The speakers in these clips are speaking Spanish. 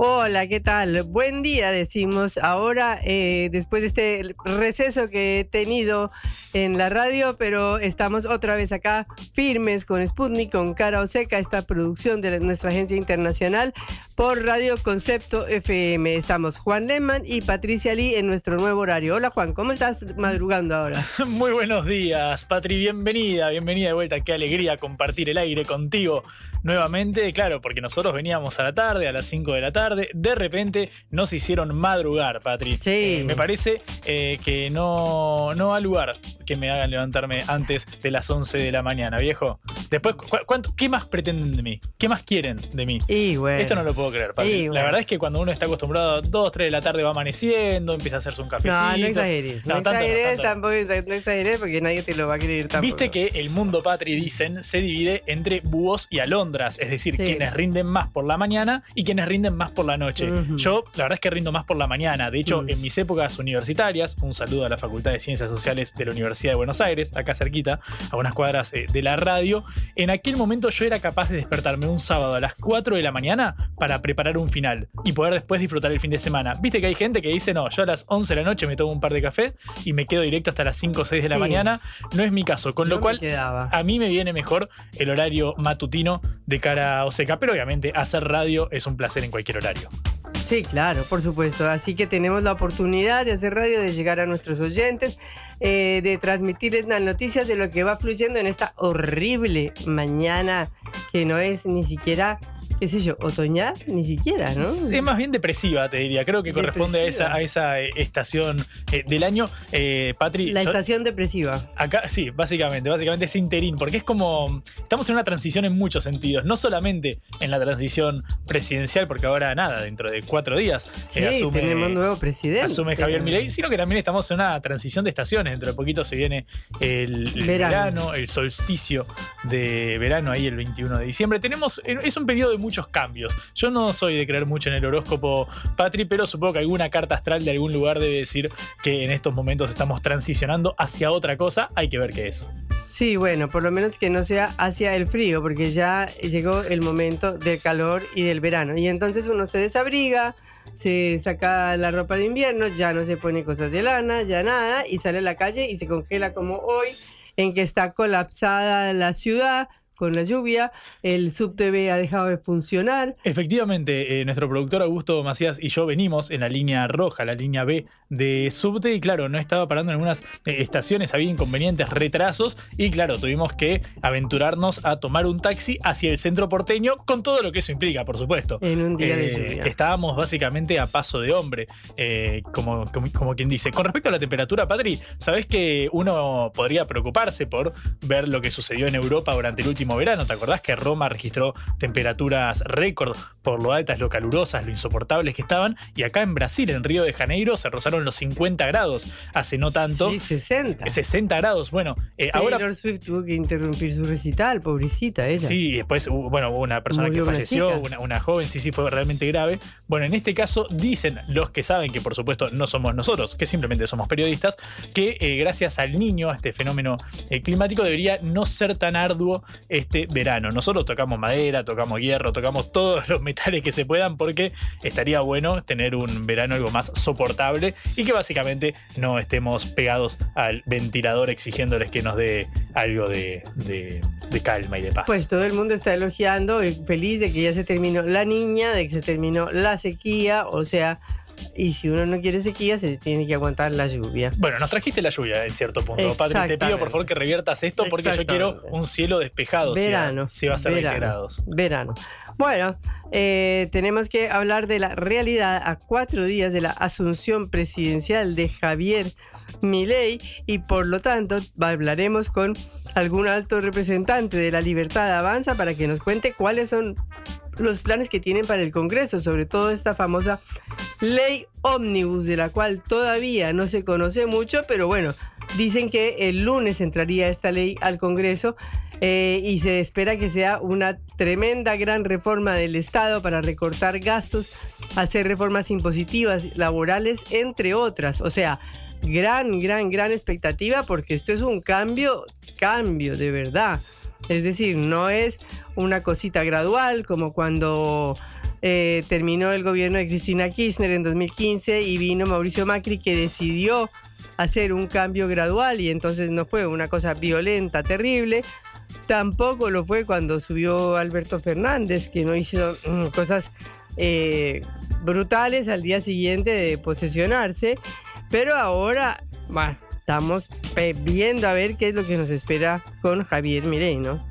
Hola, ¿qué tal? Buen día, decimos. Ahora, eh, después de este receso que he tenido en la radio, pero estamos otra vez acá firmes con Sputnik, con Cara Oseca, esta producción de nuestra agencia internacional por Radio Concepto FM. Estamos Juan Lehmann y Patricia Lee en nuestro nuevo horario. Hola Juan, ¿cómo estás madrugando ahora? Muy buenos días, Patri, bienvenida, bienvenida de vuelta. Qué alegría compartir el aire contigo nuevamente. Claro, porque nosotros veníamos a la tarde, a las 5 de la tarde, de repente nos hicieron madrugar, Patri. Sí. Eh, me parece eh, que no, no ha lugar que me hagan levantarme antes de las 11 de la mañana, viejo. Después, ¿cu cuánto, ¿qué más pretenden de mí? ¿Qué más quieren de mí? Y bueno. Esto no lo puedo creer, Patri. Y La verdad es que cuando uno está acostumbrado a 2, 3 de la tarde va amaneciendo, empieza a hacerse un cafecito. No, no exageres. No, No, tanto exageres, no. tampoco no exageres porque nadie te lo va a creer tampoco. Viste que el mundo patri, dicen, se divide entre búhos y alondras, es decir, Sí. quienes rinden más por la mañana y quienes rinden más por la noche. Yo, la verdad es que rindo más por la mañana. De hecho, Mm. en mis épocas universitarias, un saludo a la Facultad de Ciencias Sociales de la Universidad de Buenos Aires, acá cerquita, a unas cuadras eh, de la radio, en aquel momento yo era capaz de despertarme un sábado a las 4 de la mañana para preparar un final y poder después disfrutar el fin de semana. Viste que hay gente que dice, no, yo a las 11 de la noche me tomo un par de café y me quedo directo hasta las 5 o 6 de la Sí. mañana. No es mi caso, con Yo lo cual a mí me viene mejor el horario matutino de cara a Oseca, pero obviamente hacer radio es un placer en cualquier horario. Sí, claro, por supuesto. Así que tenemos la oportunidad de hacer radio, de llegar a nuestros oyentes, eh, de transmitirles las noticias de lo que va fluyendo en esta horrible mañana que no es ni siquiera, qué sé yo, otoñal, ni siquiera, ¿no? Es más bien depresiva, te diría. Creo que corresponde a esa, a esa eh, estación eh, del año. Eh, Patri, La yo- estación depresiva. Acá, sí, básicamente, básicamente es interín, porque es como, estamos en una transición en muchos sentidos, no solamente en la transición presidencial, porque ahora nada, dentro de cuatro días Sí, eh, asume, tenemos nuevo presidente. asume Javier Milei, sino que también estamos en una transición de estaciones, dentro de poquito se viene el, el Verano. verano. el solsticio de verano ahí el 21 de diciembre. Tenemos, es un periodo de muchos cambios. Yo no soy de creer mucho en el horóscopo Patri, pero supongo que alguna carta astral de algún lugar debe decir que en estos momentos estamos transicionando hacia otra cosa, hay que ver qué es. Sí, bueno, por lo menos que no sea hacia el frío, porque ya llegó el momento del calor y del verano. Y entonces uno se desabriga, se saca la ropa de invierno, ya no se pone cosas de lana, ya nada, y sale a la calle y se congela como hoy, en que está colapsada la ciudad con la lluvia, el subtv ha dejado de funcionar. Efectivamente, eh, nuestro productor Augusto Macías y yo venimos en la línea roja, la línea B de subte, y claro, no estaba parando en algunas eh, estaciones, había inconvenientes, retrasos, y claro, tuvimos que aventurarnos a tomar un taxi hacia el centro porteño, con todo lo que eso implica, por supuesto. En un día de Eh, lluvia. Estábamos básicamente a paso de hombre, como, como, como quien dice. Con respecto a la temperatura, Patri, sabés que uno podría preocuparse por ver lo que sucedió en Europa durante el último verano. ¿Te acordás que Roma registró temperaturas récord por lo altas, lo calurosas, lo insoportables que estaban? Y acá en Brasil, en Río de Janeiro, se rozaron los 50 grados hace no tanto. Sí, 60. 60 grados. Bueno, eh, ahora Taylor Swift tuvo que interrumpir su recital, pobrecita ella. Sí, y después hubo, bueno, hubo una persona Murió que falleció, una joven, sí, sí, fue realmente grave. Bueno, en este caso dicen los que saben, que por supuesto no somos nosotros, que simplemente somos periodistas, que eh, gracias al niño, a este fenómeno eh, climático, debería no ser tan arduo este verano. Nosotros tocamos madera, tocamos hierro, tocamos todos los metales que se puedan, porque estaría bueno tener un verano algo más soportable y que básicamente no estemos pegados al ventilador exigiéndoles que nos dé algo de, calma y de paz. Pues todo el mundo está elogiando y feliz de que ya se terminó la niña, de que se terminó la sequía, o sea, y si uno no quiere sequía, se tiene que aguantar la lluvia. Bueno, nos trajiste la lluvia en cierto punto. Patri, te pido por favor que reviertas esto porque yo quiero un cielo despejado. Verano. Si va a ser 20 verano, grados. Verano. Bueno, eh, tenemos que hablar de la realidad a cuatro días de la asunción presidencial de Javier Milei y por lo tanto hablaremos con algún alto representante de la Libertad Avanza para que nos cuente cuáles son los planes que tienen para el Congreso, sobre todo esta famosa ley ómnibus, de la cual todavía no se conoce mucho, pero bueno, dicen que el lunes entraría esta ley al Congreso eh, y se espera que sea una tremenda gran reforma del Estado para recortar gastos, hacer reformas impositivas, laborales, entre otras. O sea, gran, gran, gran expectativa porque esto es un cambio, cambio de verdad. Es decir, no es una cosita gradual como cuando eh, terminó el gobierno de Cristina Kirchner en 2015 y vino Mauricio Macri que decidió hacer un cambio gradual y entonces no fue una cosa violenta, terrible. Tampoco lo fue cuando subió Alberto Fernández, que no hizo mm, cosas eh, brutales al día siguiente de posesionarse. Pero ahora, bueno, estamos viendo a ver qué es lo que nos espera con Javier Mirey, ¿no?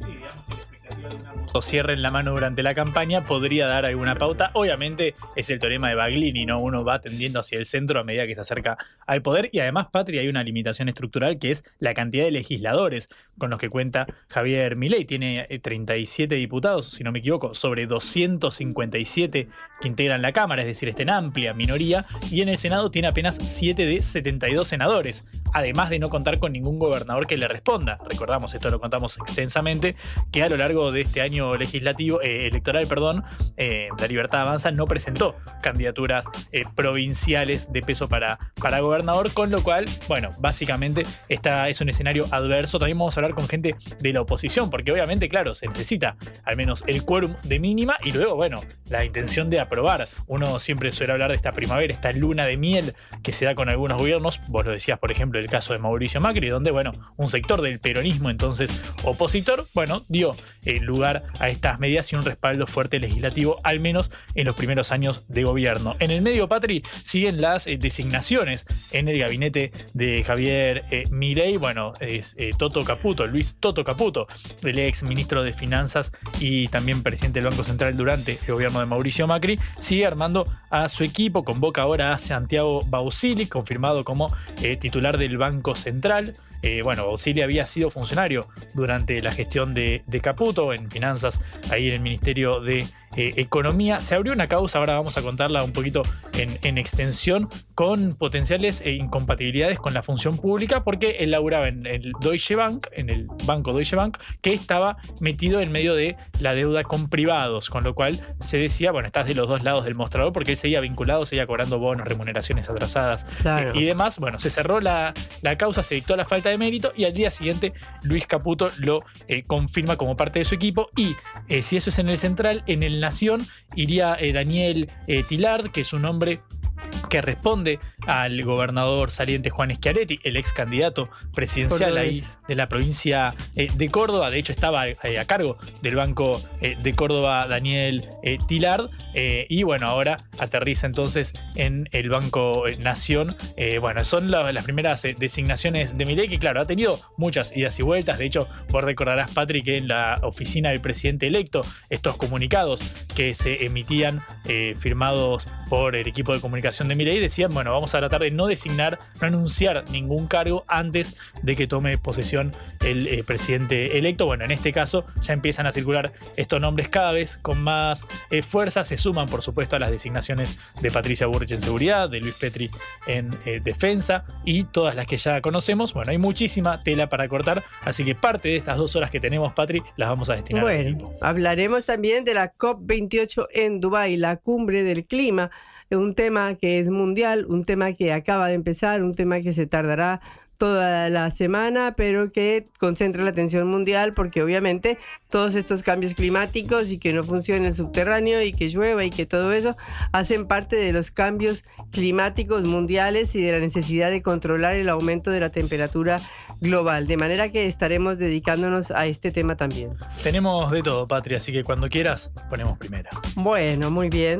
O cierren la mano durante la campaña podría dar alguna pauta. Obviamente es el teorema de Baglini, ¿no? Uno va tendiendo hacia el centro a medida que se acerca al poder y además, Patria, hay una limitación estructural que es la cantidad de legisladores con los que cuenta Javier Milei. Tiene eh, 37 diputados, si no me equivoco, sobre 257 que integran la Cámara, es decir, está en amplia minoría y en el Senado tiene apenas 7 de 72 senadores, además de no contar con ningún gobernador que le responda. Recordamos, esto lo contamos extensamente, que a lo largo de este año legislativo, eh, electoral, perdón, eh, la Libertad Avanza no presentó candidaturas eh, provinciales de peso para, para gobernador, con lo cual, bueno, básicamente esta es un escenario adverso. También vamos a hablar con gente de la oposición, porque obviamente, claro, se necesita al menos el quórum de mínima y luego, bueno, la intención de aprobar. Uno siempre suele hablar de esta primavera, esta luna de miel que se da con algunos gobiernos. Vos lo decías, por ejemplo, el caso de Mauricio Macri, donde, bueno, un sector del peronismo, entonces opositor, bueno, dio eh, lugar a estas medidas y un respaldo fuerte legislativo, al menos en los primeros años de gobierno. En el medio, Patri, siguen las eh, designaciones en el gabinete de Javier eh, Milei. Bueno, es eh, Toto Caputo, Luis Toto Caputo, el ex ministro de Finanzas y también presidente del Banco Central durante el gobierno de Mauricio Macri, sigue armando a su equipo. Convoca ahora a Santiago Bausili, confirmado como eh, titular del Banco Central. Eh, bueno, Bausili había sido funcionario durante la gestión de, de Caputo en finanzas, ahí en el Ministerio de eh, Economía. Se abrió una causa, ahora vamos a contarla un poquito en, en extensión, con potenciales eh, incompatibilidades con la función pública, porque él laburaba en el Deutsche Bank, en el banco Deutsche Bank, que estaba metido en medio de la deuda con privados, con lo cual se decía, bueno, estás de los dos lados del mostrador, porque él seguía vinculado, seguía cobrando bonos, remuneraciones atrasadas Claro. eh, y demás. Bueno, se cerró la, la causa, se dictó la falta de mérito y al día siguiente Luis Caputo lo eh, confirma como parte de su equipo y si eso es en el central, en el Iría eh, Daniel eh, Tilard, que es un hombre que responde al gobernador saliente Juan Schiaretti, el ex candidato presidencial ahí de la provincia eh, de Córdoba. De hecho, estaba eh, a cargo del Banco eh, de Córdoba Daniel Tilard. y bueno, ahora aterriza entonces en el Banco Nación. Bueno, son la- las primeras designaciones de Milei, que claro, ha tenido muchas idas y vueltas. De hecho, vos recordarás, Patrick, que en la oficina del presidente electo, estos comunicados que se emitían firmados por el equipo de comunicación de Milei decían, bueno, vamos a tratar de no designar, no anunciar ningún cargo antes de que tome posesión el eh, presidente electo. Bueno, en este caso ya empiezan a circular estos nombres cada vez con más eh, fuerza. Se suman, por supuesto, a las designaciones de Patricia Burrich en seguridad, de Luis Petri en eh, defensa y todas las que ya conocemos. Bueno, hay muchísima tela para cortar, así que parte de estas dos horas que tenemos, Patri, las vamos a destinar Bueno, hablaremos también de la COP28 en Dubái, la cumbre del clima, un tema que es mundial, un tema que acaba de empezar, un tema que se tardará toda la semana, pero que concentra la atención mundial porque obviamente todos estos cambios climáticos y que no funcione el subterráneo y que llueva y que todo eso hacen parte de los cambios climáticos mundiales y de la necesidad de controlar el aumento de la temperatura global. De manera que estaremos dedicándonos a este tema también. Tenemos de todo, Patri, así que cuando quieras, ponemos primera. Bueno, muy bien.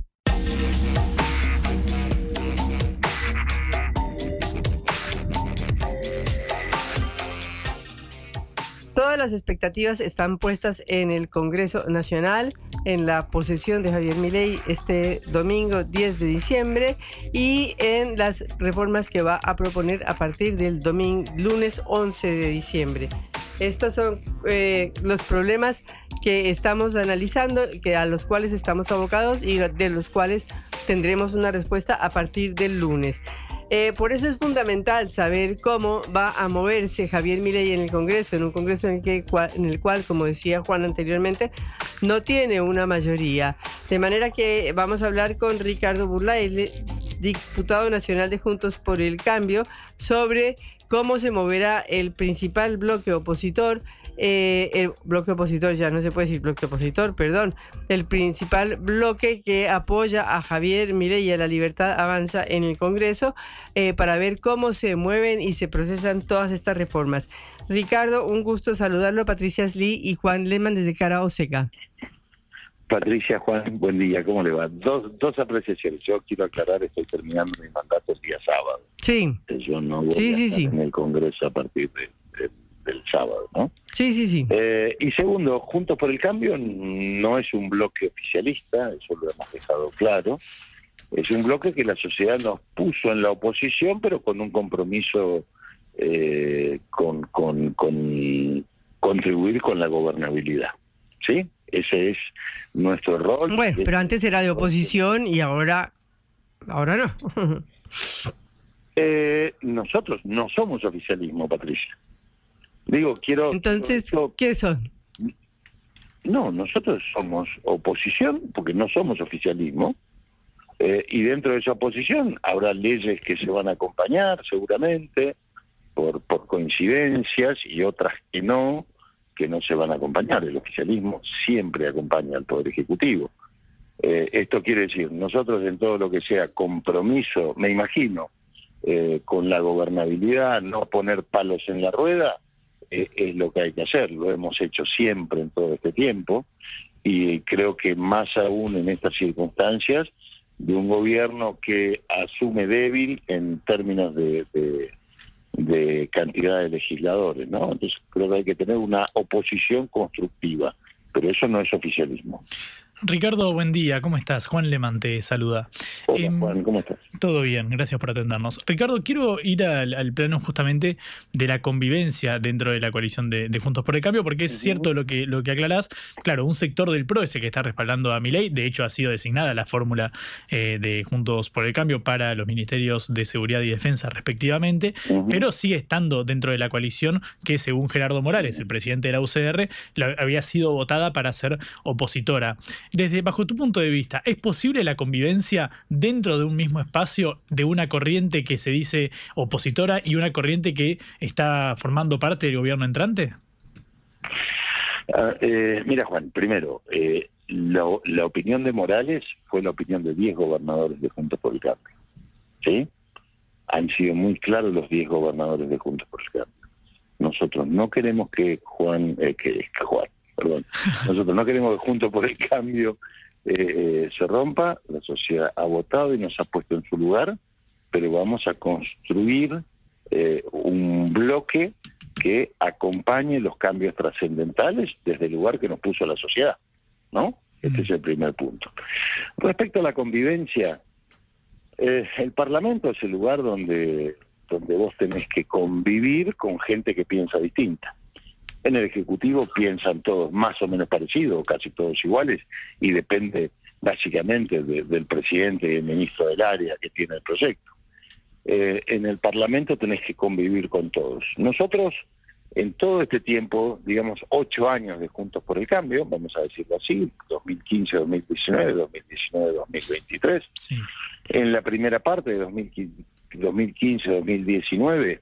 Todas las expectativas están puestas en el Congreso Nacional, en la posesión de Javier Milei este domingo 10 de diciembre y en las reformas que va a proponer a partir del domingo lunes 11 de diciembre. Estos son eh, los problemas que estamos analizando, que a los cuales estamos abocados y de los cuales tendremos una respuesta a partir del lunes. Eh, por eso es fundamental saber cómo va a moverse Javier Milei en el Congreso, en un Congreso en el, que, en el cual, como decía Juan anteriormente, no tiene una mayoría. De manera que vamos a hablar con Ricardo Burlay, diputado nacional de Juntos por el Cambio, sobre cómo se moverá el principal bloque opositor eh, el bloque opositor, ya no se puede decir bloque opositor, perdón, el principal bloque que apoya a Javier Milei y a la libertad avanza en el Congreso eh, para ver cómo se mueven y se procesan todas estas reformas. Ricardo, un gusto saludarlo, Patricia Sli y Juan Lehmann desde Cara Oseca. Patricia, Juan, buen día, ¿cómo le va? Dos, dos apreciaciones. Yo quiero aclarar, estoy terminando mi mandato el día sábado. Sí. Yo no voy a estar en el Congreso a partir de, del sábado, ¿no? Sí, sí, sí. Eh, y segundo, Juntos por el Cambio no es un bloque oficialista, eso lo hemos dejado claro. Es un bloque que la sociedad nos puso en la oposición, pero con un compromiso eh, con, con, con contribuir con la gobernabilidad. ¿Sí? Ese es nuestro rol. Bueno, pero antes era de oposición y ahora, ahora no. eh, nosotros no somos oficialismo, Patricia. Digo, quiero... Entonces, ¿qué son? No, nosotros somos oposición, porque no somos oficialismo, eh, y dentro de esa oposición habrá leyes que se van a acompañar seguramente, por, por coincidencias, y otras que no, que no se van a acompañar. El oficialismo siempre acompaña al Poder Ejecutivo. Eh, esto quiere decir, nosotros en todo lo que sea compromiso, me imagino, eh, con la gobernabilidad, no poner palos en la rueda, es, lo que hay que hacer, lo hemos hecho siempre en todo este tiempo y creo que más aún en estas circunstancias de un gobierno que asume débil en términos de, de, cantidad de legisladores, ¿no? Entonces creo que hay que tener una oposición constructiva, pero eso no es oficialismo. Ricardo, buen día, ¿cómo estás? Juan Leman te saluda. Hola, em, Juan, ¿cómo estás? Todo bien, gracias por atendernos. Ricardo, quiero ir al, plano justamente de la convivencia dentro de la coalición de, Juntos por el Cambio, porque es cierto lo que, lo que aclarás. Claro, un sector del PRO ese que está respaldando a mi ley, de hecho ha sido designada la fórmula eh, de Juntos por el Cambio para los ministerios de Seguridad y Defensa respectivamente, pero sigue estando dentro de la coalición que según Gerardo Morales, el presidente de la UCR, había sido votada para ser opositora. Desde bajo tu punto de vista, ¿es posible la convivencia dentro de un mismo espacio de una corriente que se dice opositora y una corriente que está formando parte del gobierno entrante? Ah, eh, mira, Juan, primero, eh, la, opinión de Morales fue la opinión de 10 gobernadores de Juntos por el Cambio. ¿Sí? Han sido muy claros los 10 gobernadores de Juntos por el Cambio. Nosotros no queremos que Juan, eh, que Juan, nosotros no queremos que junto por el Cambio eh, se rompa, la sociedad ha votado y nos ha puesto en su lugar, pero vamos a construir eh, un bloque que acompañe los cambios trascendentales desde el lugar que nos puso la sociedad, ¿no? Este es el primer punto. Respecto a la convivencia, eh, el Parlamento es el lugar donde, donde vos tenés que convivir con gente que piensa distinta. En el Ejecutivo piensan todos más o menos parecidos, casi todos iguales, y depende básicamente del presidente y el ministro del área que tiene el proyecto. Eh, en el Parlamento tenés que convivir con todos. Nosotros, en todo este tiempo, digamos, ocho años de Juntos por el Cambio, vamos a decirlo así, 2015-2019, 2019-2023, en la primera parte de 2015-2019,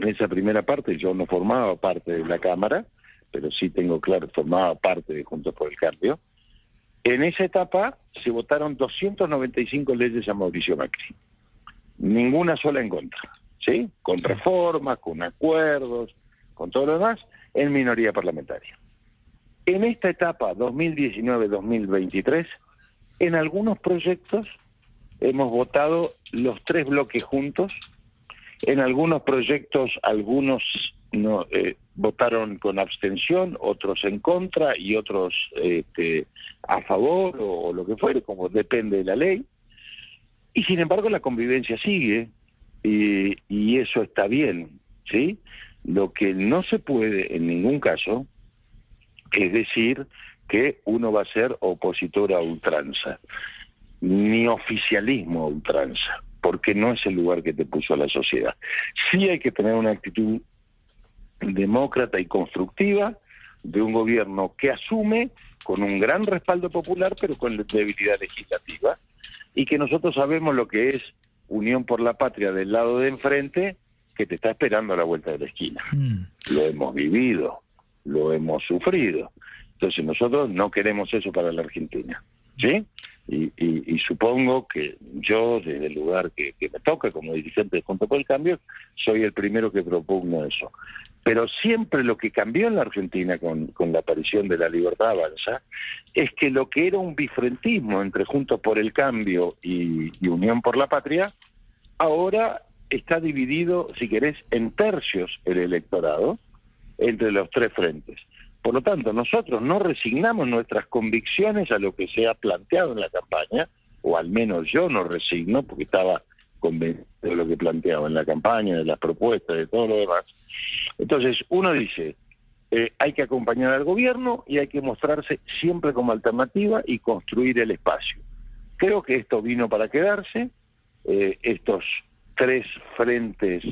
en esa primera parte yo no formaba parte de la Cámara, pero sí tengo claro, formaba parte de Juntos por el Cambio. En esa etapa se votaron 295 leyes a Mauricio Macri. Ninguna sola en contra, ¿sí? Con reformas, con acuerdos, con todo lo demás, en minoría parlamentaria. En esta etapa 2019-2023, en algunos proyectos hemos votado los tres bloques juntos, en algunos proyectos algunos no, eh, votaron con abstención, otros en contra y otros este, a favor o, lo que fuere, como depende de la ley. Y sin embargo la convivencia sigue y, y eso está bien, ¿sí? Lo que no se puede en ningún caso es decir que uno va a ser opositor a ultranza, ni oficialismo a ultranza, porque no es el lugar que te puso la sociedad. Sí hay que tener una actitud demócrata y constructiva de un gobierno que asume con un gran respaldo popular, pero con debilidad legislativa, y que nosotros sabemos lo que es Unión por la Patria del lado de enfrente, que te está esperando a la vuelta de la esquina. Mm. Lo hemos vivido, lo hemos sufrido. Entonces nosotros no queremos eso para la Argentina. ¿Sí? Y, supongo que yo, desde el lugar que, me toca como dirigente de Junto por el Cambio, soy el primero que propongo eso. Pero siempre lo que cambió en la Argentina con, la aparición de la libertad avanza es que lo que era un bifrentismo entre Juntos por el Cambio y, y Unión por la Patria, ahora está dividido, si querés, en tercios el electorado entre los tres frentes. Por lo tanto, nosotros no resignamos nuestras convicciones a lo que se ha planteado en la campaña, o al menos yo no resigno, porque estaba convencido de lo que planteaba en la campaña, de las propuestas, de todo lo demás. Entonces, uno dice, eh, hay que acompañar al gobierno y hay que mostrarse siempre como alternativa y construir el espacio. Creo que esto vino para quedarse, eh, estos tres frentes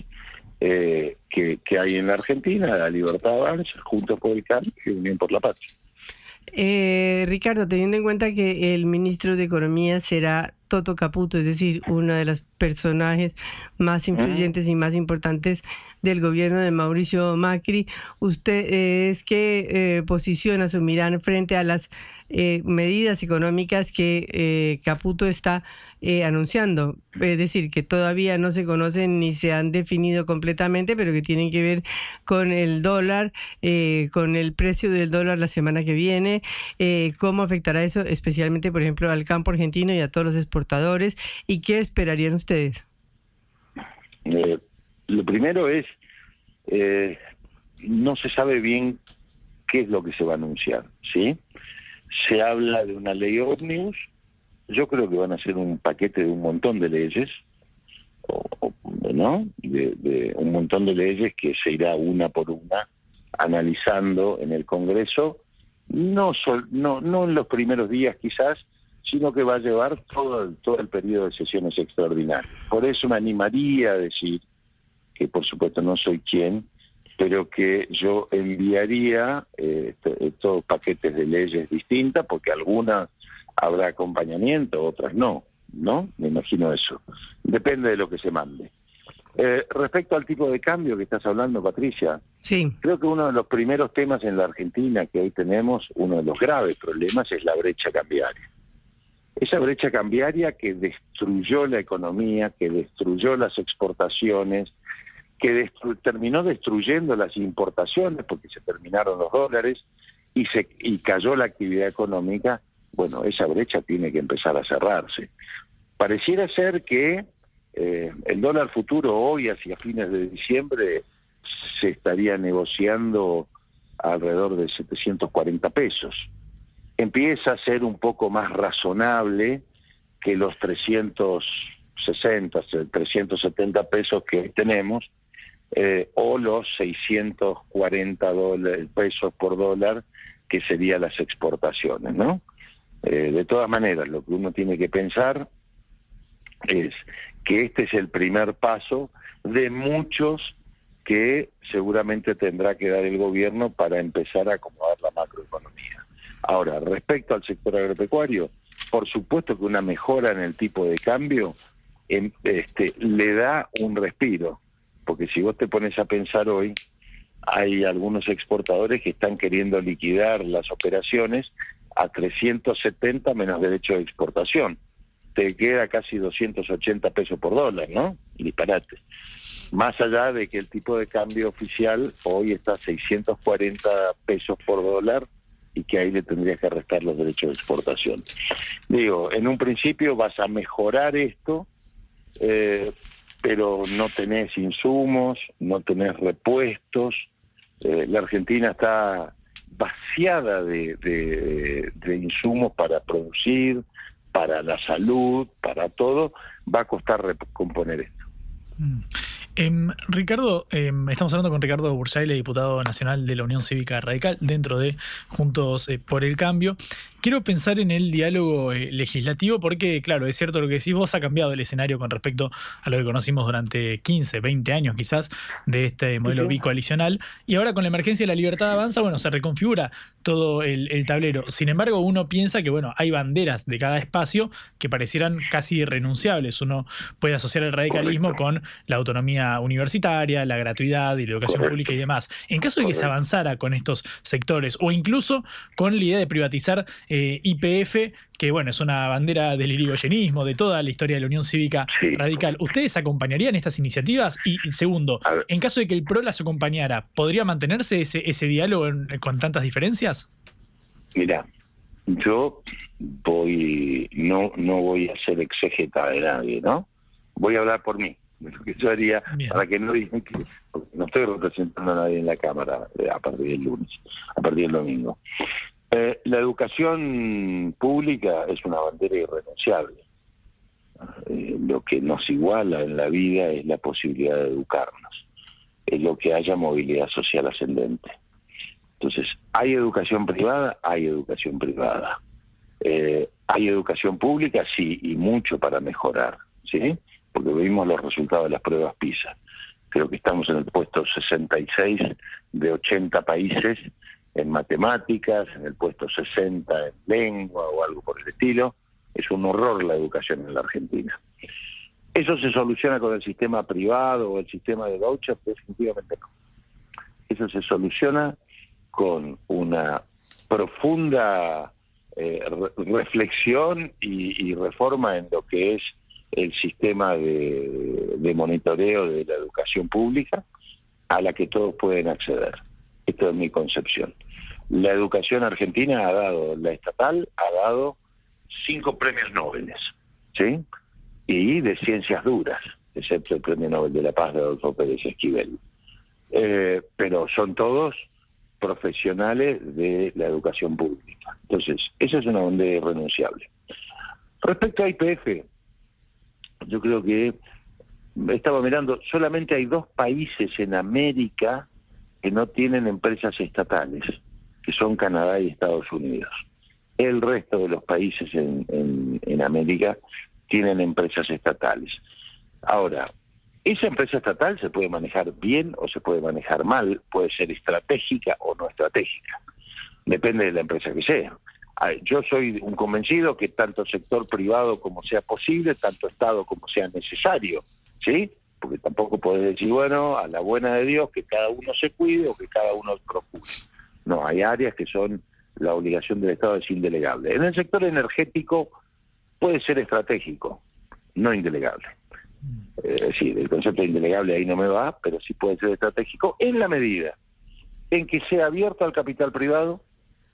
eh, que, hay en la Argentina, la Libertad Avanza, Juntos por el Cambio y Unión por la Paz. Eh, Ricardo, teniendo en cuenta que el ministro de Economía será Toto Caputo, es decir, uno de los personajes más influyentes y más importantes del gobierno de Mauricio Macri, ¿usted eh, es qué eh, posición asumirán frente a las eh, medidas económicas que Caputo está anunciando? Es decir, que todavía no se conocen ni se han definido completamente, pero que tienen que ver con el dólar, con el precio del dólar la semana que viene, cómo afectará eso especialmente, por ejemplo, al campo argentino y a todos los exportadores, y qué esperarían ustedes. Lo primero es eh, no se sabe bien qué es lo que se va a anunciar, ¿sí? Se habla de una ley ómnibus, yo creo que van a ser un paquete de un montón de leyes, ¿no? De, un montón de leyes que se irá una por una analizando en el Congreso, no, no, no en los primeros días quizás, sino que va a llevar todo todo el periodo de sesiones extraordinarias. Por eso me animaría a decir que por supuesto no soy quien, pero que yo enviaría eh, estos paquetes de leyes distintas, porque algunas habrá acompañamiento, otras no, ¿no? Me imagino eso. Depende de lo que se mande. Eh, respecto al tipo de cambio que estás hablando, Patricia, sí. creo que uno de los primeros temas en la Argentina que hoy tenemos, uno de los graves problemas, es la brecha cambiaria. Esa brecha cambiaria que destruyó la economía, que destruyó las exportaciones, que terminó destruyendo las importaciones porque se terminaron los dólares y, se, y cayó la actividad económica, bueno, esa brecha tiene que empezar a cerrarse. Pareciera ser que eh, el dólar futuro hoy, hacia fines de diciembre, se estaría negociando alrededor de 740 pesos. Empieza a ser un poco más razonable que los 360, 370 pesos que tenemos, eh, o los 640 dólares, pesos por dólar, que serían las exportaciones, ¿no? Eh, de todas maneras, lo que uno tiene que pensar es que este es el primer paso de muchos que seguramente tendrá que dar el gobierno para empezar a acomodar la macroeconomía. Ahora, respecto al sector agropecuario, por supuesto que una mejora en el tipo de cambio este, le da un respiro porque si vos te pones a pensar hoy, hay algunos exportadores que están queriendo liquidar las operaciones a 370 menos derecho de exportación. Te queda casi 280 pesos por dólar, ¿no? Disparate. Más allá de que el tipo de cambio oficial hoy está a 640 pesos por dólar y que ahí le tendrías que restar los derechos de exportación. Digo, en un principio vas a mejorar esto, eh, pero no tenés insumos, no tenés repuestos. Eh, la Argentina está vaciada de, insumos para producir, para la salud, para todo. Va a costar recomponer esto. Em, Ricardo, em, estamos hablando con Ricardo Bursaile, diputado nacional de la Unión Cívica Radical, dentro de Juntos eh, por el Cambio. Quiero pensar en el diálogo eh, legislativo porque, claro, es cierto lo que decís, vos ha cambiado el escenario con respecto a lo que conocimos durante 15, 20 años quizás de este modelo Ujú. bicoalicional. Y ahora con la emergencia de la libertad avanza, bueno, se reconfigura todo el, el tablero. Sin embargo, uno piensa que, bueno, hay banderas de cada espacio que parecieran casi irrenunciables. Uno puede asociar el radicalismo con la autonomía universitaria, la gratuidad y la educación Correcto. pública y demás. En caso de que se avanzara con estos sectores o incluso con la idea de privatizar eh, IPF, que bueno, es una bandera del irigoyenismo, de toda la historia de la Unión Cívica Radical, ¿ustedes acompañarían estas iniciativas? Y y segundo, en caso de que el PRO las acompañara, ¿podría mantenerse ese, ese diálogo en- con tantas diferencias? Mira, yo voy, no, no voy a ser exégeta de nadie, ¿no? Voy a hablar por mí, de lo que yo haría, para que no digan que no estoy representando a nadie en la Cámara eh, a partir del lunes, a partir del domingo. Eh, la educación pública es una bandera irrenunciable. Eh, lo que nos iguala en la vida es la posibilidad de educarnos, es lo que haya movilidad social ascendente. Entonces, ¿hay educación privada? Hay educación privada. Eh, ¿Hay educación pública? Sí, y mucho para mejorar, ¿sí? Porque vimos los resultados de las pruebas PISA. Creo que estamos en el puesto 66 de 80 países en matemáticas, en el puesto 60 en lengua o algo por el estilo. Es un horror la educación en la Argentina. ¿Eso se soluciona con el sistema privado o el sistema de voucher? Definitivamente no. Eso se soluciona con una profunda eh, re- reflexión y, y reforma en lo que es el sistema de, de monitoreo de la educación pública a la que todos pueden acceder. Esto es mi concepción. La educación argentina ha dado, la estatal ha dado cinco premios Nobel, ¿sí? Y de ciencias duras, excepto el premio Nobel de la Paz de Adolfo Pérez Esquivel. Eh, pero son todos profesionales de la educación pública. Entonces, eso es una bandera irrenunciable. Respecto a IPF, yo creo que estaba mirando, solamente hay dos países en América que no tienen empresas estatales, que son Canadá y Estados Unidos. El resto de los países en, América tienen empresas estatales. Ahora, esa empresa estatal se puede manejar bien o se puede manejar mal, puede ser estratégica o no estratégica. Depende de la empresa que sea. Yo soy un convencido que tanto sector privado como sea posible, tanto Estado como sea necesario, ¿sí? Porque tampoco podés decir, bueno, a la buena de Dios que cada uno se cuide o que cada uno procure. No, hay áreas que son la obligación del Estado es indelegable. En el sector energético puede ser estratégico, no indelegable. Eh, Es decir, el concepto de indelegable ahí no me va, pero sí puede ser estratégico en la medida en que sea abierto al capital privado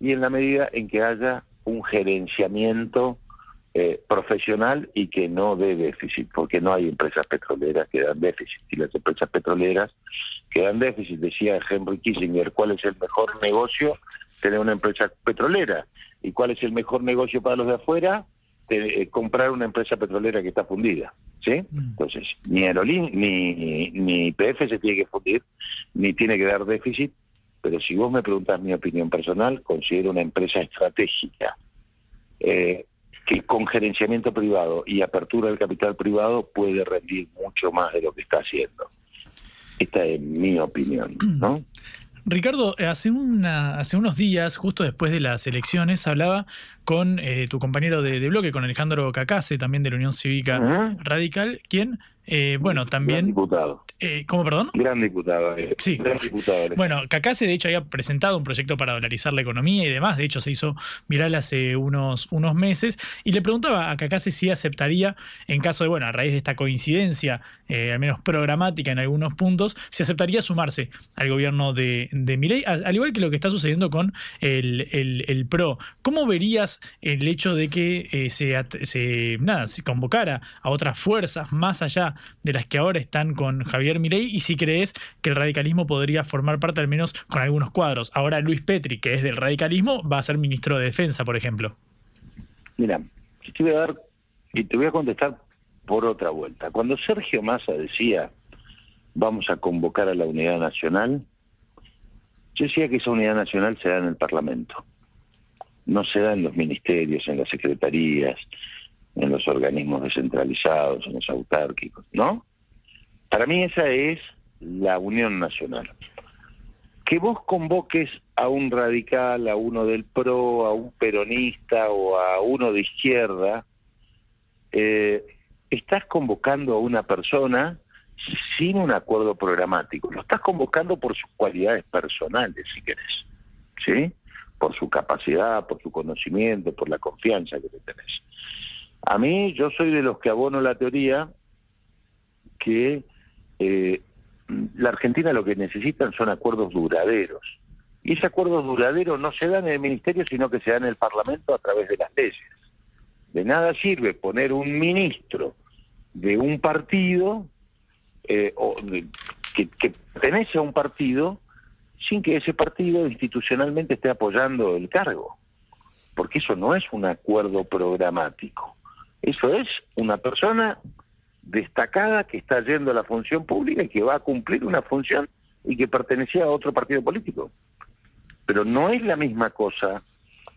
y en la medida en que haya un gerenciamiento eh, profesional y que no dé déficit, porque no hay empresas petroleras que dan déficit. Y las empresas petroleras que dan déficit, decía Henry Kissinger, ¿cuál es el mejor negocio? Tener una empresa petrolera. ¿Y cuál es el mejor negocio para los de afuera? Eh, comprar una empresa petrolera que está fundida. ¿Sí? Entonces, ni Aerolín ni, ni IPF se tiene que fundir, ni tiene que dar déficit, pero si vos me preguntás mi opinión personal, considero una empresa estratégica eh, que con gerenciamiento privado y apertura del capital privado puede rendir mucho más de lo que está haciendo. Esta es mi opinión, ¿no? Ricardo, eh, hace, una, hace unos días, justo después de las elecciones, hablaba con eh, tu compañero de, de bloque, con Alejandro Cacase, también de la Unión Cívica Radical, quien Eh, bueno, también. Gran diputado. Eh, ¿Cómo, perdón? Gran diputado. eh. Sí. Gran diputado. Bueno, Cacase de hecho había presentado un proyecto para dolarizar la economía y demás, de hecho se hizo viral hace unos, unos meses, y le preguntaba a Cacase si aceptaría, en caso de, bueno, a raíz de esta coincidencia, al menos programática en algunos puntos, si aceptaría sumarse al gobierno de, de Milei, al, al igual que lo que está sucediendo con el, el- el PRO. ¿Cómo verías el hecho de que se, se, nada, se convocara a otras fuerzas más allá de las que ahora están con Javier Milei y si crees que el radicalismo podría formar parte al menos con algunos cuadros. Ahora Luis Petri, que es del radicalismo, va a ser ministro de Defensa, por ejemplo. Mira, te voy a dar y te voy a contestar por otra vuelta. Cuando Sergio Massa decía vamos a convocar a la unidad nacional, yo decía que esa unidad nacional se da en el Parlamento. No se da en los ministerios, en las secretarías, en los organismos descentralizados, en los autárquicos, ¿no? Para mí esa es la unión nacional. Que vos convoques a un radical, a uno del PRO, a un peronista o a uno de izquierda, eh, estás convocando a una persona sin un acuerdo programático. Lo estás convocando por sus cualidades personales, si querés, ¿sí? Por su capacidad, por su conocimiento, por la confianza que le tenés. A mí, yo soy de los que abono la teoría que eh, la Argentina lo que necesitan son acuerdos duraderos. Y ese acuerdo duradero no se da en el Ministerio, sino que se da en el Parlamento a través de las leyes. De nada sirve poner un ministro de un partido eh, o que pertenece a un partido sin que ese partido institucionalmente esté apoyando el cargo. Porque eso no es un acuerdo programático. Eso es una persona destacada que está yendo a la función pública y que va a cumplir una función y que pertenecía a otro partido político. Pero no es la misma cosa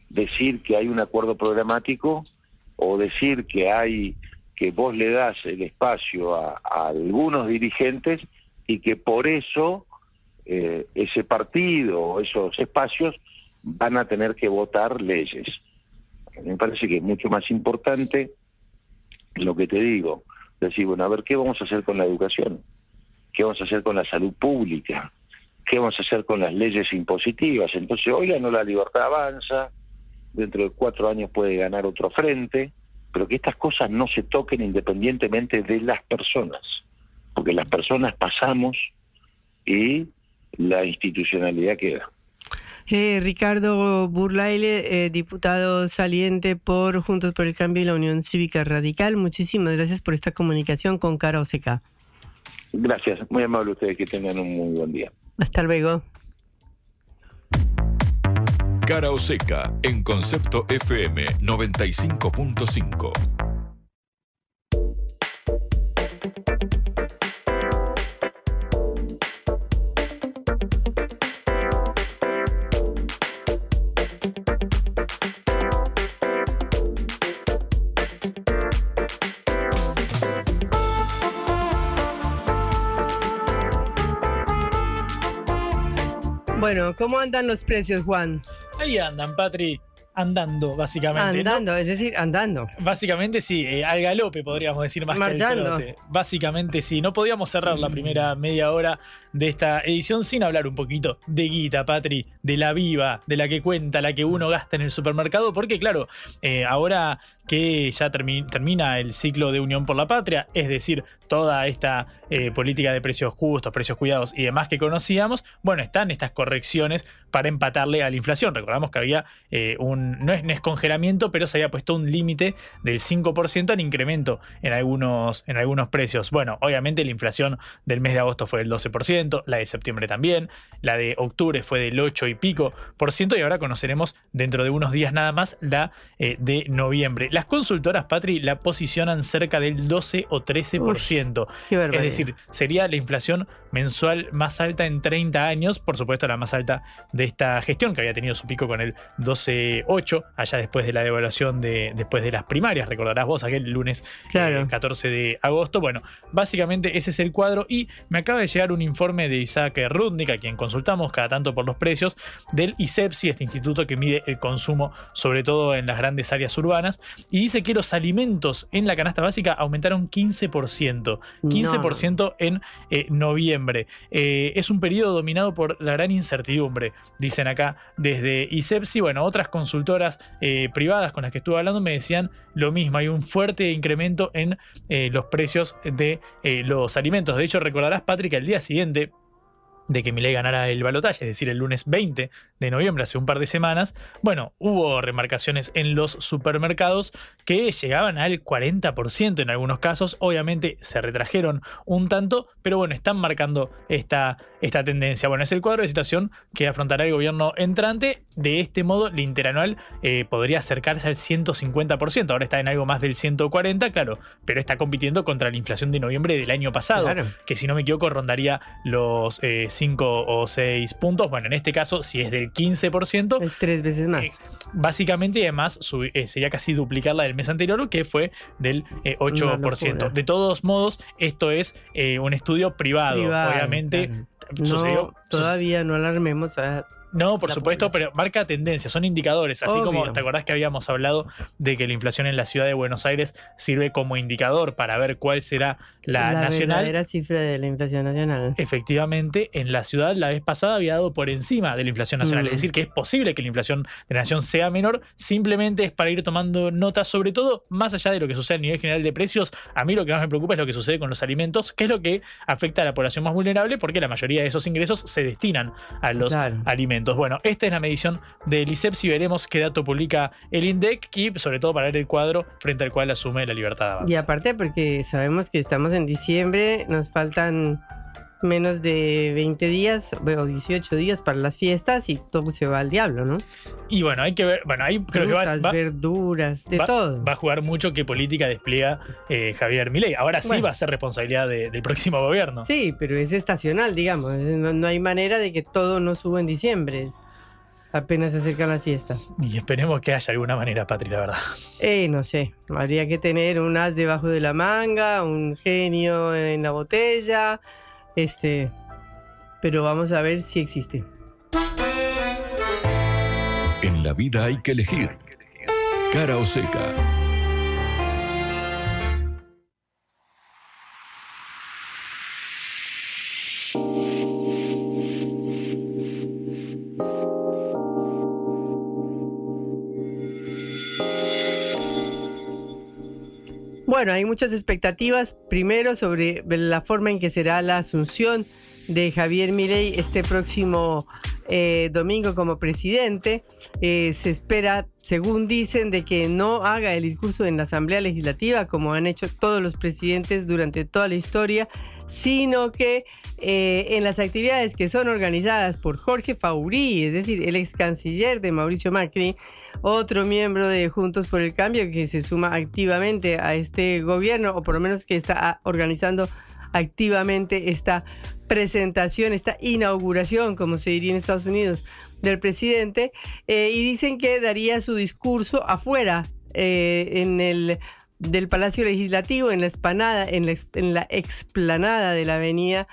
decir que hay un acuerdo programático o decir que hay que vos le das el espacio a, algunos dirigentes y que por eso eh, ese partido o esos espacios van a tener que votar leyes. Me parece que es mucho más importante lo que te digo, decir, bueno, a ver, ¿qué vamos a hacer con la educación? ¿Qué vamos a hacer con la salud pública? ¿Qué vamos a hacer con las leyes impositivas? Entonces, hoy ganó la libertad avanza, dentro de cuatro años puede ganar otro frente, pero que estas cosas no se toquen independientemente de las personas, porque las personas pasamos y la institucionalidad queda. Eh, Ricardo Burlaile, eh, diputado saliente por Juntos por el Cambio y la Unión Cívica Radical, muchísimas gracias por esta comunicación con Cara Oseca. Gracias, muy amable ustedes, que tengan un muy buen día. Hasta luego. Cara o seca en Concepto FM 95.5. Bueno, ¿cómo andan los precios, Juan? Ahí andan, Patri, andando, básicamente. ¿no? Andando, es decir, andando. Básicamente sí, eh, al galope podríamos decir más que Marchando. al trote. Básicamente sí, no podíamos cerrar la primera media hora de esta edición sin hablar un poquito de guita, Patri, de la viva, de la que cuenta, la que uno gasta en el supermercado, porque claro, eh, ahora que ya termi- termina el ciclo de Unión por la Patria, es decir, toda esta eh, política de precios justos, precios cuidados y demás que conocíamos, bueno, están estas correcciones para empatarle a la inflación. Recordamos que había eh, un, no es, no es congelamiento, pero se había puesto un límite del 5% al incremento en algunos, en algunos precios. Bueno, obviamente la inflación del mes de agosto fue del 12%, la de septiembre también, la de octubre fue del 8 y pico por ciento y ahora conoceremos dentro de unos días nada más la eh, de noviembre. Las consultoras, Patri, la posicionan cerca del 12 o 13%. qué es decir, sería la inflación mensual más alta en 30 años, por supuesto la más alta de esta gestión, que había tenido su pico con el 12.8 8, allá después de la devaluación de, después de las primarias, recordarás vos aquel lunes Claro. 14 de agosto. Bueno, básicamente ese es el cuadro y me acaba de llegar un informe de Isaac Rudnick, a quien consultamos cada tanto por los precios, del ISEPSI, este instituto que mide el consumo, sobre todo en las grandes áreas urbanas, y dice que los alimentos en la canasta básica aumentaron 15%. 15% en eh, noviembre. Eh, es un periodo dominado por la gran incertidumbre, dicen acá desde ISEPSI. Bueno, otras consultoras eh, privadas con las que estuve hablando me decían lo mismo. Hay un fuerte incremento en los precios de los alimentos. De hecho, recordarás, Patrick, al día siguiente de que Milei ganara el balotaje, es decir, el lunes 20 de noviembre, hace un par de semanas, bueno, hubo remarcaciones en los supermercados que llegaban al 40% en algunos casos, obviamente se retrajeron un tanto, pero bueno, están marcando esta, esta tendencia. Bueno, es el cuadro de situación que afrontará el gobierno entrante, de este modo el interanual eh, podría acercarse al 150%, ahora está en algo más del 140%, claro, pero está compitiendo contra la inflación de noviembre del año pasado, Claro. que si no me equivoco rondaría los 5 o 6 puntos. Bueno, en este caso, si es del 15%, Es tres veces más. eh, básicamente y además sub- eh, sería casi duplicar la del mes anterior, que fue del eh, Una 8%. locura. De todos modos, esto es eh, un estudio privado. Privado, Obviamente, No, sucedió. todavía no alarmemos a No, por la supuesto, pero marca tendencia, son indicadores. Así como te acordás que habíamos hablado de que la inflación en la ciudad de Buenos Aires sirve como indicador para ver cuál será la, nacional. verdadera cifra de la inflación nacional. Efectivamente, en la ciudad la vez pasada había dado por encima de la inflación nacional. Mm. Es decir, que es posible que la inflación de la nación sea menor, simplemente es para ir tomando notas, sobre todo más allá de lo que sucede a nivel general de precios. A mí lo que más me preocupa es lo que sucede con los alimentos, que es lo que afecta a la población más vulnerable, porque la mayoría de esos ingresos se destinan a los Claro. alimentos. Bueno, esta es la medición del ISEPS y veremos qué dato publica el INDEC y sobre todo para ver el cuadro frente al cual asume la libertad de avance. Y aparte porque sabemos que estamos en diciembre, nos faltan menos de 20 días o 18 días para las fiestas y todo se va al diablo, ¿no? Y bueno, hay que ver, bueno, ahí creo que va, Frutas, va- verduras, de va, todo. va a jugar mucho qué política despliega eh, Javier Milei. Ahora sí Bueno. va a ser responsabilidad de- del próximo gobierno. Sí, pero es estacional, digamos. No, no hay manera de que todo no suba en diciembre. Apenas se acercan las fiestas. Y esperemos que haya alguna manera, Patri, la verdad. Eh, no sé. Habría que tener un as debajo de la manga, un genio en la botella. Este. Pero vamos a ver si existe. En la vida hay que elegir. Cara o seca. Bueno, hay muchas expectativas. Primero sobre la forma en que será la asunción de Javier Milei este próximo eh, domingo como presidente. Eh, se espera, según dicen, de que no haga el discurso en la Asamblea Legislativa como han hecho todos los presidentes durante toda la historia, sino que eh, en las actividades que son organizadas por Jorge Faurí, es decir, el ex canciller de Mauricio Macri, otro miembro de Juntos por el Cambio que se suma activamente a este gobierno, o por lo menos que está ah, organizando activamente esta presentación, esta inauguración, como se diría en Estados Unidos, del presidente, eh, y dicen que daría su discurso afuera, eh, en el del Palacio Legislativo, en la esplanada, en la, en la explanada de la avenida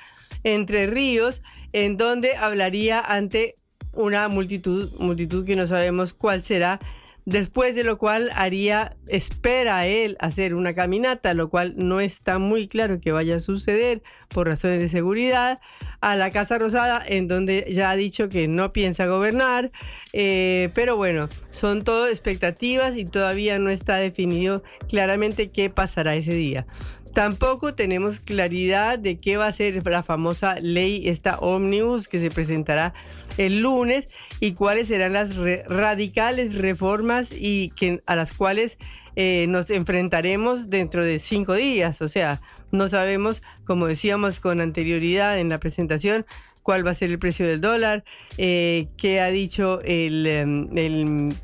Entre Ríos, en donde hablaría ante una multitud, multitud que no sabemos cuál será, después de lo cual haría, espera él hacer una caminata, lo cual no está muy claro que vaya a suceder por razones de seguridad, a la Casa Rosada, en donde ya ha dicho que no piensa gobernar, eh, pero bueno, son todo expectativas y todavía no está definido claramente qué pasará ese día. Tampoco tenemos claridad de qué va a ser la famosa ley, esta ómnibus que se presentará el lunes y cuáles serán las radicales reformas y a las cuales eh, nos enfrentaremos dentro de cinco días. O sea, no sabemos, como decíamos con anterioridad en la presentación, cuál va a ser el precio del dólar, eh, qué ha dicho el, em, el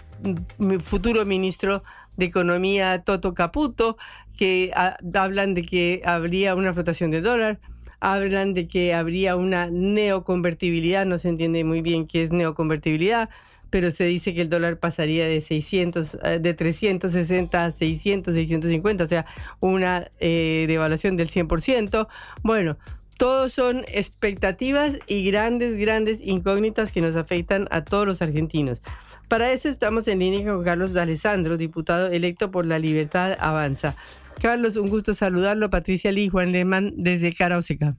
futuro ministro de Economía, Toto Caputo, que ah, hablan de que habría una flotación del dólar, hablan de que habría una neoconvertibilidad, no se entiende muy bien qué es neoconvertibilidad, pero se dice que el dólar pasaría de 600, eh, de 360 a 600, 650, o sea, una eh, devaluación del 100%. Bueno, todos son expectativas y grandes, grandes incógnitas que nos afectan a todos los argentinos. Para eso estamos en línea con Carlos D'Alessandro, diputado electo por La Libertad Avanza. Carlos, un gusto saludarlo. Patricia Lee, Juan Lehmann, desde Cara Oseca.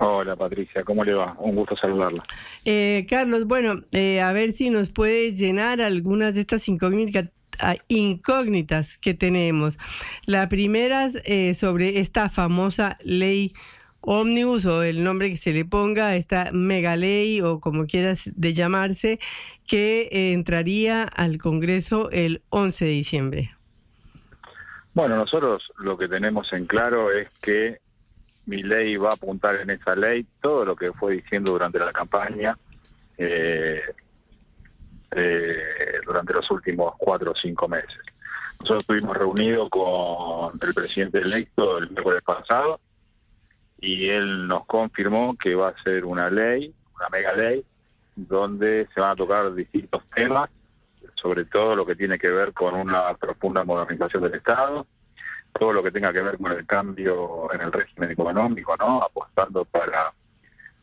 Hola Patricia, ¿cómo le va? Un gusto saludarla. Eh, Carlos, bueno, eh, a ver si nos puedes llenar algunas de estas incógnitas, ah, incógnitas que tenemos. La primera es eh, sobre esta famosa ley ómnibus o el nombre que se le ponga, esta mega ley o como quieras de llamarse, que entraría al Congreso el 11 de diciembre. Bueno, nosotros lo que tenemos en claro es que mi ley va a apuntar en esa ley todo lo que fue diciendo durante la campaña, eh, eh, durante los últimos cuatro o cinco meses. Nosotros estuvimos reunidos con el presidente electo el miércoles pasado y él nos confirmó que va a ser una ley, una mega ley, donde se van a tocar distintos temas, sobre todo lo que tiene que ver con una profunda modernización del Estado, todo lo que tenga que ver con el cambio en el régimen económico, ¿no? Apostando para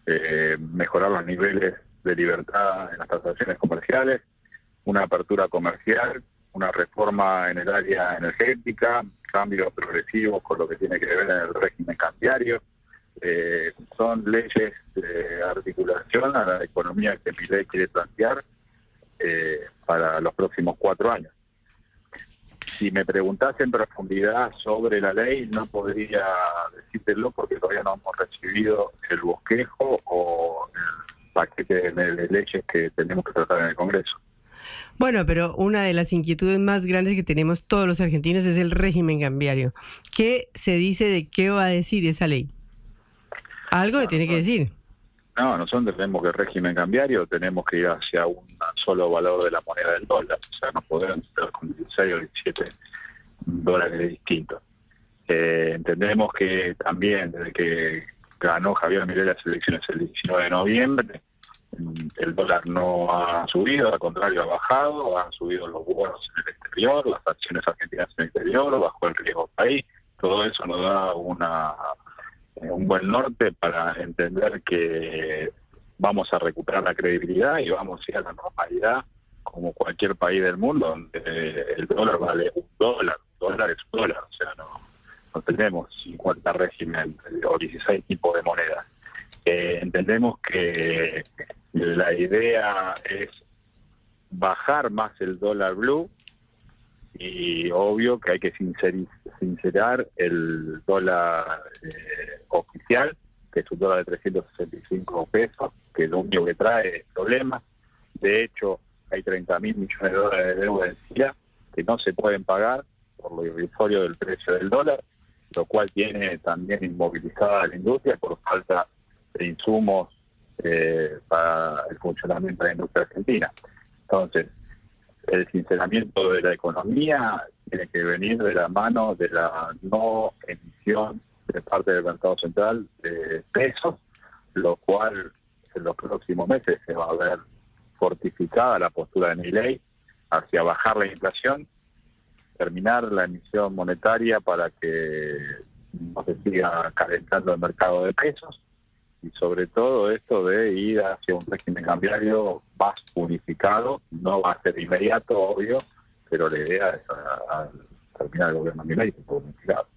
eh, mejorar los niveles de libertad en las transacciones comerciales, una apertura comercial, una reforma en el área energética, cambios progresivos con lo que tiene que ver en el régimen cambiario. Eh, son leyes de articulación a la economía que mi quiere plantear eh, para los próximos cuatro años si me preguntase en profundidad sobre la ley, no podría decírtelo porque todavía no hemos recibido el bosquejo o el paquete de leyes que tenemos que tratar en el Congreso. Bueno, pero una de las inquietudes más grandes que tenemos todos los argentinos es el régimen cambiario. ¿Qué se dice de qué va a decir esa ley? Algo le tiene que decir. No, nosotros tenemos que el régimen cambiario tenemos que ir hacia un solo valor de la moneda del dólar. O sea, no podemos estar con 16 o 17 dólares distintos. Eh, entendemos que también desde que ganó Javier Milei las elecciones el 19 de noviembre, el dólar no ha subido, al contrario ha bajado, han subido los bonos en el exterior, las acciones argentinas en el exterior, bajó el riesgo país, todo eso nos da una un buen norte para entender que vamos a recuperar la credibilidad y vamos a ir a la normalidad como cualquier país del mundo donde el dólar vale un dólar, dólar es dólar, o sea, no, tenemos 50 regímenes o 16 tipos de monedas. Eh, entendemos que la idea es bajar más el dólar blue y obvio que hay que sincerar el dólar eh, oficial, que es un dólar de 365 pesos, que lo único que trae problemas. De hecho, hay 30 mil millones de dólares de deuda en Chile que no se pueden pagar por lo irrisorio del precio del dólar, lo cual tiene también inmovilizada la industria por falta de insumos eh, para el funcionamiento de la industria argentina. Entonces, el sinceramiento de la economía tiene que venir de la mano de la no emisión de parte del mercado central de pesos, lo cual en los próximos meses se va a ver fortificada la postura de mi ley hacia bajar la inflación, terminar la emisión monetaria para que no se siga calentando el mercado de pesos y sobre todo esto de ir hacia un régimen cambiario más unificado, no va a ser inmediato, obvio, pero la idea es a, terminar el gobierno de unificado.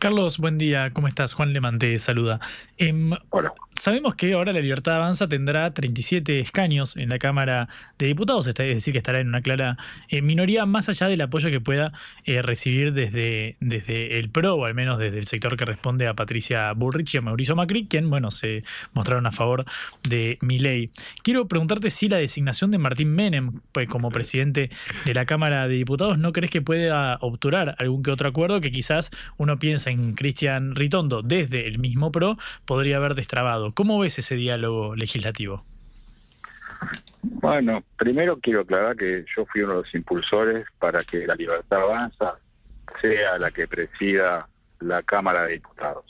Carlos, buen día, ¿cómo estás? Juan Le te saluda. Em, Hola. Sabemos que ahora la Libertad Avanza tendrá 37 escaños en la Cámara de Diputados, es decir, que estará en una clara eh, minoría, más allá del apoyo que pueda eh, recibir desde, desde el PRO, o al menos desde el sector que responde a Patricia Bullrich y a Mauricio Macri, quien, bueno, se mostraron a favor de mi ley. Quiero preguntarte si la designación de Martín Menem pues, como presidente de la Cámara de Diputados, ¿no crees que pueda obturar algún que otro acuerdo que quizás uno piensa en Cristian Ritondo desde el mismo PRO podría haber destrabado? ¿Cómo ves ese diálogo legislativo? Bueno, primero quiero aclarar que yo fui uno de los impulsores para que la libertad avanza sea la que presida la Cámara de Diputados.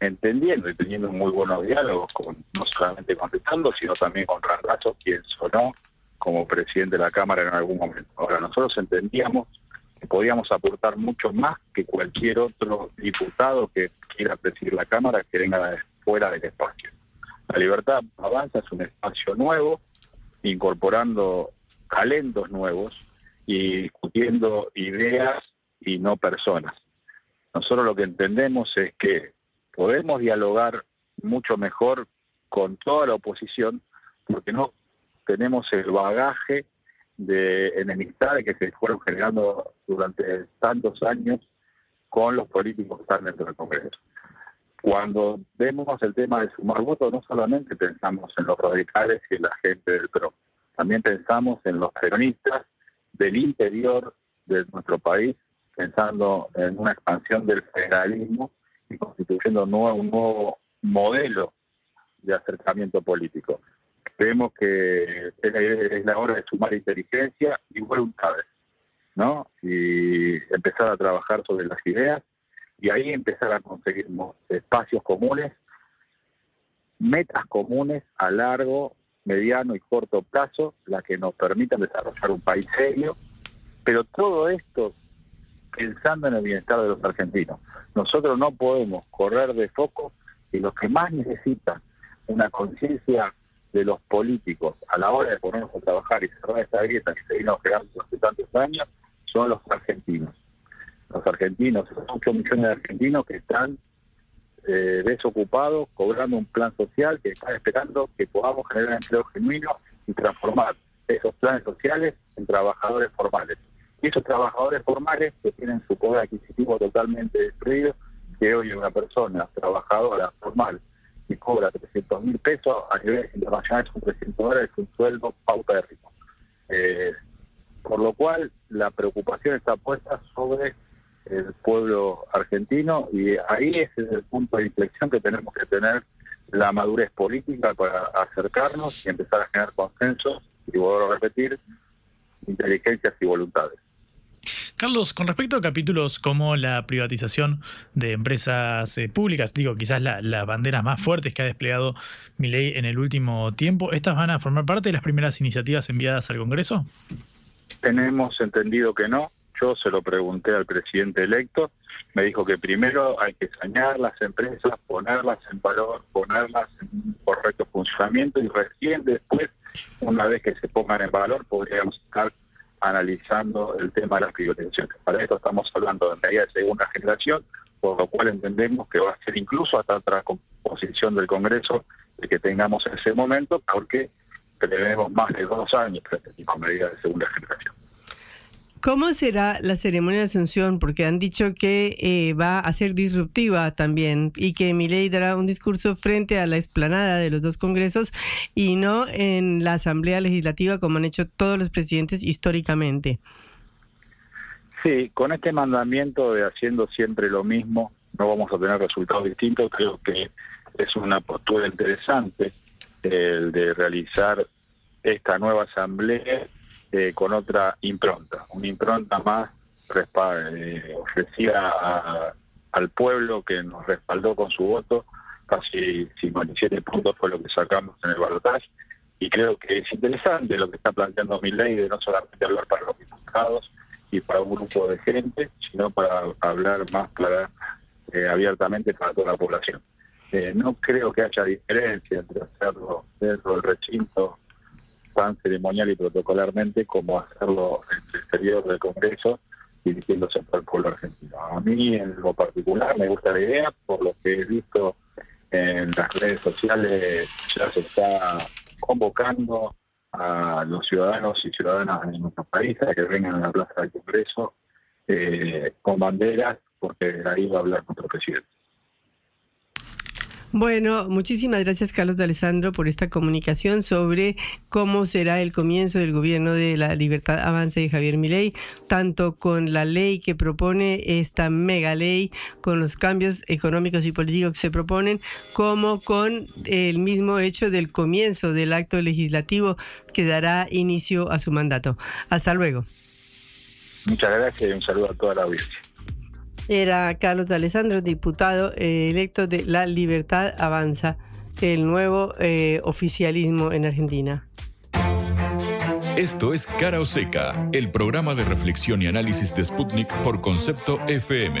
entendiendo y teniendo muy buenos diálogos, con, no solamente con Ricardo, sino también con Randazo, quien sonó como presidente de la Cámara en algún momento. Ahora, nosotros entendíamos podíamos aportar mucho más que cualquier otro diputado que quiera presidir la Cámara que venga fuera del espacio. La Libertad Avanza es un espacio nuevo, incorporando talentos nuevos y discutiendo ideas y no personas. Nosotros lo que entendemos es que podemos dialogar mucho mejor con toda la oposición porque no tenemos el bagaje de enemistades que se fueron generando durante tantos años con los políticos que están dentro del Congreso. Cuando vemos el tema de sumar votos, no solamente pensamos en los radicales y en la gente del PRO, también pensamos en los peronistas del interior de nuestro país, pensando en una expansión del federalismo y constituyendo un nuevo, un nuevo modelo de acercamiento político. Creemos que es la hora de sumar inteligencia y voluntades, ¿no? Y empezar a trabajar sobre las ideas y ahí empezar a conseguir espacios comunes, metas comunes a largo, mediano y corto plazo, las que nos permitan desarrollar un país serio, pero todo esto pensando en el bienestar de los argentinos. Nosotros no podemos correr de foco y los que más necesitan una conciencia de los políticos a la hora de ponernos a trabajar y cerrar esta grieta que se vino creando durante tantos años son los argentinos. Los argentinos, esos 8 millones de argentinos que están eh, desocupados, cobrando un plan social, que están esperando que podamos generar empleo genuino y transformar esos planes sociales en trabajadores formales. Y esos trabajadores formales que tienen su poder adquisitivo totalmente destruido, que hoy una persona trabajadora formal y cobra 300 mil pesos, a nivel internacional son 300 dólares, es un sueldo paupérrimo. Eh, por lo cual la preocupación está puesta sobre el pueblo argentino y ahí es el punto de inflexión que tenemos que tener la madurez política para acercarnos y empezar a generar consensos y volver a repetir inteligencias y voluntades. Carlos, con respecto a capítulos como la privatización de empresas eh, públicas, digo, quizás las la banderas más fuertes que ha desplegado mi ley en el último tiempo, ¿estas van a formar parte de las primeras iniciativas enviadas al Congreso? Tenemos entendido que no. Yo se lo pregunté al presidente electo, me dijo que primero hay que sanear las empresas, ponerlas en valor, ponerlas en correcto funcionamiento y recién después, una vez que se pongan en valor, podríamos estar analizando el tema de las privatizaciones. Para esto estamos hablando de medidas de segunda generación, por lo cual entendemos que va a ser incluso hasta otra composición del Congreso de que tengamos en ese momento, porque tenemos más de dos años para este medidas de segunda generación. ¿Cómo será la ceremonia de Asunción? Porque han dicho que eh, va a ser disruptiva también y que Milei dará un discurso frente a la explanada de los dos congresos y no en la Asamblea Legislativa como han hecho todos los presidentes históricamente. Sí, con este mandamiento de haciendo siempre lo mismo, no vamos a tener resultados distintos. Creo que es una postura interesante el de realizar esta nueva asamblea eh, con otra impronta, una impronta más eh, ofrecida al pueblo que nos respaldó con su voto, casi 57 puntos fue lo que sacamos en el balotaje, y creo que es interesante lo que está planteando mi ley de no solamente hablar para los diputados y para un grupo de gente, sino para hablar más clara, eh, abiertamente para toda la población. no creo que haya diferencia entre hacerlo dentro del recinto tan ceremonial y protocolarmente como hacerlo en el exterior del Congreso dirigiéndose al pueblo argentino. A mí en lo particular me gusta la idea, por lo que he visto en las redes sociales ya se está convocando a los ciudadanos y ciudadanas de nuestro país a que vengan a la plaza del Congreso eh, con banderas, porque ahí va a hablar nuestro presidente. Bueno, muchísimas gracias Carlos de Alessandro por esta comunicación sobre cómo será el comienzo del gobierno de la libertad avance de Javier Milei, tanto con la ley que propone esta mega ley, con los cambios económicos y políticos que se proponen, como con el mismo hecho del comienzo del acto legislativo que dará inicio a su mandato. Hasta luego. Muchas gracias y un saludo a toda la audiencia. Era Carlos de Alessandro, diputado eh, electo de La Libertad Avanza, el nuevo eh, oficialismo en Argentina. Esto es Cara o Seca, el programa de reflexión y análisis de Sputnik por concepto FM.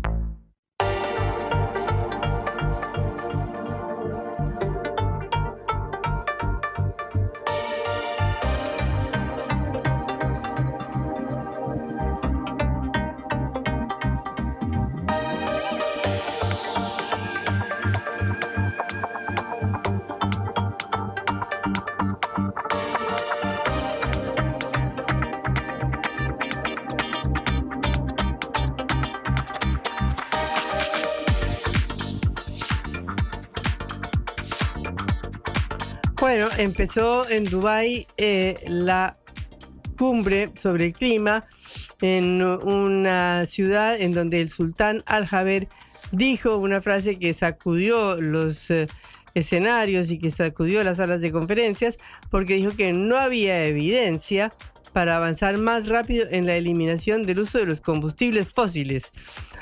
Empezó en Dubái eh, la cumbre sobre el clima en una ciudad en donde el sultán Al-Jaber dijo una frase que sacudió los eh, escenarios y que sacudió las salas de conferencias porque dijo que no había evidencia para avanzar más rápido en la eliminación del uso de los combustibles fósiles.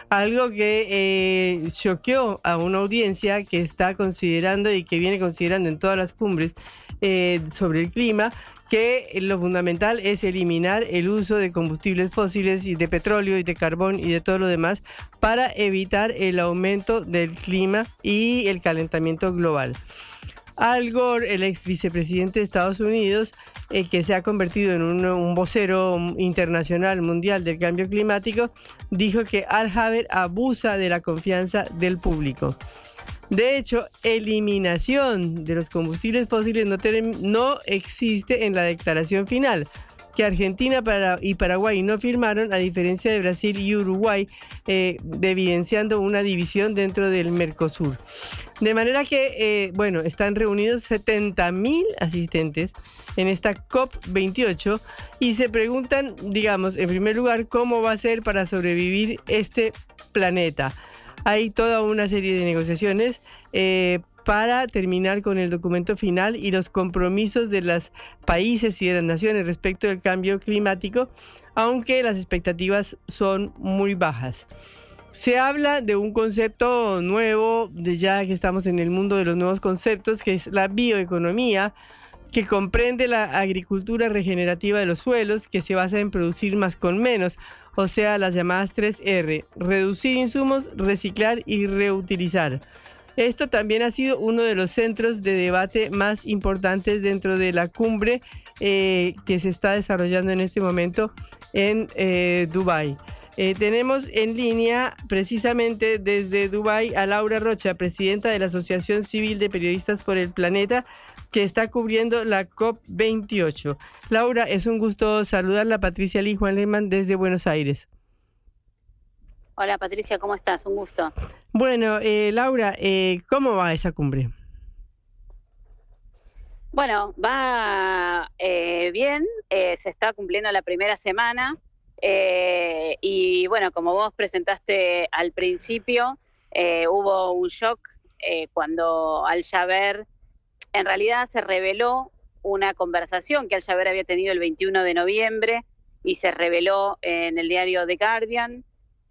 Algo que eh, choqueó a una audiencia que está considerando y que viene considerando en todas las cumbres eh, sobre el clima que lo fundamental es eliminar el uso de combustibles fósiles y de petróleo y de carbón y de todo lo demás para evitar el aumento del clima y el calentamiento global. Al Gore, el ex vicepresidente de Estados Unidos, eh, que se ha convertido en un, vocero internacional mundial del cambio climático, dijo que Al-Jaber abusa de la confianza del público. De hecho, eliminación de los combustibles fósiles no, existe en la declaración final que Argentina y Paraguay no firmaron, a diferencia de Brasil y Uruguay, eh, evidenciando una división dentro del Mercosur. De manera que, eh, bueno, están reunidos 70 mil asistentes en esta COP28 y se preguntan, digamos, en primer lugar, cómo va a ser para sobrevivir este planeta. Hay toda una serie de negociaciones eh, para terminar con el documento final y los compromisos de los países y de las naciones respecto del cambio climático, aunque las expectativas son muy bajas. Se habla de un concepto nuevo, ya que estamos en el mundo de los nuevos conceptos, que es la bioeconomía, que comprende la agricultura regenerativa de los suelos, que se basa en producir más con menos, o sea, las llamadas 3R, reducir insumos, reciclar y reutilizar. Esto también ha sido uno de los centros de debate más importantes dentro de la cumbre eh, que se está desarrollando en este momento en eh, Dubái. Eh, tenemos en línea precisamente desde Dubái a Laura Rocha, presidenta de la Asociación Civil de Periodistas por el Planeta, que está cubriendo la COP28. Laura, es un gusto saludarla, Patricia Lee Juan Lehmann desde Buenos Aires. Hola Patricia, ¿cómo estás? Un gusto. Bueno, eh, Laura, eh, ¿cómo va esa cumbre? Bueno, va eh, bien, se está cumpliendo la primera semana y bueno, como vos presentaste al principio, hubo un shock cuando Al-Jaber en realidad se reveló una conversación que Al-Jaber había tenido el 21 de noviembre y se reveló en el diario The Guardian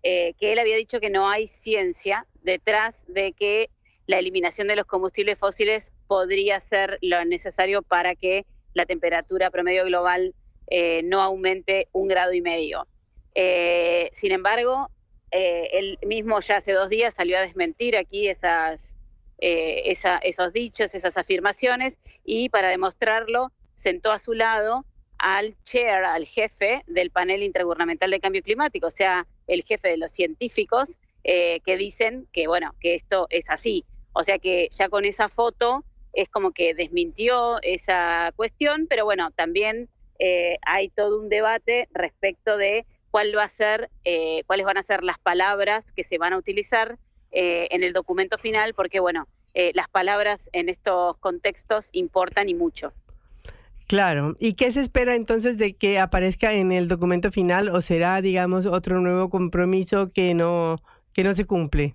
eh, que él había dicho que no hay ciencia detrás de que la eliminación de los combustibles fósiles podría ser lo necesario para que la temperatura promedio global eh, no aumente un grado y medio. Eh, sin embargo, él mismo ya hace dos días salió a desmentir aquí esas, esos dichos, esas afirmaciones, y para demostrarlo sentó a su lado al chair, al jefe del panel intergubernamental de cambio climático, o sea, el jefe de los científicos, eh, que dicen que, bueno, que esto es así. O sea que ya con esa foto es como que desmintió esa cuestión, pero bueno, también eh, hay todo un debate respecto de cuál va a ser, eh, cuáles van a ser las palabras que se van a utilizar en el documento final, porque bueno, las palabras en estos contextos importan y mucho. Claro. ¿Y qué se espera entonces de que aparezca en el documento final o será, digamos, otro nuevo compromiso que no, que no se cumple?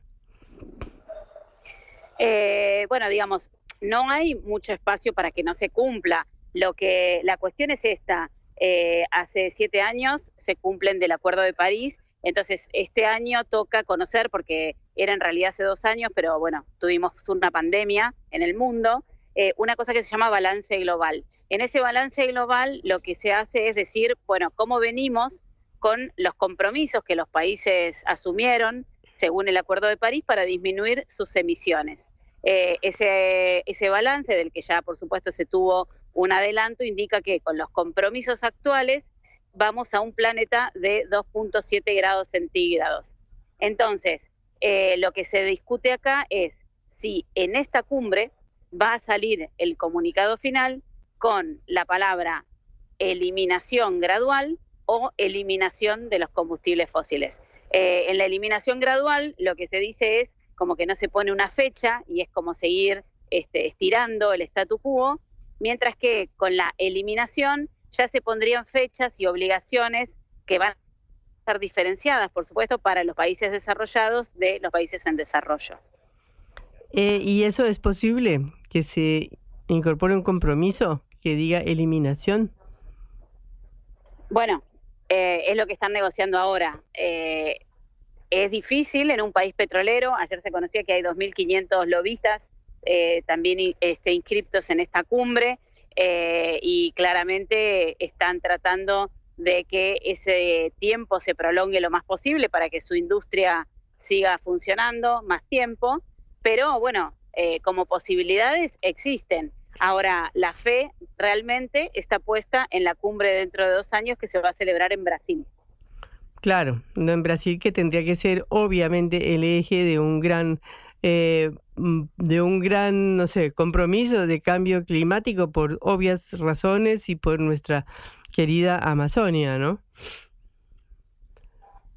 Eh, bueno, digamos, no hay mucho espacio para que no se cumpla. Lo que la cuestión es esta. Eh, hace siete años se cumplen del Acuerdo de París, entonces este año toca conocer, porque era en realidad hace dos años, pero bueno, tuvimos una pandemia en el mundo, eh, una cosa que se llama balance global. En ese balance global lo que se hace es decir, bueno, cómo venimos con los compromisos que los países asumieron según el Acuerdo de París para disminuir sus emisiones. Eh, ese, ese balance, del que ya por supuesto se tuvo un adelanto, indica que con los compromisos actuales vamos a un planeta de 2.7 grados centígrados. Entonces, eh, lo que se discute acá es si en esta cumbre va a salir el comunicado final con la palabra eliminación gradual o eliminación de los combustibles fósiles. Eh, en la eliminación gradual lo que se dice es como que no se pone una fecha y es como seguir este, estirando el statu quo, mientras que con la eliminación ya se pondrían fechas y obligaciones que van estar diferenciadas, por supuesto, para los países desarrollados de los países en desarrollo. Eh, ¿Y eso es posible? ¿Que se incorpore un compromiso? que diga eliminación? Bueno, eh, es lo que están negociando ahora. Eh, es difícil en un país petrolero. Ayer se conocía que hay 2.500 lobistas también este, inscriptos en esta cumbre y claramente están tratando de que ese tiempo se prolongue lo más posible para que su industria siga funcionando más tiempo. Pero bueno, como posibilidades existen. Ahora, la fe realmente está puesta en la cumbre dentro de dos años que se va a celebrar en Brasil. Claro, no en Brasil que tendría que ser obviamente el eje de un gran eh, de un gran, no sé, compromiso de cambio climático por obvias razones y por nuestra querida Amazonia, ¿no?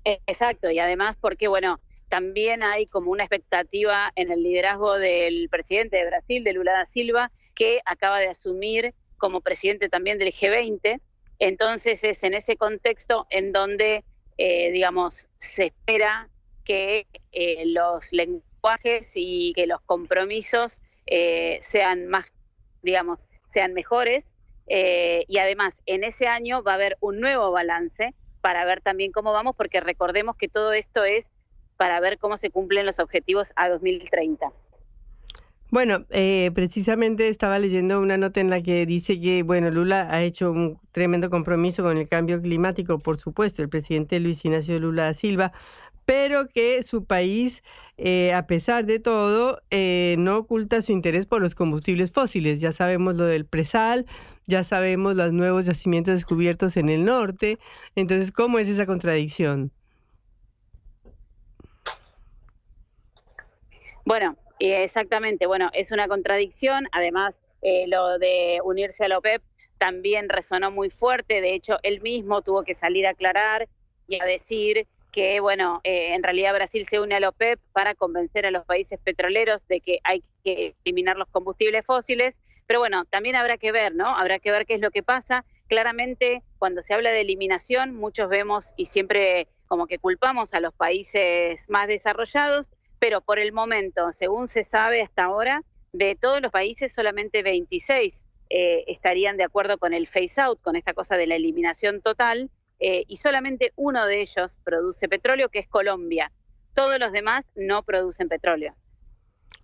Exacto, y además porque, bueno, también hay como una expectativa en el liderazgo del presidente de Brasil, de Lula da Silva, que acaba de asumir como presidente también del G20. Entonces es en ese contexto en donde, eh, digamos, se espera que eh, los lenguajes y que los compromisos eh, sean más, digamos, sean mejores. Y además, en ese año va a haber un nuevo balance para ver también cómo vamos, porque recordemos que todo esto es para ver cómo se cumplen los objetivos a 2030. Bueno, eh, precisamente estaba leyendo una nota en la que dice que, bueno, Lula ha hecho un tremendo compromiso con el cambio climático, por supuesto, el presidente Luis Ignacio Lula da Silva, pero que su país, eh, a pesar de todo, eh, no oculta su interés por los combustibles fósiles. Ya sabemos lo del presal, ya sabemos los nuevos yacimientos descubiertos en el norte. Entonces, ¿cómo es esa contradicción? Bueno, exactamente. Bueno, es una contradicción. Además, eh, lo de unirse a la OPEP también resonó muy fuerte. De hecho, él mismo tuvo que salir a aclarar y a decir que, bueno, eh, en realidad Brasil se une a la OPEP para convencer a los países petroleros de que hay que eliminar los combustibles fósiles, pero bueno, también habrá que ver, ¿no? Habrá que ver qué es lo que pasa. Claramente, cuando se habla de eliminación, muchos vemos y siempre como que culpamos a los países más desarrollados, pero por el momento, según se sabe hasta ahora, de todos los países solamente 26 eh, estarían de acuerdo con el phase out, con esta cosa de la eliminación total, eh, y solamente uno de ellos produce petróleo, que es Colombia. Todos los demás no producen petróleo.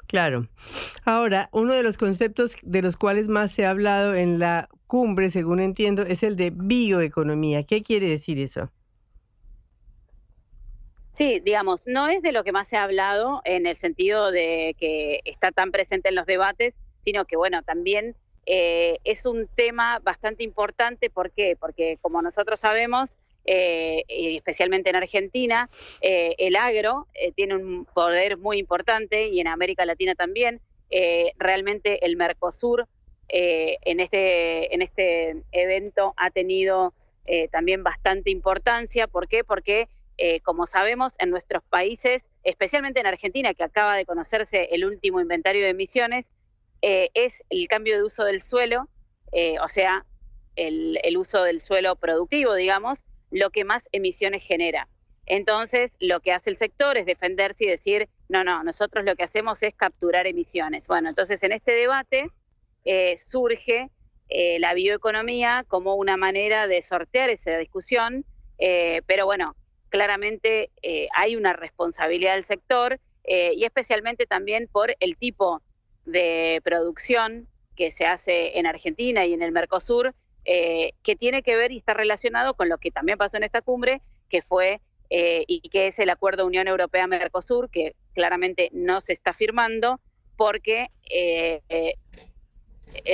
Claro. Ahora, uno de los conceptos de los cuales más se ha hablado en la cumbre, según entiendo, es el de bioeconomía. ¿Qué quiere decir eso? Sí, digamos, no es de lo que más se ha hablado en el sentido de que está tan presente en los debates, sino que, bueno, también eh, es un tema bastante importante. ¿Por qué? Porque como nosotros sabemos, eh, especialmente en Argentina, eh, el agro tiene un poder muy importante y en América Latina también. realmente el Mercosur en, este, en este evento ha tenido también bastante importancia. ¿Por qué? Porque como sabemos, en nuestros países, especialmente en Argentina, que acaba de conocerse el último inventario de emisiones, eh, es el cambio de uso del suelo, eh, o sea, el, uso del suelo productivo, digamos, lo que más emisiones genera. Entonces, lo que hace el sector es defenderse y decir, no, no, nosotros lo que hacemos es capturar emisiones. Bueno, entonces en este debate eh, surge la bioeconomía como una manera de sortear esa discusión, pero bueno, claramente hay una responsabilidad del sector y especialmente también por el tipo de producción que se hace en Argentina y en el Mercosur, eh, que tiene que ver y está relacionado con lo que también pasó en esta cumbre, que fue eh, y que es el acuerdo Unión Europea-Mercosur, que claramente no se está firmando porque eh,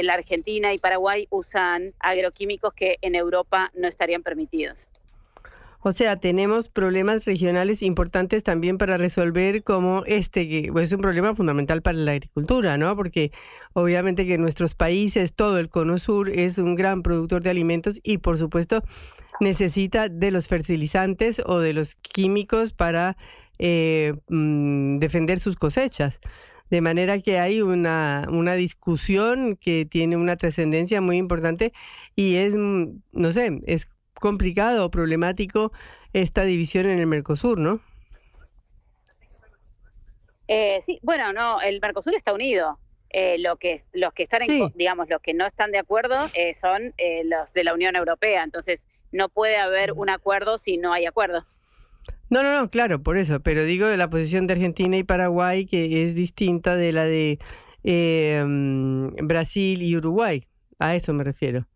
la Argentina y Paraguay usan agroquímicos que en Europa no estarían permitidos. O sea, tenemos problemas regionales importantes también para resolver como este, que pues, es un problema fundamental para la agricultura, ¿no? Porque obviamente que nuestros países, todo el cono sur es un gran productor de alimentos y por supuesto necesita de los fertilizantes o de los químicos para eh, mm, defender sus cosechas. De manera que hay una, una discusión que tiene una trascendencia muy importante y es, mm, no sé, es complicado o problemático esta división en el Mercosur, ¿no? Eh, sí, bueno, no, el Mercosur está unido. Eh, lo que, los que están, en, digamos, los que no están de acuerdo eh, son los de la Unión Europea. Entonces, no puede haber un acuerdo si no hay acuerdo. No, no, no, claro, por eso. Pero digo de la posición de Argentina y Paraguay que es distinta de la de mm, Brasil y Uruguay. A eso me refiero.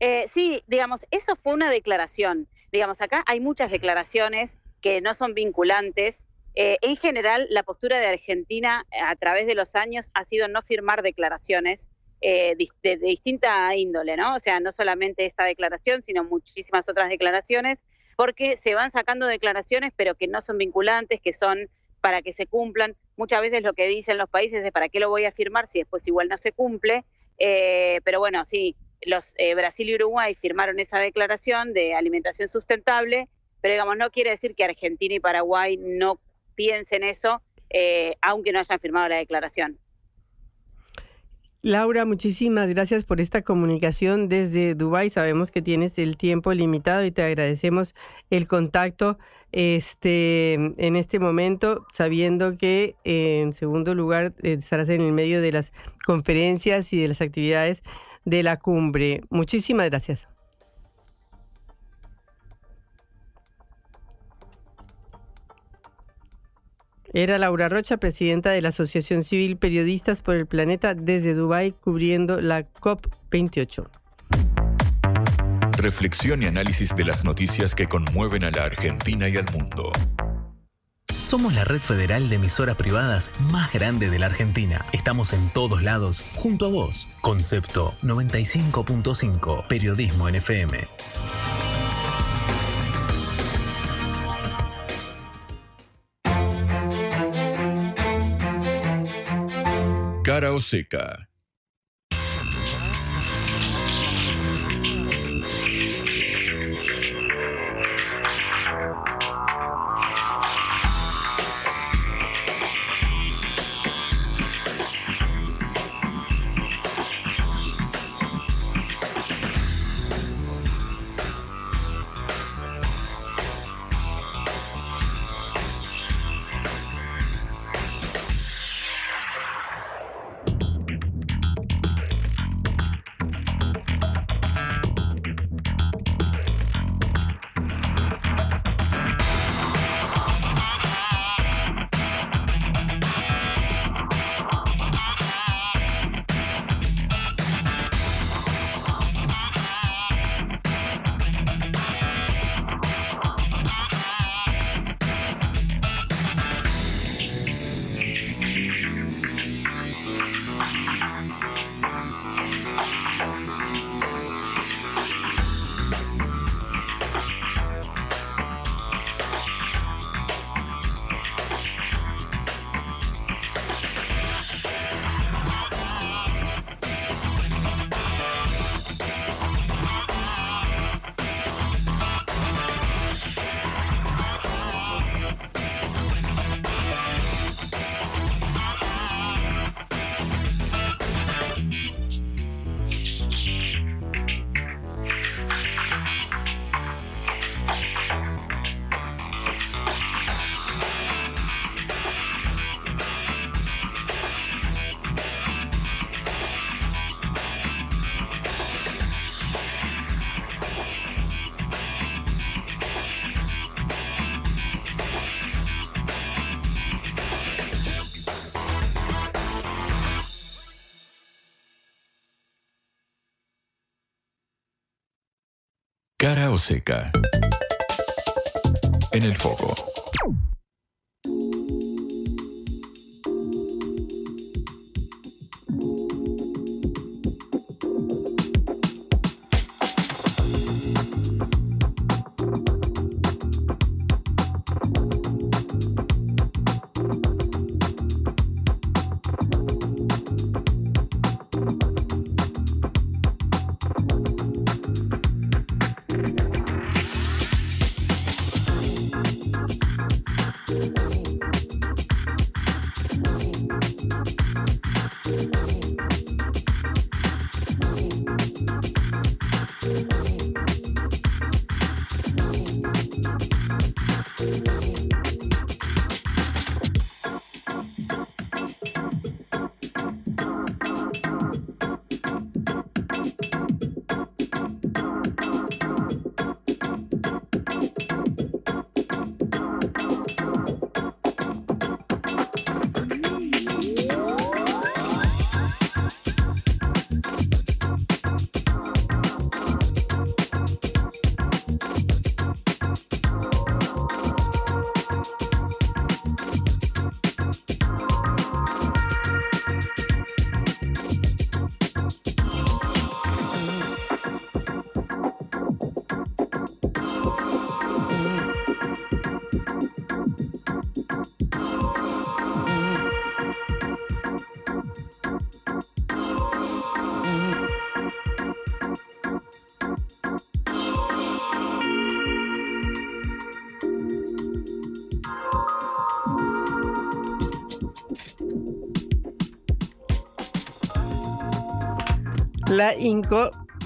Eh, sí, digamos, eso fue una declaración. Digamos, acá hay muchas declaraciones que no son vinculantes. Eh, en general, la postura de Argentina eh, a través de los años ha sido no firmar declaraciones de, distinta índole, ¿no? O sea, no solamente esta declaración, sino muchísimas otras declaraciones, porque se van sacando declaraciones, pero que no son vinculantes, que son para que se cumplan. Muchas veces lo que dicen los países es para qué lo voy a firmar si después igual no se cumple. pero bueno, sí, los eh, Brasil y Uruguay firmaron esa declaración de alimentación sustentable, pero digamos, no quiere decir que Argentina y Paraguay no piensen eso, eh, aunque no hayan firmado la declaración. Laura, muchísimas gracias por esta comunicación desde Dubái. Sabemos que tienes el tiempo limitado y te agradecemos el contacto este, en este momento, sabiendo que en segundo lugar estarás en el medio de las conferencias y de las actividades de la cumbre. Muchísimas gracias. Era Laura Rocha, presidenta de la Asociación Civil Periodistas por el Planeta desde Dubái, cubriendo la COP28. Reflexión y análisis de las noticias que conmueven a la Argentina y al mundo. Somos la red federal de emisoras privadas más grande de la Argentina. Estamos en todos lados, junto a vos. Concepto 95.5, Periodismo en FM. o seca. En el foco.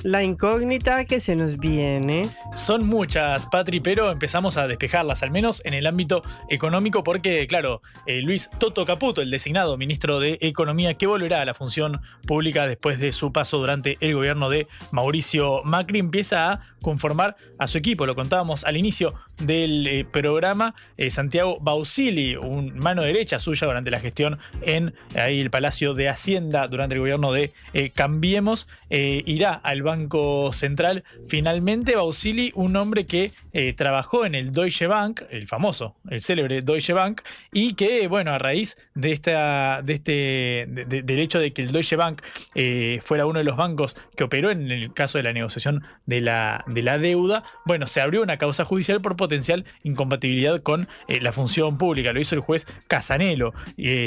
La, incógnita que se nos viene. Son muchas, Patri, pero empezamos a despejarlas, al menos en el ámbito económico, porque, claro, eh, Luis Toto Caputo, el designado ministro de Economía, que volverá a la función pública después de su paso durante el gobierno de Mauricio Macri, empieza a conformar a su equipo. Lo contábamos al inicio del eh, programa. Eh, Santiago Bausili, un mano derecha suya durante la gestión en ahí, el Palacio de Hacienda durante el gobierno de Cambiemos, irá al Banco Central. Finalmente, Bausili, un hombre que eh, trabajó en el Deutsche Bank, el famoso, el célebre Deutsche Bank, y que, bueno, a raíz de esta, de este, de- de- del hecho de que el Deutsche Bank eh, fuera uno de los bancos que operó en el caso de la negociación de la, de la deuda, bueno, se abrió una causa judicial por potencial incompatibilidad con eh, la función pública. Lo hizo el juez Casanelo.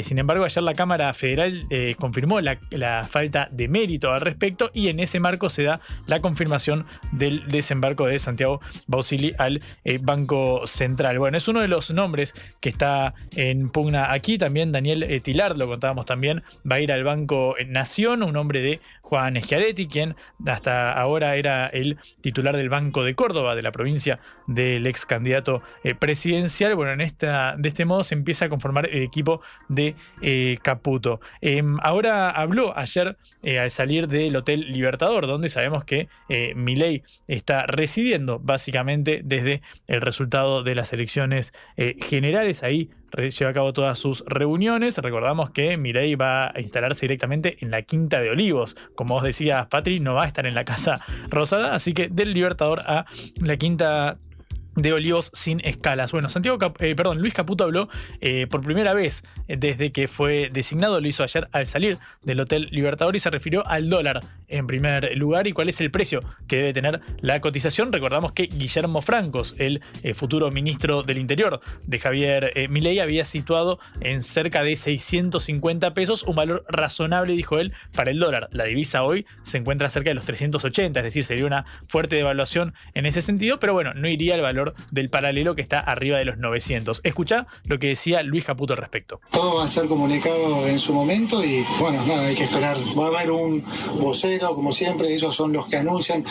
Sin embargo, ayer la Cámara Federal confirmó la, la falta de mérito al respecto y en ese marco se da la confirmación del desembarco de Santiago Bausili al eh, Banco Central. Bueno, es uno de los nombres que está en pugna aquí. También Daniel eh, Tilard, lo contábamos también, va a ir al Banco Nación, un hombre de Juan Schiaretti, quien hasta ahora era el titular del Banco de Córdoba, de la provincia del ex candidato eh, presidencial. Bueno, en esta, de este modo se empieza a conformar el equipo de eh, Caputo. Em, ahora habló ayer eh, al salir del Hotel Libertador, donde sabemos que Milei está residiendo básicamente desde el resultado de las elecciones generales. Ahí lleva a cabo todas sus reuniones. Recordamos que Milei va a instalarse directamente en la Quinta de Olivos. Como vos decías, Patri, no va a estar en la Casa Rosada, así que del Libertador a la Quinta de Olivos sin escalas. Bueno, Santiago, eh, perdón, Luis Caputo habló eh, por primera vez desde que fue designado, lo hizo ayer al salir del Hotel Libertador y se refirió al dólar en primer lugar y cuál es el precio que debe tener la cotización. Recordamos que Guillermo Francos, el eh, futuro ministro del Interior de Javier Milei, había situado en cerca de 650 pesos, un valor razonable, dijo él, para el dólar. La divisa hoy se encuentra cerca de los 380, es decir, sería una fuerte devaluación en ese sentido, pero bueno, no iría al valor del paralelo que está arriba de los 900. Escucha lo que decía Luis Caputo al respecto. Todo va a ser comunicado en su momento y bueno, nada, hay que esperar. Va a haber un vocero, como siempre, ellos son los que anuncian.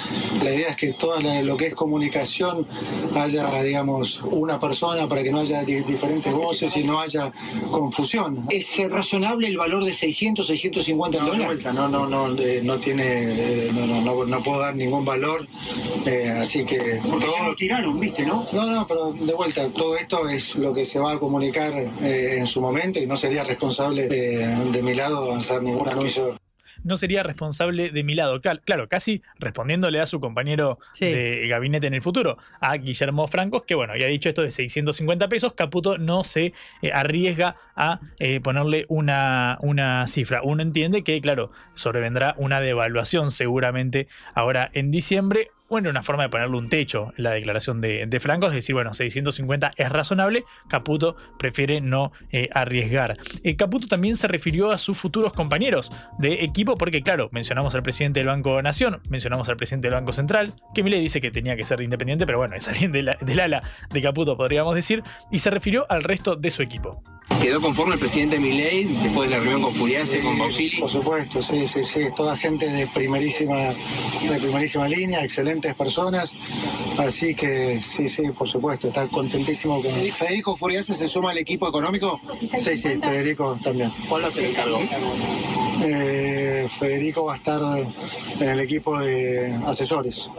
La idea es que todo lo que es comunicación haya, digamos, una persona para que no haya di- diferentes voces y no haya confusión. ¿Es razonable el valor de 600, 650 No, dólares? no, no, no, eh, no tiene, eh, no, no, no, no puedo dar ningún valor, eh, así que Porque ya todo- lo tiraron, ¿viste, no? no, no, pero de vuelta, todo esto es lo que se va a comunicar eh, en su momento y no sería responsable de mi lado avanzar ningún anuncio. no sería responsable de mi lado. Claro, claro, casi respondiéndole a su compañero de gabinete en el futuro, a Guillermo Francos, que bueno, ya ha dicho esto de 650 pesos, Caputo no se eh, arriesga a eh, ponerle una, una cifra. Uno entiende que, claro, sobrevendrá una devaluación seguramente ahora en diciembre. Bueno, una forma de ponerle un techo en la declaración de, de Franco, es decir, bueno, 650 es razonable, Caputo prefiere no eh, arriesgar. Eh, Caputo también se refirió a sus futuros compañeros de equipo, porque claro, mencionamos al presidente del Banco Nación, mencionamos al presidente del Banco Central, que Milei dice que tenía que ser independiente, pero bueno, es alguien de la- del ala de Caputo, podríamos decir, y se refirió al resto de su equipo. ¿Quedó conforme el presidente Milei después de la reunión con Furiase, con Bausili? Por supuesto, sí, sí, sí, toda gente de primerísima, de primerísima línea, personas, así que sí, sí, por supuesto, está contentísimo con... ¿Federico Furiase se suma al equipo económico? Sí, sí, Federico también. ¿Cuál va a ser el cargo? Eh, Federico va a estar en el equipo de asesores.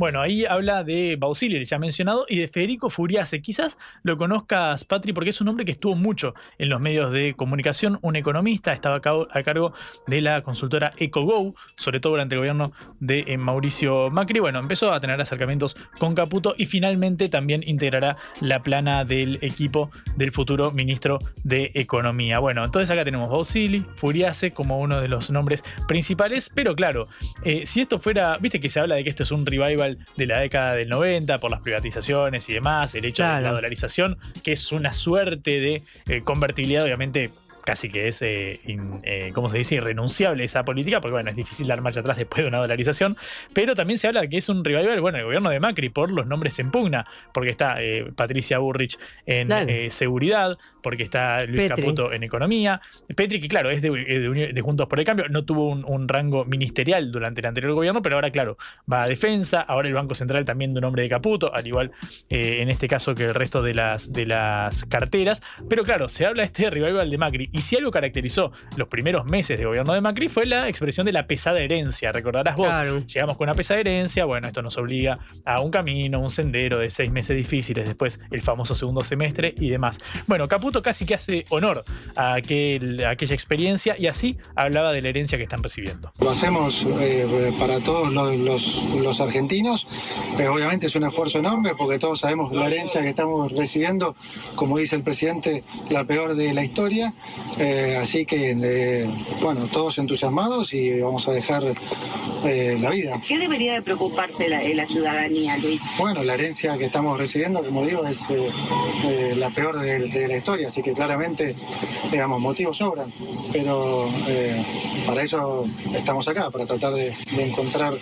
Bueno, ahí habla de Bausili, ya mencionado, y de Federico Furiase. Quizás lo conozcas, Patri, porque es un hombre que estuvo mucho en los medios de comunicación, un economista, estaba a cargo de la consultora EcoGo, sobre todo durante el gobierno de eh, Mauricio Macri. Bueno, empezó a tener acercamientos con Caputo y finalmente también integrará la plana del equipo del futuro ministro de Economía. Bueno, entonces acá tenemos Bausili, Furiase como uno de los nombres principales, pero claro, eh, si esto fuera, viste que se habla de que esto es un revival de la década del 90 por las privatizaciones y demás, el hecho de la dolarización, que es una suerte de eh, convertibilidad, obviamente casi que es, eh, in- eh, ¿cómo se dice?, irrenunciable esa política, porque bueno, es difícil dar marcha atrás después de una dolarización, pero también se habla de que es un revival, bueno, el gobierno de Macri por los nombres en pugna, porque está eh, Patricia Burrich en Claro. eh, seguridad, porque está Luis Petri. Caputo en economía, Petri, que claro, es de, de Uni- de Juntos por el Cambio, no tuvo un, un rango ministerial durante el anterior gobierno, pero ahora, claro, va a defensa, ahora el Banco Central también de un nombre de Caputo, al igual en este caso que el resto de las, de las carteras, pero claro, se habla de este revival de Macri y Y si algo caracterizó los primeros meses de gobierno de Macri fue la expresión de la pesada herencia. Recordarás vos, llegamos con una pesada herencia, bueno, esto nos obliga a un camino, un sendero de seis meses difíciles, después el famoso segundo semestre y demás. Bueno, Caputo casi que hace honor a, aquel, a aquella experiencia y así hablaba de la herencia que están recibiendo. Lo hacemos eh, para todos los, los- los argentinos. Eh, obviamente es un esfuerzo enorme porque todos sabemos la herencia que estamos recibiendo, como dice el presidente, la peor de la historia. Eh, así que, eh, bueno, todos entusiasmados y vamos a dejar eh, la vida. ¿Qué debería de preocuparse la, la ciudadanía, Luis? Bueno, la herencia que estamos recibiendo, como digo, es eh, eh, la peor de, de la historia, así que claramente, digamos, motivos sobran, pero eh, para eso estamos acá, para tratar de, de encontrar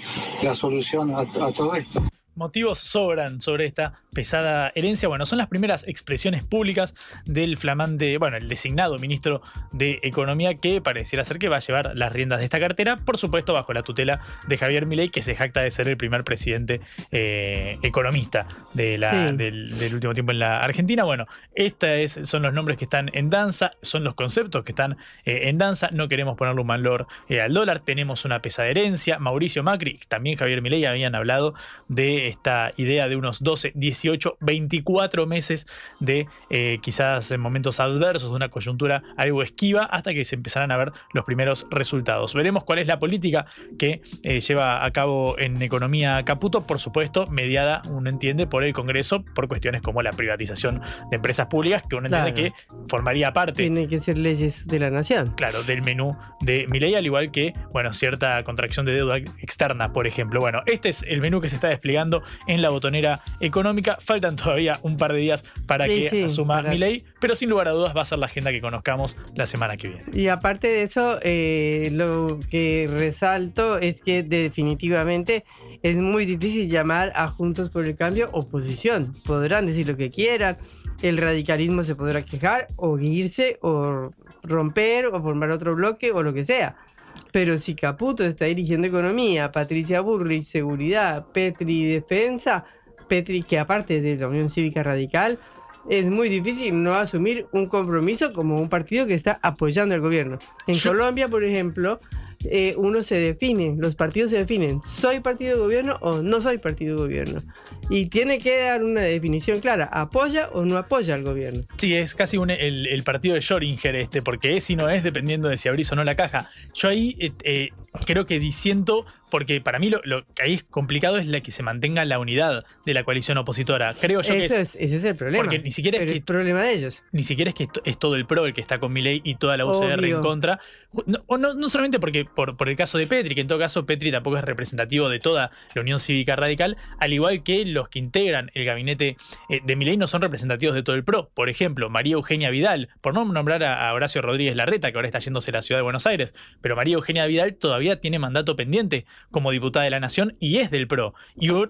la solución a, a todo esto. Motivos sobran sobre esta pesada herencia. Bueno, son las primeras expresiones públicas del flamante, bueno, el designado ministro de Economía que pareciera ser que va a llevar las riendas de esta cartera, por supuesto bajo la tutela de Javier Milei, que se jacta de ser el primer presidente eh, economista de la- Sí. del, del último tiempo en la Argentina. Bueno, estos son los nombres que están en danza, son los conceptos que están eh, en danza. No queremos ponerle un valor eh, al dólar, tenemos una pesada herencia. Mauricio Macri, también Javier Milei habían hablado de esta idea de unos 12, 18, 24 meses de eh, quizás en momentos adversos, de una coyuntura algo esquiva, hasta que se empezarán a ver los primeros resultados. Veremos cuál es la política que eh, lleva a cabo en economía Caputo, por supuesto, mediada, uno entiende, por el Congreso, por cuestiones como la privatización de empresas públicas, que uno entiende Claro. que formaría parte Tiene que ser leyes de la nación. claro, del menú de Milei, al igual que, bueno, cierta contracción de deuda externa, por ejemplo. Bueno, este es el menú que se está desplegando en la botonera económica. Faltan todavía un par de días para Sí, que sí, asuma para- Milei, pero sin lugar a dudas va a ser la agenda que conozcamos la semana que viene. Y aparte de eso, eh, lo que resalto es que definitivamente es muy difícil llamar a Juntos por el Cambio oposición. Podrán decir lo que quieran, el radicalismo se podrá quejar o irse o romper o formar otro bloque o lo que sea. Pero si Caputo está dirigiendo economía, Patricia Burrich seguridad, Petri defensa, Petri que aparte de la Unión Cívica Radical, es muy difícil no asumir un compromiso como un partido que está apoyando al gobierno. En Colombia, por ejemplo, eh, uno se define, los partidos se definen, ¿soy partido de gobierno o no soy partido de gobierno? Y tiene que dar una definición clara, ¿apoya o no apoya al gobierno? Sí, es casi el, partido de Schrödinger este, porque es y no es dependiendo de si abrís o no la caja. Yo ahí eh, eh, creo que disiento, porque para mí lo, lo que ahí es complicado es la que se mantenga la unidad de la coalición opositora. Creo yo que Eso es, es- ese es el problema. Porque ni siquiera es que- es problema de ellos. Ni siquiera es que es todo el PRO el que está con Milei y toda la UCR Obvio. en contra. No, no, no solamente porque por, por el caso de Petri, que en todo caso Petri tampoco es representativo de toda la Unión Cívica Radical, al igual que los que integran el gabinete eh, de Milei no son representativos de todo el PRO. Por ejemplo, María Eugenia Vidal, por no nombrar a, a Horacio Rodríguez Larreta, que ahora está yéndose a la ciudad de Buenos Aires, pero María Eugenia Vidal todavía tiene mandato pendiente como diputada de la Nación y es del PRO.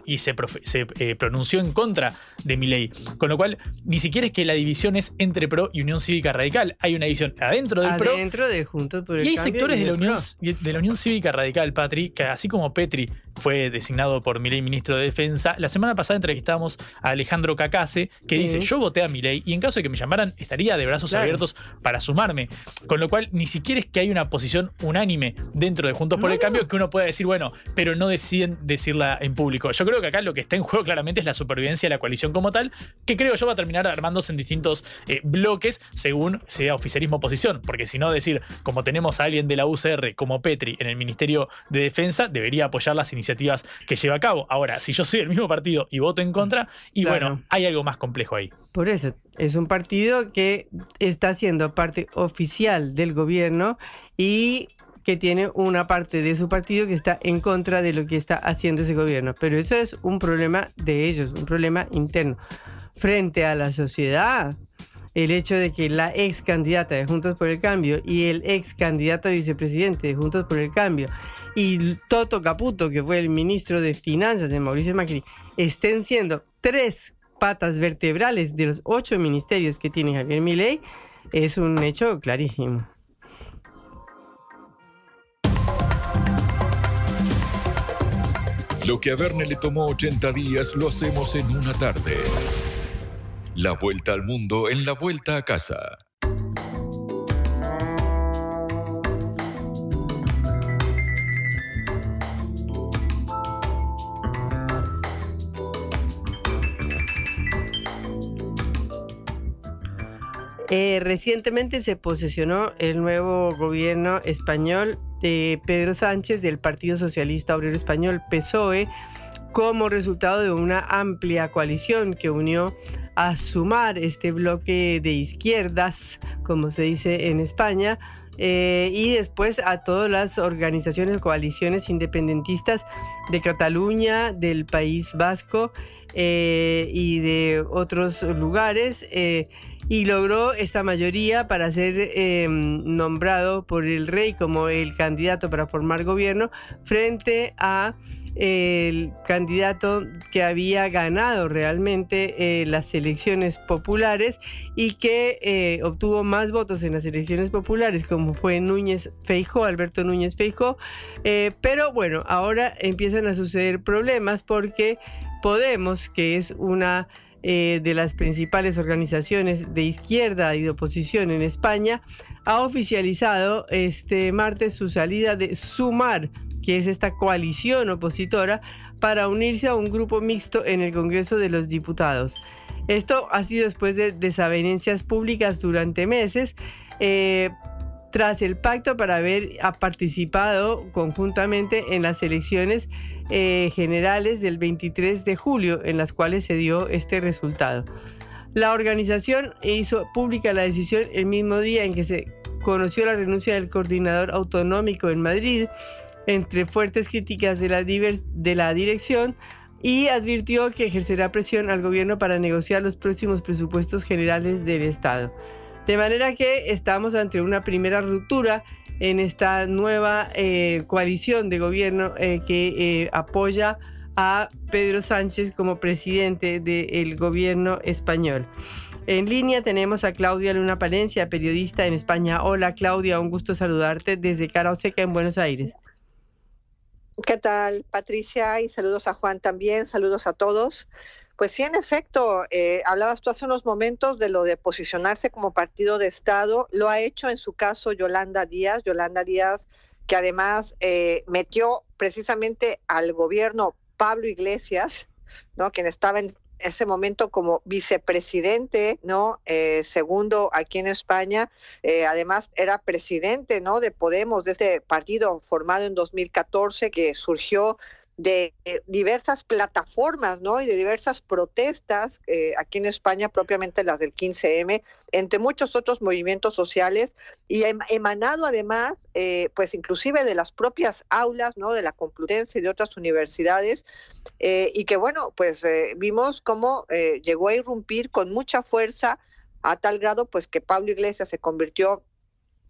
Y, se, profe- se, eh, pronunció en contra de Milei. Con lo cual, ni siquiera es que la división es entre PRO y Unión Cívica Radical. Hay una división adentro del PRO Adentro de Juntos por el y hay sectores y de la, Unión, PRO. de la Unión Cívica Radical, Patri, que así como Petri fue designado por Milei ministro de Defensa, la semana pasada entrevistamos a Alejandro Cacase, que Sí. dice, yo voté a Milei y en caso de que me llamaran, estaría de brazos Claro. abiertos para sumarme. Con lo cual, ni siquiera es que hay una posición unánime dentro de Juntos por el Cambio que uno pueda decir, bueno, pero no deciden decirla en público. Yo creo que acá lo que está en juego claramente es la supervivencia de la coalición como tal, que creo yo va a terminar armándose en distintos eh, bloques según sea oficialismo oposición, porque si no decir, como tenemos a alguien de la UCR como Petri en el Ministerio de Defensa, debería apoyar las iniciativas que lleva a cabo. Ahora, si yo soy el mismo partido y voto en contra, y Claro. bueno, hay algo más complejo ahí. Por eso, es un partido que está siendo parte oficial del gobierno y que tiene una parte de su partido que está en contra de lo que está haciendo ese gobierno. Pero eso es un problema de ellos, un problema interno. Frente a la sociedad, el hecho de que la ex candidata de Juntos por el Cambio y el ex candidato a vicepresidente de Juntos por el Cambio y Toto Caputo, que fue el ministro de Finanzas de Mauricio Macri, estén siendo tres patas vertebrales de los ocho ministerios que tiene Javier Milei, es un hecho clarísimo. Lo que a Verne le tomó 80 días lo hacemos en una tarde. La vuelta al mundo en la vuelta a casa. Eh, recientemente se posesionó el nuevo gobierno español de Pedro Sánchez del Partido Socialista Obrero Español, PSOE, como resultado de una amplia coalición que unió a sumar este bloque de izquierdas, como se dice en España, eh, y después a todas las organizaciones, coaliciones independentistas de Cataluña, del País Vasco eh, y de otros lugares. Eh, y logró esta mayoría para ser em, nombrado por el rey como el candidato para formar gobierno frente a el candidato que había ganado realmente eh, las elecciones populares y que eh, obtuvo más votos en las elecciones populares, como fue Núñez Feijó, Alberto Núñez Feijó. Eh, pero bueno, ahora empiezan a suceder problemas porque Podemos, que es una de las principales organizaciones de izquierda y de oposición en España, ha oficializado este martes su salida de Sumar que es esta coalición opositora, para unirse a un grupo mixto en el Congreso de los Diputados. Esto ha sido después de desavenencias públicas durante meses. Eh, tras el pacto para haber participado conjuntamente en las elecciones eh, generales del 23 de julio, en las cuales se dio este resultado. La organización hizo pública la decisión el mismo día en que se conoció la renuncia del coordinador autonómico en Madrid, entre fuertes críticas de la, de la dirección y advirtió que ejercerá presión al gobierno para negociar los próximos presupuestos generales del Estado. De manera que estamos ante una primera ruptura en esta nueva eh, coalición de gobierno eh, que eh, apoya a Pedro Sánchez como presidente del gobierno español. En línea tenemos a Claudia Luna Palencia, periodista en España. Hola Claudia, un gusto saludarte desde Cara Oseca en Buenos Aires. ¿Qué tal, Patricia? Y saludos a Juan también, saludos a todos. Pues sí, en efecto, eh, hablabas tú hace unos momentos de lo de posicionarse como partido de Estado. Lo ha hecho en su caso Yolanda Díaz, Yolanda Díaz, que además eh, metió precisamente al gobierno Pablo Iglesias, ¿no? quien estaba en ese momento como vicepresidente, ¿no? Eh, segundo aquí en España, eh, además era presidente, ¿no? De Podemos, de este partido formado en 2014 que surgió de diversas plataformas, ¿no? Y de diversas protestas eh, aquí en España, propiamente las del 15M, entre muchos otros movimientos sociales y em, emanado además, eh, pues inclusive de las propias aulas, ¿no? De la Complutense y de otras universidades eh, y que bueno, pues vimos cómo llegó a irrumpir con mucha fuerza a tal grado, pues que Pablo Iglesias se convirtió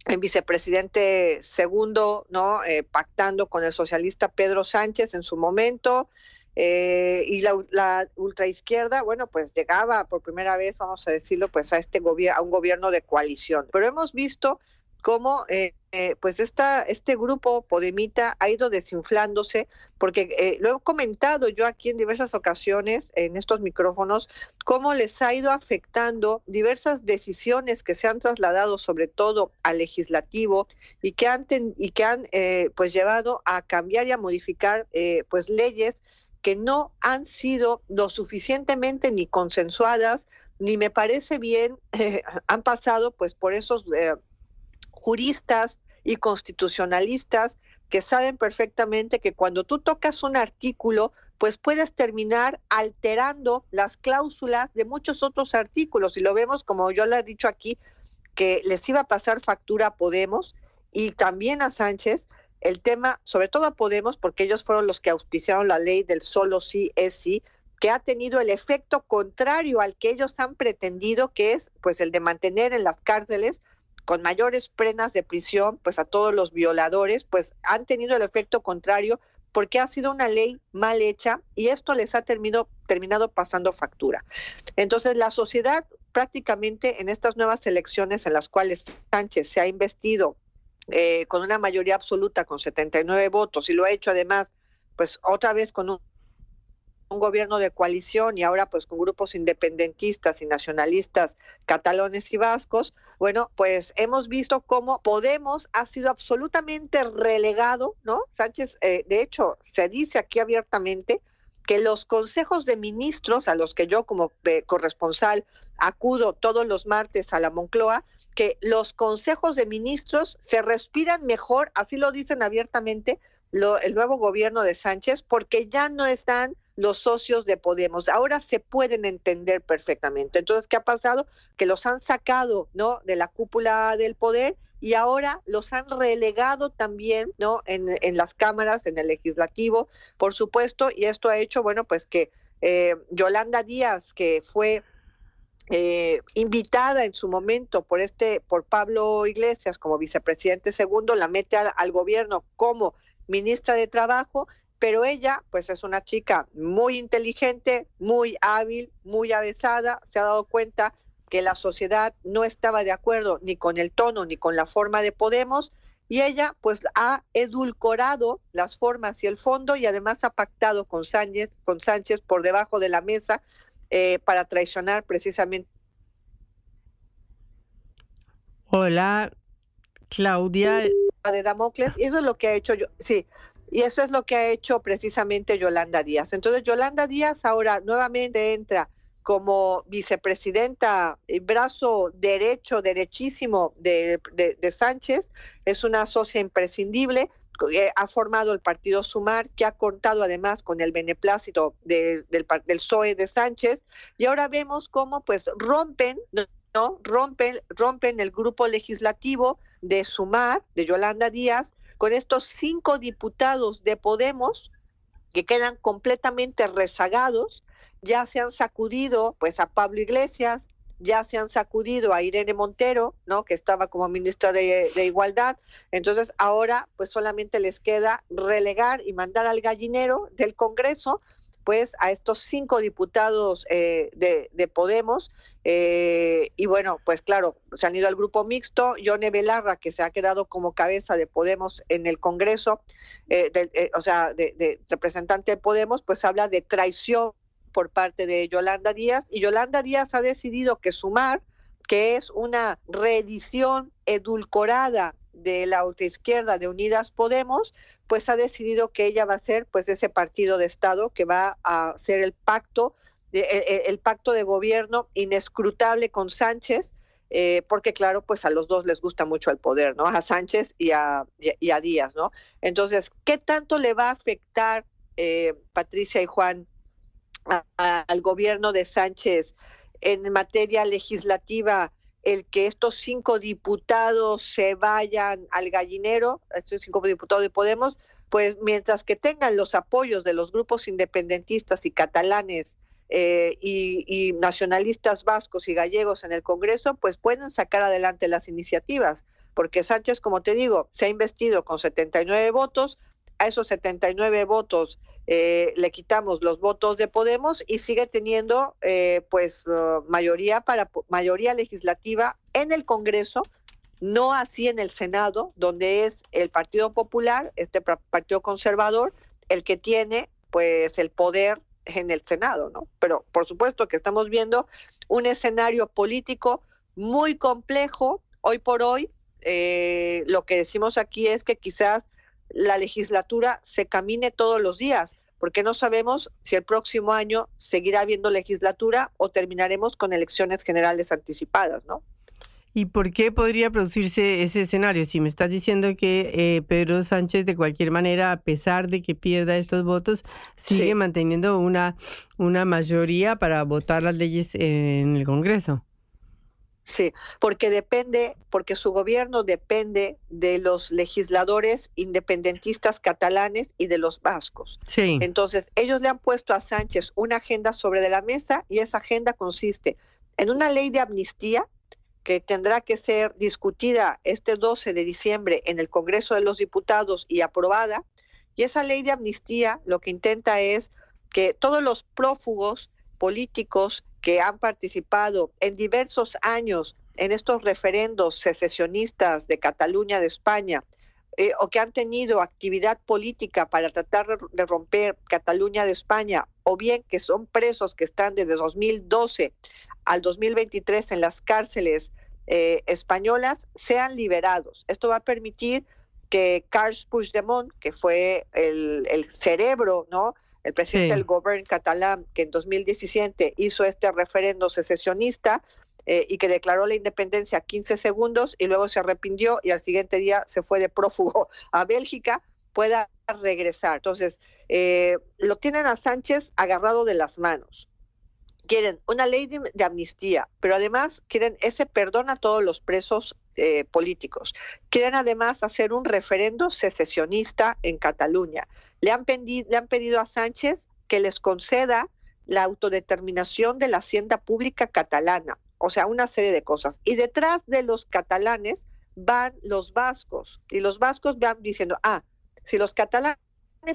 en vicepresidente segundo, ¿no? Eh, pactando con el socialista Pedro Sánchez en su momento. Eh, y la, la ultraizquierda, bueno, pues llegaba por primera vez, vamos a decirlo, pues a este gobierno, a un gobierno de coalición. Pero hemos visto cómo eh, eh, pues esta, este grupo Podemita ha ido desinflándose, porque eh, lo he comentado yo aquí en diversas ocasiones en estos micrófonos, cómo les ha ido afectando diversas decisiones que se han trasladado sobre todo al legislativo y que han, y que han pues llevado a cambiar y a modificar pues leyes que no han sido lo suficientemente ni consensuadas, ni me parece bien, han pasado pues por esos juristas y constitucionalistas que saben perfectamente que cuando tú tocas un artículo, pues puedes terminar alterando las cláusulas de muchos otros artículos. Y lo vemos, como yo le he dicho aquí, que les iba a pasar factura a Podemos y también a Sánchez, el tema, sobre todo a Podemos, porque ellos fueron los que auspiciaron la ley del solo sí es sí, que ha tenido el efecto contrario al que ellos han pretendido, que es pues el de mantener en las cárceles con mayores penas de prisión, pues a todos los violadores, pues han tenido el efecto contrario porque ha sido una ley mal hecha y esto les ha terminado, terminado pasando factura. Entonces la sociedad prácticamente en estas nuevas elecciones en las cuales Sánchez se ha investido eh, con una mayoría absoluta, con 79 votos, y lo ha hecho además, pues otra vez con un gobierno de coalición y ahora pues con grupos independentistas y nacionalistas catalanes y vascos, bueno, pues hemos visto cómo Podemos ha sido absolutamente relegado, ¿no? Sánchez, eh, de hecho, se dice aquí abiertamente que los consejos de ministros a los que yo como eh, corresponsal acudo todos los martes a la Moncloa, que los consejos de ministros se respiran mejor, así lo dicen abiertamente lo, el nuevo gobierno de Sánchez, porque ya no están los socios de Podemos. Ahora se pueden entender perfectamente. Entonces, ¿qué ha pasado? Que los han sacado, ¿no? De la cúpula del poder y ahora los han relegado también, ¿no? En, en las cámaras, en el legislativo, por supuesto, y esto ha hecho, bueno, pues que eh, Yolanda Díaz, que fue eh, invitada en su momento por este, por Pablo Iglesias como vicepresidente segundo, la mete al, al gobierno como ministra de Trabajo pero ella pues es una chica muy inteligente, muy hábil, muy avesada, se ha dado cuenta que la sociedad no estaba de acuerdo ni con el tono ni con la forma de Podemos y ella pues ha edulcorado las formas y el fondo y además ha pactado con Sánchez, con Sánchez por debajo de la mesa eh, para traicionar precisamente. Hola, Claudia. De Damocles, y eso es lo que ha hecho yo, sí, y eso es lo que ha hecho precisamente Yolanda Díaz. Entonces, Yolanda Díaz ahora nuevamente entra como vicepresidenta, el brazo derecho, derechísimo de, de, Sánchez, es una socia imprescindible, eh, ha formado el partido Sumar, que ha contado además con el beneplácito del, del PSOE de Sánchez, y ahora vemos cómo pues rompen, ¿no? Rompen, rompen el grupo legislativo de Sumar, de Yolanda Díaz, con estos cinco diputados de Podemos que quedan completamente rezagados, ya se han sacudido pues a Pablo Iglesias, ya se han sacudido a Irene Montero, ¿no? que estaba como ministra de, de, Igualdad. Entonces ahora pues solamente les queda relegar y mandar al gallinero del Congreso pues a estos cinco diputados eh, de, de, Podemos. Eh, y bueno, pues claro, se han ido al grupo mixto. Yone Belarra, que se ha quedado como cabeza de Podemos en el Congreso, eh, de, o sea, de representante de Podemos, pues habla de traición por parte de Yolanda Díaz. Y Yolanda Díaz ha decidido que sumar, que es una reedición edulcorada de la autoizquierda de Unidas Podemos, pues ha decidido que ella va a ser pues ese partido de Estado que va a ser el pacto, de, el, el, pacto de gobierno inescrutable con Sánchez, eh, porque claro, pues a los dos les gusta mucho el poder, ¿no? A Sánchez y a, y a Díaz, ¿no? Entonces, ¿qué tanto le va a afectar eh, Patricia y Juan al gobierno de Sánchez en materia legislativa? El que estos cinco diputados se vayan al gallinero, estos cinco diputados de Podemos, pues mientras que tengan los apoyos de los grupos independentistas y catalanes eh, y, nacionalistas vascos y gallegos en el Congreso, pues pueden sacar adelante las iniciativas, porque Sánchez, como te digo, se ha investido con 79 votos, a esos 79 votos eh, le quitamos los votos de Podemos y sigue teniendo eh, pues uh, mayoría para mayoría legislativa en el Congreso, no así en el Senado, donde es el Partido Popular, este Partido Conservador, el que tiene pues el poder en el Senado, ¿no? Pero por supuesto que estamos viendo un escenario político muy complejo hoy por hoy. Eh, lo que decimos aquí es que quizás la legislatura se camine todos los días, porque no sabemos si el próximo año seguirá habiendo legislatura o terminaremos con elecciones generales anticipadas, ¿no? ¿Y por qué podría producirse ese escenario? Si me estás diciendo que eh, Pedro Sánchez, de cualquier manera, a pesar de que pierda estos votos, sigue sí. manteniendo una, una mayoría para votar las leyes en el Congreso. Sí, porque depende, porque su gobierno depende de los legisladores independentistas catalanes y de los vascos. Sí. Entonces, ellos le han puesto a Sánchez una agenda sobre de la mesa y esa agenda consiste en una ley de amnistía que tendrá que ser discutida este 12 de diciembre en el Congreso de los Diputados y aprobada. Y esa ley de amnistía lo que intenta es que todos los prófugos políticos que han participado en diversos años en estos referendos secesionistas de Cataluña, de España, eh, o que han tenido actividad política para tratar de romper Cataluña de España, o bien que son presos que están desde 2012 al 2023 en las cárceles eh, españolas, sean liberados. Esto va a permitir que Carles Puigdemont, que fue el, el cerebro, ¿no? El presidente Sí. del gobierno catalán, que en 2017 hizo este referendo secesionista eh, y que declaró la independencia 15 segundos y luego se arrepintió y al siguiente día se fue de prófugo a Bélgica, pueda regresar. Entonces, eh, lo tienen a Sánchez agarrado de las manos. Quieren una ley de, de amnistía, pero además quieren ese perdón a todos los presos eh, políticos. Quieren además hacer un referendo secesionista en Cataluña. Le han, le han pedido a Sánchez que les conceda la autodeterminación de la hacienda pública catalana, o sea, una serie de cosas. Y detrás de los catalanes van los vascos, y los vascos van diciendo, ah, si los catalanes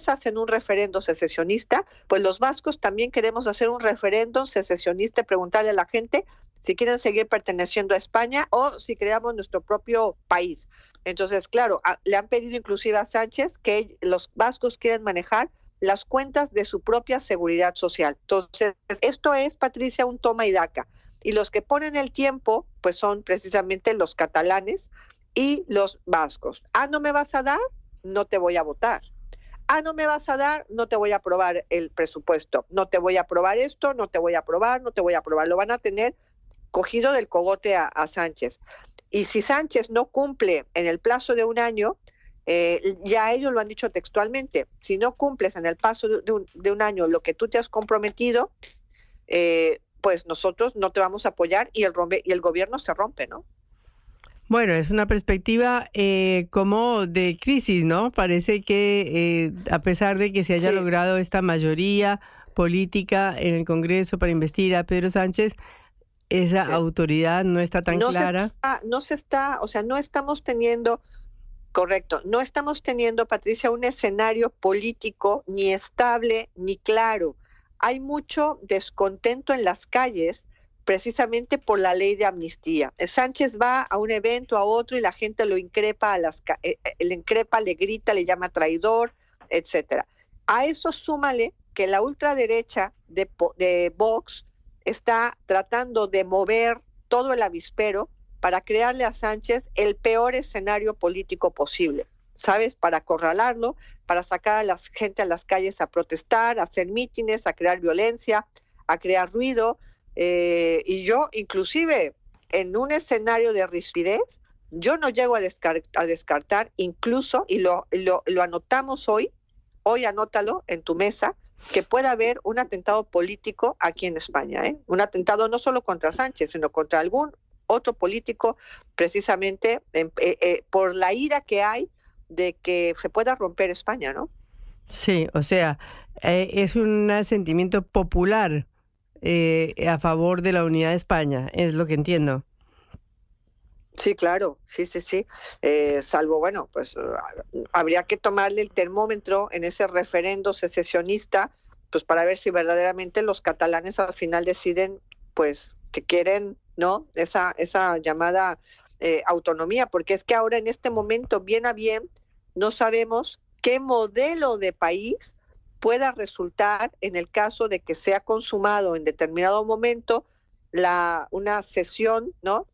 hacen un referendo secesionista, pues los vascos también queremos hacer un referendo secesionista y preguntarle a la gente si quieren seguir perteneciendo a España o si creamos nuestro propio país. Entonces, claro, le han pedido inclusive a Sánchez que los vascos quieren manejar las cuentas de su propia seguridad social. Entonces, esto es, Patricia, un toma y daca. Y los que ponen el tiempo, pues son precisamente los catalanes y los vascos. Ah, ¿no me vas a dar? No te voy a votar. Ah, no me vas a dar, no te voy a aprobar el presupuesto. No te voy a aprobar esto, no te voy a aprobar, no te voy a aprobar. Lo van a tener cogido del cogote a, a Sánchez. Y si Sánchez no cumple en el plazo de un año, eh, ya ellos lo han dicho textualmente, si no cumples en el paso de, un, de un año lo que tú te has comprometido, eh, pues nosotros no te vamos a apoyar y el, rompe, y el gobierno se rompe, ¿no? Bueno, es una perspectiva eh, como de crisis, ¿no? Parece que eh, a pesar de que se haya Sí. logrado esta mayoría política en el Congreso para investir a Pedro Sánchez, esa autoridad no está tan no clara. Se está, no se está, o sea, no estamos teniendo, correcto, no estamos teniendo, Patricia, un escenario político ni estable ni claro. Hay mucho descontento en las calles precisamente por la ley de amnistía. Eh, Sánchez va a un evento, a otro, y la gente lo increpa, a las, eh, eh, le increpa, le grita, le llama traidor, etcétera. A eso súmale que la ultraderecha de, de Vox está tratando de mover todo el avispero para crearle a Sánchez el peor escenario político posible, ¿sabes? Para acorralarlo, para sacar a la gente a las calles a protestar, a hacer mítines, a crear violencia, a crear ruido. eh, y yo, inclusive, en un escenario de rispidez, yo no llego a, descar- a descartar, incluso, y lo anotamos hoy, hoy anótalo en tu mesa, que pueda haber un atentado político aquí en España, ¿eh? un atentado no solo contra Sánchez, sino contra algún otro político, precisamente en- eh, eh, por la ira que hay de que se pueda romper España, ¿no? Sí, o sea, eh, es un sentimiento popular a favor de la unidad de España, es lo que entiendo. Sí, claro, sí, sí, sí. Eh, salvo, bueno, pues habría que tomarle el termómetro en ese referendo secesionista, pues para ver si verdaderamente los catalanes al final deciden, pues, que quieren, ¿no? Esa, esa llamada eh, autonomía, porque es que ahora en este momento, bien a bien, no sabemos qué modelo de país pueda resultar en el caso de que sea consumado en determinado momento la, una sesión, ¿no?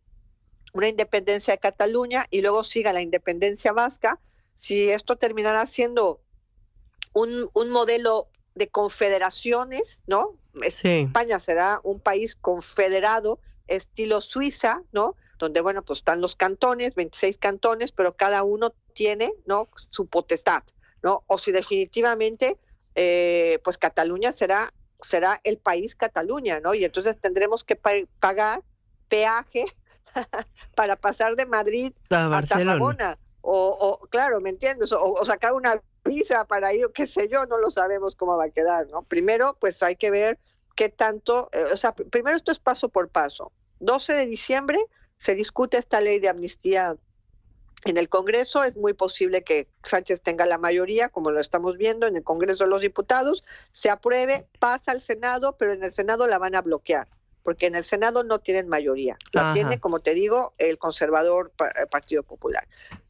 Una independencia de Cataluña y luego siga la independencia vasca, si esto terminará siendo un, un modelo de confederaciones, ¿no? Sí. España será un país confederado, estilo Suiza, ¿no? Donde, bueno, pues están los cantones, 26 cantones, pero cada uno tiene, ¿no? Su potestad, ¿no? O si definitivamente, eh, pues Cataluña será, será el país Cataluña, ¿no? Y entonces tendremos que pa- pagar peaje para pasar de Madrid A a, Barcelona. Tarragona. O, o, claro, ¿me entiendes? O, o sacar una visa para ir, qué sé yo, no lo sabemos cómo va a quedar, ¿no? Primero, pues hay que ver qué tanto, eh, o sea, pr- primero esto es paso por paso. 12 de diciembre se discute esta ley de amnistía en el Congreso. Es muy posible que Sánchez tenga la mayoría, como lo estamos viendo en el Congreso de los Diputados, se apruebe, pasa al Senado, pero en el Senado la van a bloquear porque en el Senado no tienen mayoría. La Ajá. tiene, como te digo, el conservador eh, Partido Popular.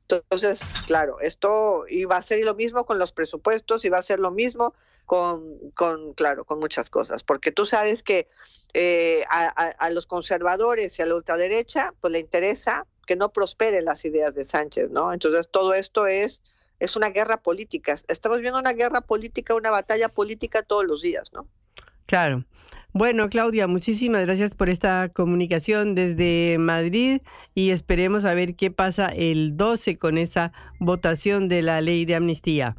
Entonces, claro, esto iba a ser lo mismo con los presupuestos, iba a ser lo mismo con, con claro, con muchas cosas, porque tú sabes que eh, a, a- a los conservadores y a la ultraderecha, pues le interesa que no prosperen las ideas de Sánchez, ¿no? Entonces, todo esto es es una guerra política. Estamos viendo una guerra política, una batalla política todos los días, ¿no? Claro. Bueno, Claudia, muchísimas gracias por esta comunicación desde Madrid y esperemos a ver qué pasa el 12 con esa votación de la ley de amnistía.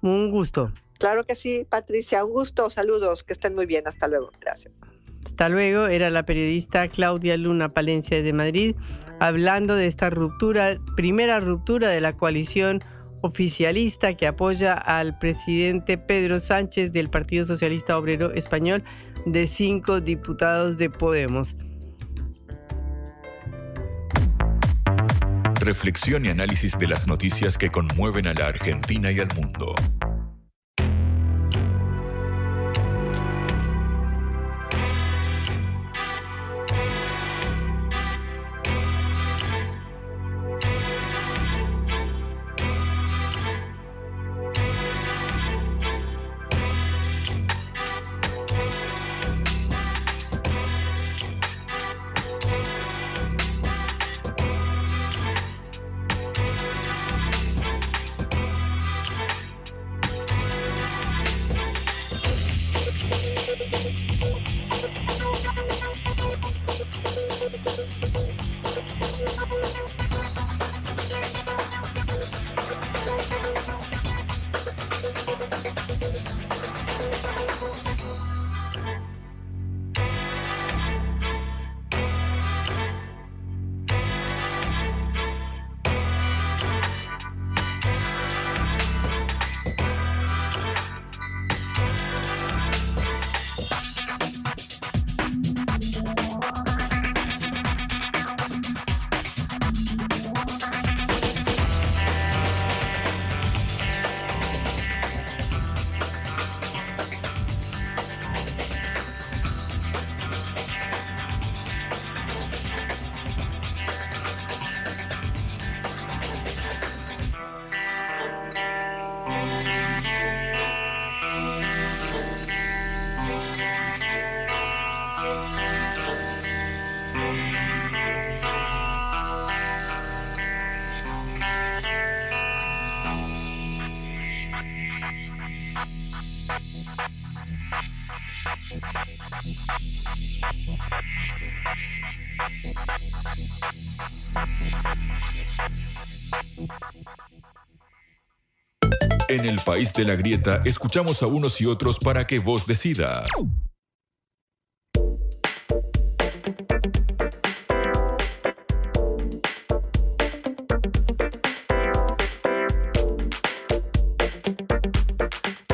Un gusto. Claro que sí, Patricia, un gusto, saludos, que estén muy bien, hasta luego, gracias. Hasta luego, era la periodista Claudia Luna Palencia de Madrid hablando de esta ruptura, primera ruptura de la coalición oficialista que apoya al presidente Pedro Sánchez del Partido Socialista Obrero Español de cinco diputados de Podemos. Reflexión y análisis de las noticias que conmueven a la Argentina y al mundo. En el país de la grieta, escuchamos a unos y otros para que vos decidas.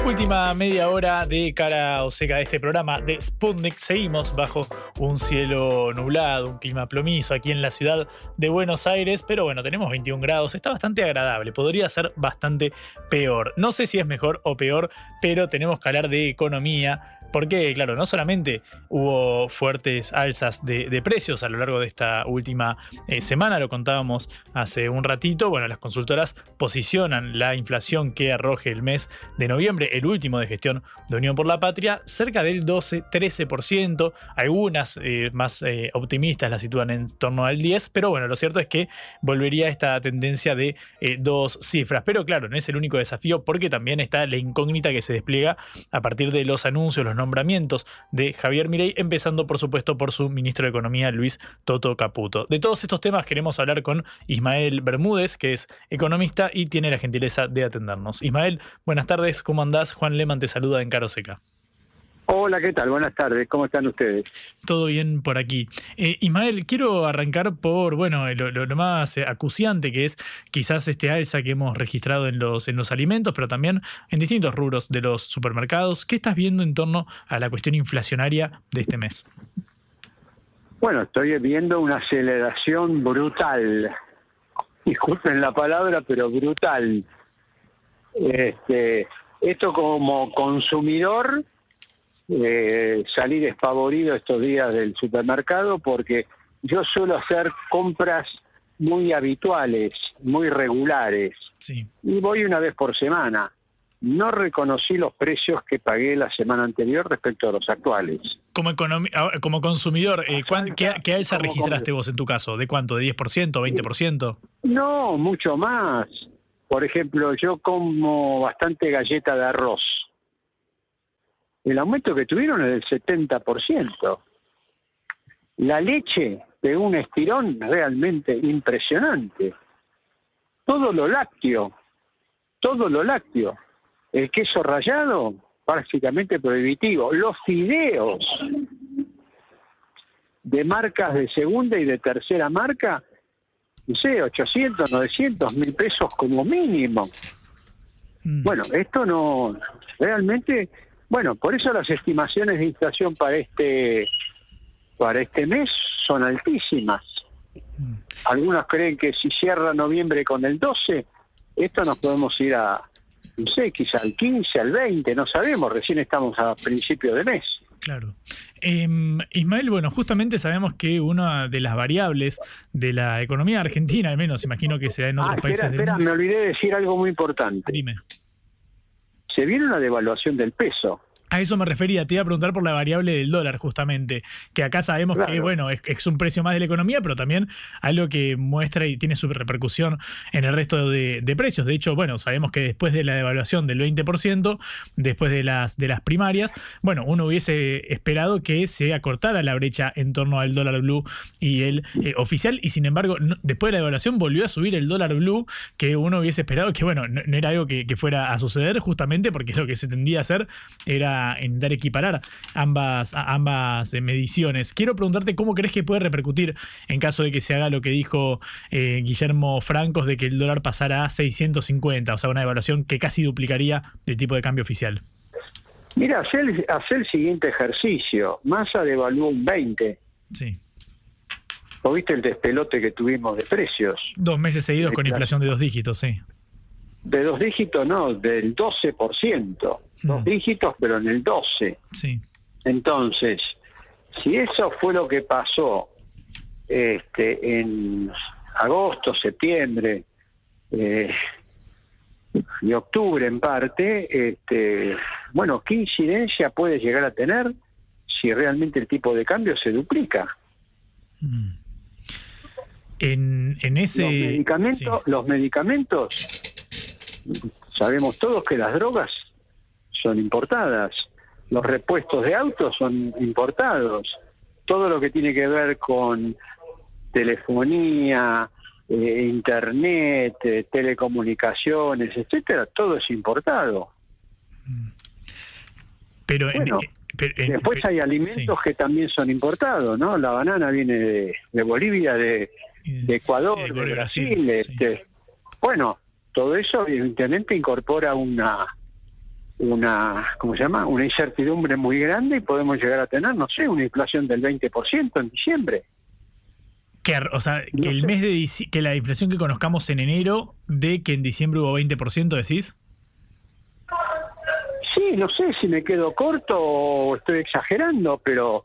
Última media hora de cara o seca de este programa de Sputnik. Seguimos bajo un cielo nublado, un clima plomizo aquí en la ciudad de Buenos Aires, pero bueno, tenemos 21 grados, está bastante agradable, podría ser bastante peor. No sé si es mejor o peor, pero tenemos que hablar de economía porque, claro, no solamente hubo fuertes alzas de, precios a lo largo de esta última eh, semana, lo contábamos hace un ratito, bueno, las consultoras posicionan la inflación que arroje el mes de noviembre, el último de gestión de Unión por la Patria, cerca del 12-13%, algunas eh, más eh, optimistas la sitúan en torno al 10%, pero bueno, lo cierto es que volvería esta tendencia de dos cifras, pero claro, no es el único desafío porque también está la incógnita que se despliega a partir de los anuncios, los nombramientos de Javier Mirey, empezando por supuesto por su ministro de Economía, Luis Toto Caputo. De todos estos temas queremos hablar con Ismael Bermúdez, que es economista y tiene la gentileza de atendernos. Ismael, buenas tardes, ¿cómo andás? Juan Leman te saluda en Caro Seca. Hola, ¿qué tal? Buenas tardes, ¿cómo están ustedes? Todo bien por aquí. Eh, Ismael, quiero arrancar por, bueno, lo, más acuciante que es quizás este alza que hemos registrado en los, en los alimentos, pero también en distintos rubros de los supermercados. ¿Qué estás viendo en torno a la cuestión inflacionaria de este mes? Bueno, estoy viendo una aceleración brutal. Disculpen la palabra, pero brutal. Este, esto como consumidor eh, salí desfavorido estos días del supermercado porque yo suelo hacer compras muy habituales, muy regulares. Y voy una vez por semana. No reconocí los precios que pagué la semana anterior respecto a los actuales. Como, como consumidor, eh, ¿qué, ¿qué, alza registraste vos en tu caso? ¿De cuánto? ¿De 10%, 20%? No, mucho más. Por ejemplo, yo como bastante galleta de arroz. El aumento que tuvieron es del 70%. La leche de un estirón realmente impresionante. Todo lo lácteo, todo lo lácteo. El queso rallado, prácticamente prohibitivo. Los fideos de marcas de segunda y de tercera marca, no sé, 800, 900 mil pesos como mínimo. Bueno, esto no, realmente, bueno, por eso las estimaciones de inflación para este, para este mes son altísimas. Algunos creen que si cierra noviembre con el 12, esto nos podemos ir a, no sé, quizá al 15, al 20, no sabemos, recién estamos a principio de mes. Claro. Em, Ismael, bueno, justamente sabemos que una de las variables de la economía argentina, al menos, imagino que sea en otros Ah, países espera, del espera, mundo. me olvidé de decir algo muy importante. Dime. Se viene una devaluación del peso. A eso me refería, te iba a preguntar por la variable del dólar, justamente, que acá sabemos que, bueno, es, es un precio más de la economía, pero también algo que muestra y tiene su repercusión en el resto de, de precios. De hecho, bueno, sabemos que después de la devaluación del 20%, después de las, de las primarias, bueno, uno hubiese esperado que se acortara la brecha en torno al dólar blue y el eh, oficial, y sin embargo, no- después de la devaluación volvió a subir el dólar blue, que uno hubiese esperado que, bueno, no, no era algo que, que fuera a suceder, justamente porque lo que se tendía a hacer era intentar equiparar ambas, a- ambas eh, mediciones. Quiero preguntarte cómo crees que puede repercutir en caso de que se haga lo que dijo eh, Guillermo Francos de que el dólar pasara a 650, o sea, una devaluación que casi duplicaría el tipo de cambio oficial. Mira, hacer, el- hacer el siguiente ejercicio. Massa devaluó un 20. Sí. ¿O viste el despelote que tuvimos de precios? Dos meses seguidos con inflación de dos dígitos, sí. De dos dígitos, no, del 12%. Dos dígitos, pero en el 12%. Sí. Entonces, si eso fue lo que pasó este, en agosto, septiembre eh, y octubre en parte, este, bueno, ¿qué incidencia puede llegar a tener si realmente el tipo de cambio se duplica? En, en ese. Los medicamentos, los medicamentos, sabemos todos que las drogas son importadas, los repuestos de autos son importados, todo lo que tiene que ver con telefonía, eh, internet, eh, telecomunicaciones, etcétera, todo es importado. Pero Bueno, eh, pero en- Después hay alimentos que también son importados, ¿no? La banana viene de, de Bolivia, de, de Ecuador, sí, de. Brasil, este. Bueno, todo eso evidentemente incorpora una, una, ¿cómo se llama? Una incertidumbre muy grande y podemos llegar a tener, no sé, una inflación del 20% en diciembre. que, o sea, que el mes de que la inflación que conozcamos en enero, de que en diciembre hubo 20%, decís. Sí, no sé si me quedo corto o estoy exagerando, pero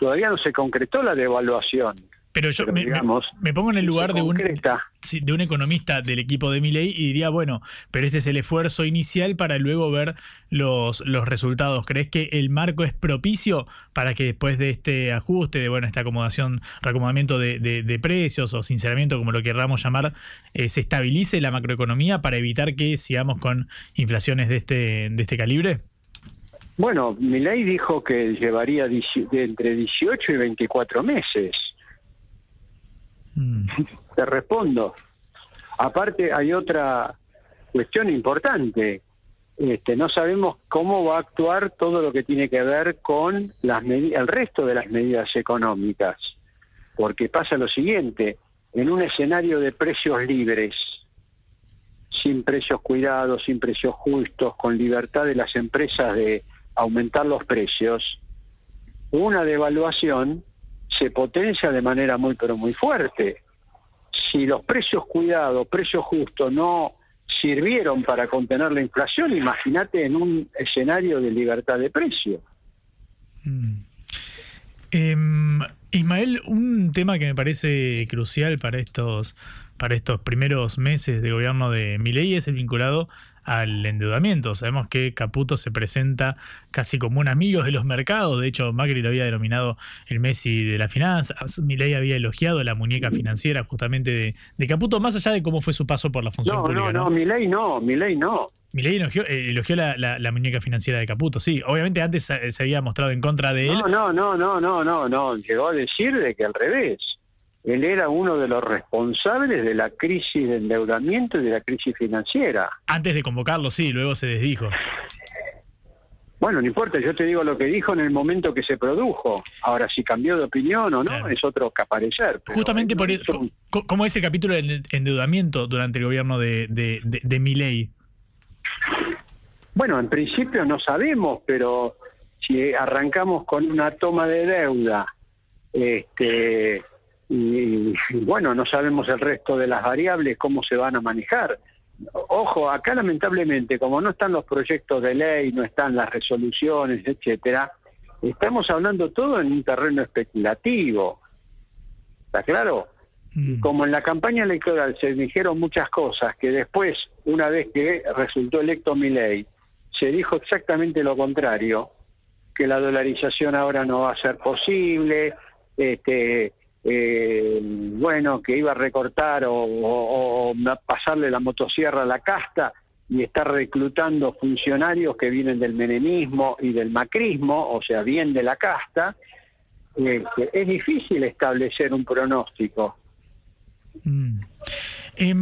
todavía no se concretó la devaluación. Pero yo me, me- digamos, me pongo en el lugar de un, de economista del equipo de Milei y diría, bueno, pero este es el esfuerzo inicial para luego ver los, los resultados. ¿Crees que el marco es propicio para que después de este ajuste, de bueno, esta acomodación, reacomodamiento de, de- de precios o sinceramiento, como lo querramos llamar, eh, se estabilice la macroeconomía para evitar que sigamos con inflaciones de este, de este calibre? Bueno, Milei dijo que llevaría entre 18 y 24 meses. Te respondo. Aparte hay otra cuestión importante. Este, no sabemos cómo va a actuar todo lo que tiene que ver con las el resto de las medidas económicas. Porque pasa lo siguiente, en un escenario de precios libres, sin precios cuidados, sin precios justos, con libertad de las empresas de aumentar los precios, una devaluación se potencia de manera muy pero muy fuerte. Si los precios cuidados, precios justos no sirvieron para contener la inflación, imagínate en un escenario de libertad de precio. Em, Ismael, un tema que me parece crucial para estos para estos primeros meses de gobierno de Milei es el vinculado al endeudamiento. Sabemos que Caputo se presenta casi como un amigo de los mercados. De hecho, Macri lo había denominado el Messi de la finanza. Milei había elogiado la muñeca financiera justamente de, de Caputo, más allá de cómo fue su paso por la función No, pública. no, no, Milei no, Milei no. Milei elogió, eh, elogió la, la- la muñeca financiera de Caputo, sí. Obviamente antes se había mostrado en contra de él. No, no, no, no, no, no, no. Llegó a decir de que al revés. Él era uno de los responsables de la crisis de endeudamiento y de la crisis financiera. Antes de convocarlo, sí, luego se desdijo. Bueno, no importa, yo te digo lo que dijo en el momento que se produjo. Ahora, si cambió de opinión o no, es otro que aparecer. pero Justamente por eso, ¿cómo es el capítulo del endeudamiento durante el gobierno de, de, de, de Milei? Bueno, en principio no sabemos, pero si arrancamos con una toma de deuda, este, y, y bueno, no sabemos el resto de las variables, cómo se van a manejar. Ojo, acá lamentablemente, como no están los proyectos de ley, no están las resoluciones, etcétera, estamos hablando todo en un terreno especulativo. ¿Está claro? Y Como en la campaña electoral se dijeron muchas cosas que después, una vez que resultó electo Milei, se dijo exactamente lo contrario, que la dolarización ahora no va a ser posible, este, eh, bueno, que iba a recortar o, o- o pasarle la motosierra a la casta y está reclutando funcionarios que vienen del menemismo y del macrismo, o sea, bien de la casta, este, es difícil establecer un pronóstico.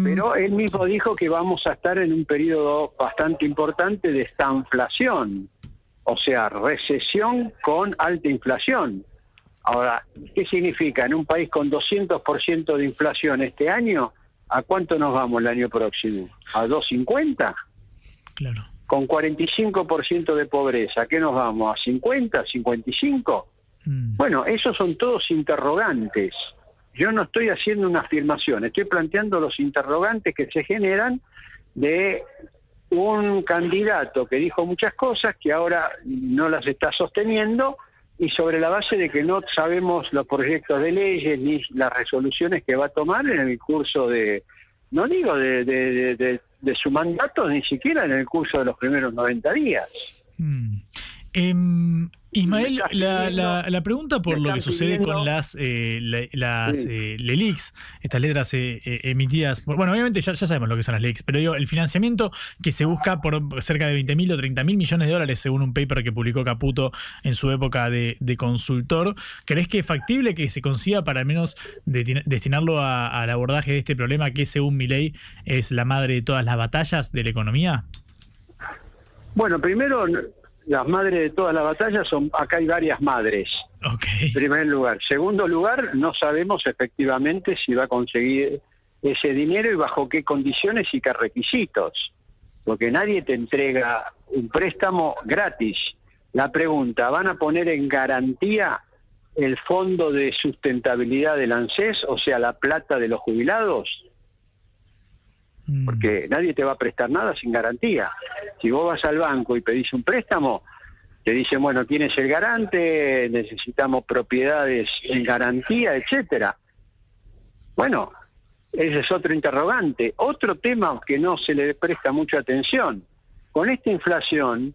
Pero él mismo dijo que vamos a estar en un periodo bastante importante de estanflación, o sea, recesión con alta inflación. Ahora, ¿qué significa? En un país con 200% de inflación este año, ¿a cuánto nos vamos el año próximo? ¿A 250? Claro. Con 45% de pobreza, ¿a qué nos vamos? ¿A 50? ¿55? Bueno, esos son todos interrogantes. Yo no estoy haciendo una afirmación, estoy planteando los interrogantes que se generan de un candidato que dijo muchas cosas que ahora no las está sosteniendo y sobre la base de que no sabemos los proyectos de leyes ni las resoluciones que va a tomar en el curso de, no digo de, de- de- de- su mandato, ni siquiera en el curso de los primeros 90 días. Em, Ismael, la, la- la pregunta por lo que sucede pidiendo- con las, eh, la- las Sí. eh, LELIX, estas letras eh, eh, emitidas, por- bueno, obviamente ya, ya sabemos lo que son las LELIX, pero digo, el financiamiento que se busca por cerca de 20 mil o 30 mil millones de dólares, según un paper que publicó Caputo en su época de, de consultor, ¿crees que es factible que se consiga para al menos de- destinarlo a- al abordaje de este problema que según mi ley es la madre de todas las batallas de la economía? Bueno, primero, las madres de todas las batallas son, acá hay varias madres. En primer lugar. Segundo lugar, no sabemos efectivamente si va a conseguir ese dinero y bajo qué condiciones y qué requisitos. Porque nadie te entrega un préstamo gratis. La pregunta, ¿van a poner en garantía el fondo de sustentabilidad del ANSES, o sea, la plata de los jubilados? Porque nadie te va a prestar nada sin garantía. Si vos vas al banco y pedís un préstamo, te dicen, bueno, ¿quién es el garante? Necesitamos propiedades en garantía, etcétera. Bueno, ese es otro interrogante. Otro tema que no se le presta mucha atención. Con esta inflación,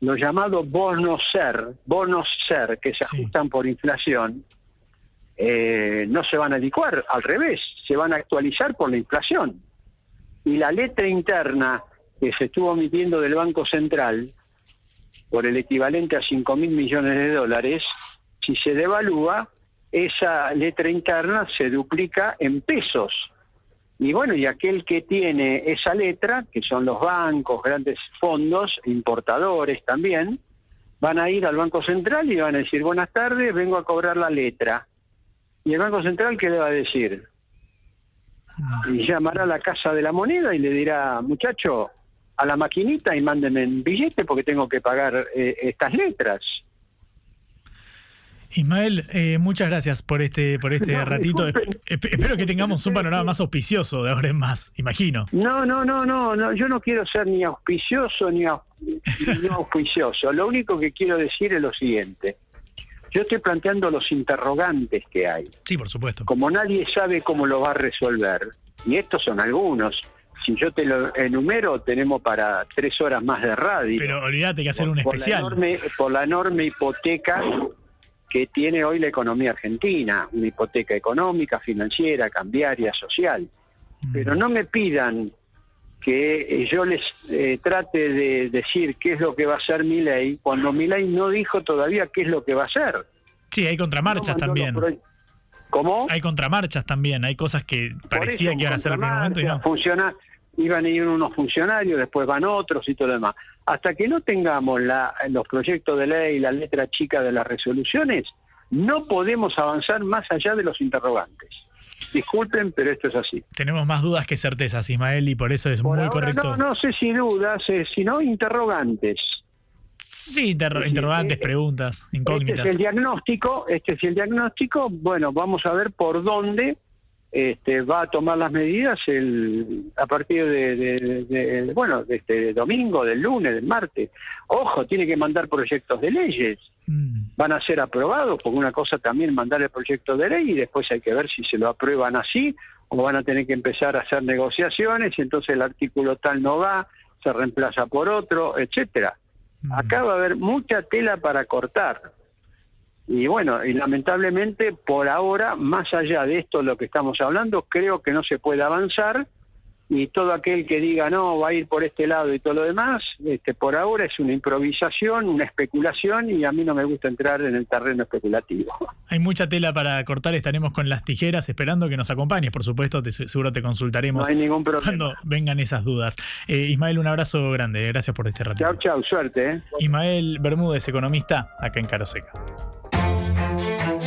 los llamados bonos ser, bonos ser, que se ajustan por inflación, eh, no se van a licuar, al revés, se van a actualizar por la inflación. Y la letra interna que se estuvo emitiendo del Banco Central, por el equivalente a 5 mil millones de dólares, si se devalúa, esa letra interna se duplica en pesos. Y bueno, y aquel que tiene esa letra, que son los bancos, grandes fondos, importadores también, van a ir al Banco Central y van a decir, buenas tardes, vengo a cobrar la letra. ¿Y el Banco Central qué le va a decir? Y llamará a la Casa de la Moneda y le dirá, muchacho, a la maquinita y mándenme un billete porque tengo que pagar eh, estas letras. Ismael, eh, muchas gracias por este, por este No, ratito. Esp- espero que tengamos un panorama más auspicioso de ahora en más, imagino. No, no, no, no, no, yo no quiero ser ni auspicioso ni, au- ni auspicioso. Lo único que quiero decir es lo siguiente. Yo estoy planteando los interrogantes que hay. Sí, por supuesto. Como nadie sabe cómo lo va a resolver, Y estos son algunos. Si yo te lo enumero, tenemos para tres horas más de radio. Pero olvídate que hacer un por especial. La enorme, por la enorme hipoteca que tiene hoy la economía argentina, una hipoteca económica, financiera, cambiaria, social. Pero no me pidan que yo les eh, trate de decir qué es lo que va a hacer mi ley, cuando mi ley no dijo todavía qué es lo que va a hacer. Sí, hay contramarchas también. ¿Cómo? Hay contramarchas también. Hay cosas que parecía que iban a ser el primer momento y no. Funciona, iban a ir unos funcionarios, después van otros y todo lo demás. Hasta que no tengamos la- los proyectos de ley, la letra chica de las resoluciones, no podemos avanzar más allá de los interrogantes. Disculpen, pero esto es así. Tenemos más dudas que certezas, Ismael, y por eso es muy Ahora, correcto. no, no sé si dudas, eh, sino interrogantes. Sí, interro- interrogantes, preguntas, Este incógnitas. es el diagnóstico, este es el diagnóstico, bueno, vamos a ver por dónde este, va a tomar las medidas el, a partir de, de- de- bueno, de este domingo, del lunes, del martes. Ojo, tiene que mandar proyectos de leyes. Van a ser aprobados, porque una cosa también mandar el proyecto de ley y después hay que ver si se lo aprueban así o van a tener que empezar a hacer negociaciones y entonces el artículo tal no va, se reemplaza por otro, etcétera. Acá va a haber mucha tela para cortar. Y bueno, y lamentablemente por ahora, más allá de esto lo que estamos hablando, creo que no se puede avanzar y todo aquel que diga no, va a ir por este lado y todo lo demás, este, por ahora es una improvisación, una especulación y a mí no me gusta entrar en el terreno especulativo. Hay mucha tela para cortar, estaremos con las tijeras esperando que nos acompañes, por supuesto, te- seguro te consultaremos No hay ningún problema. cuando vengan esas dudas. Eh, Ismael, un abrazo grande, gracias por este rato. Chau, chau, suerte. ¿eh? Ismael Bermúdez, economista, acá en Caroseca.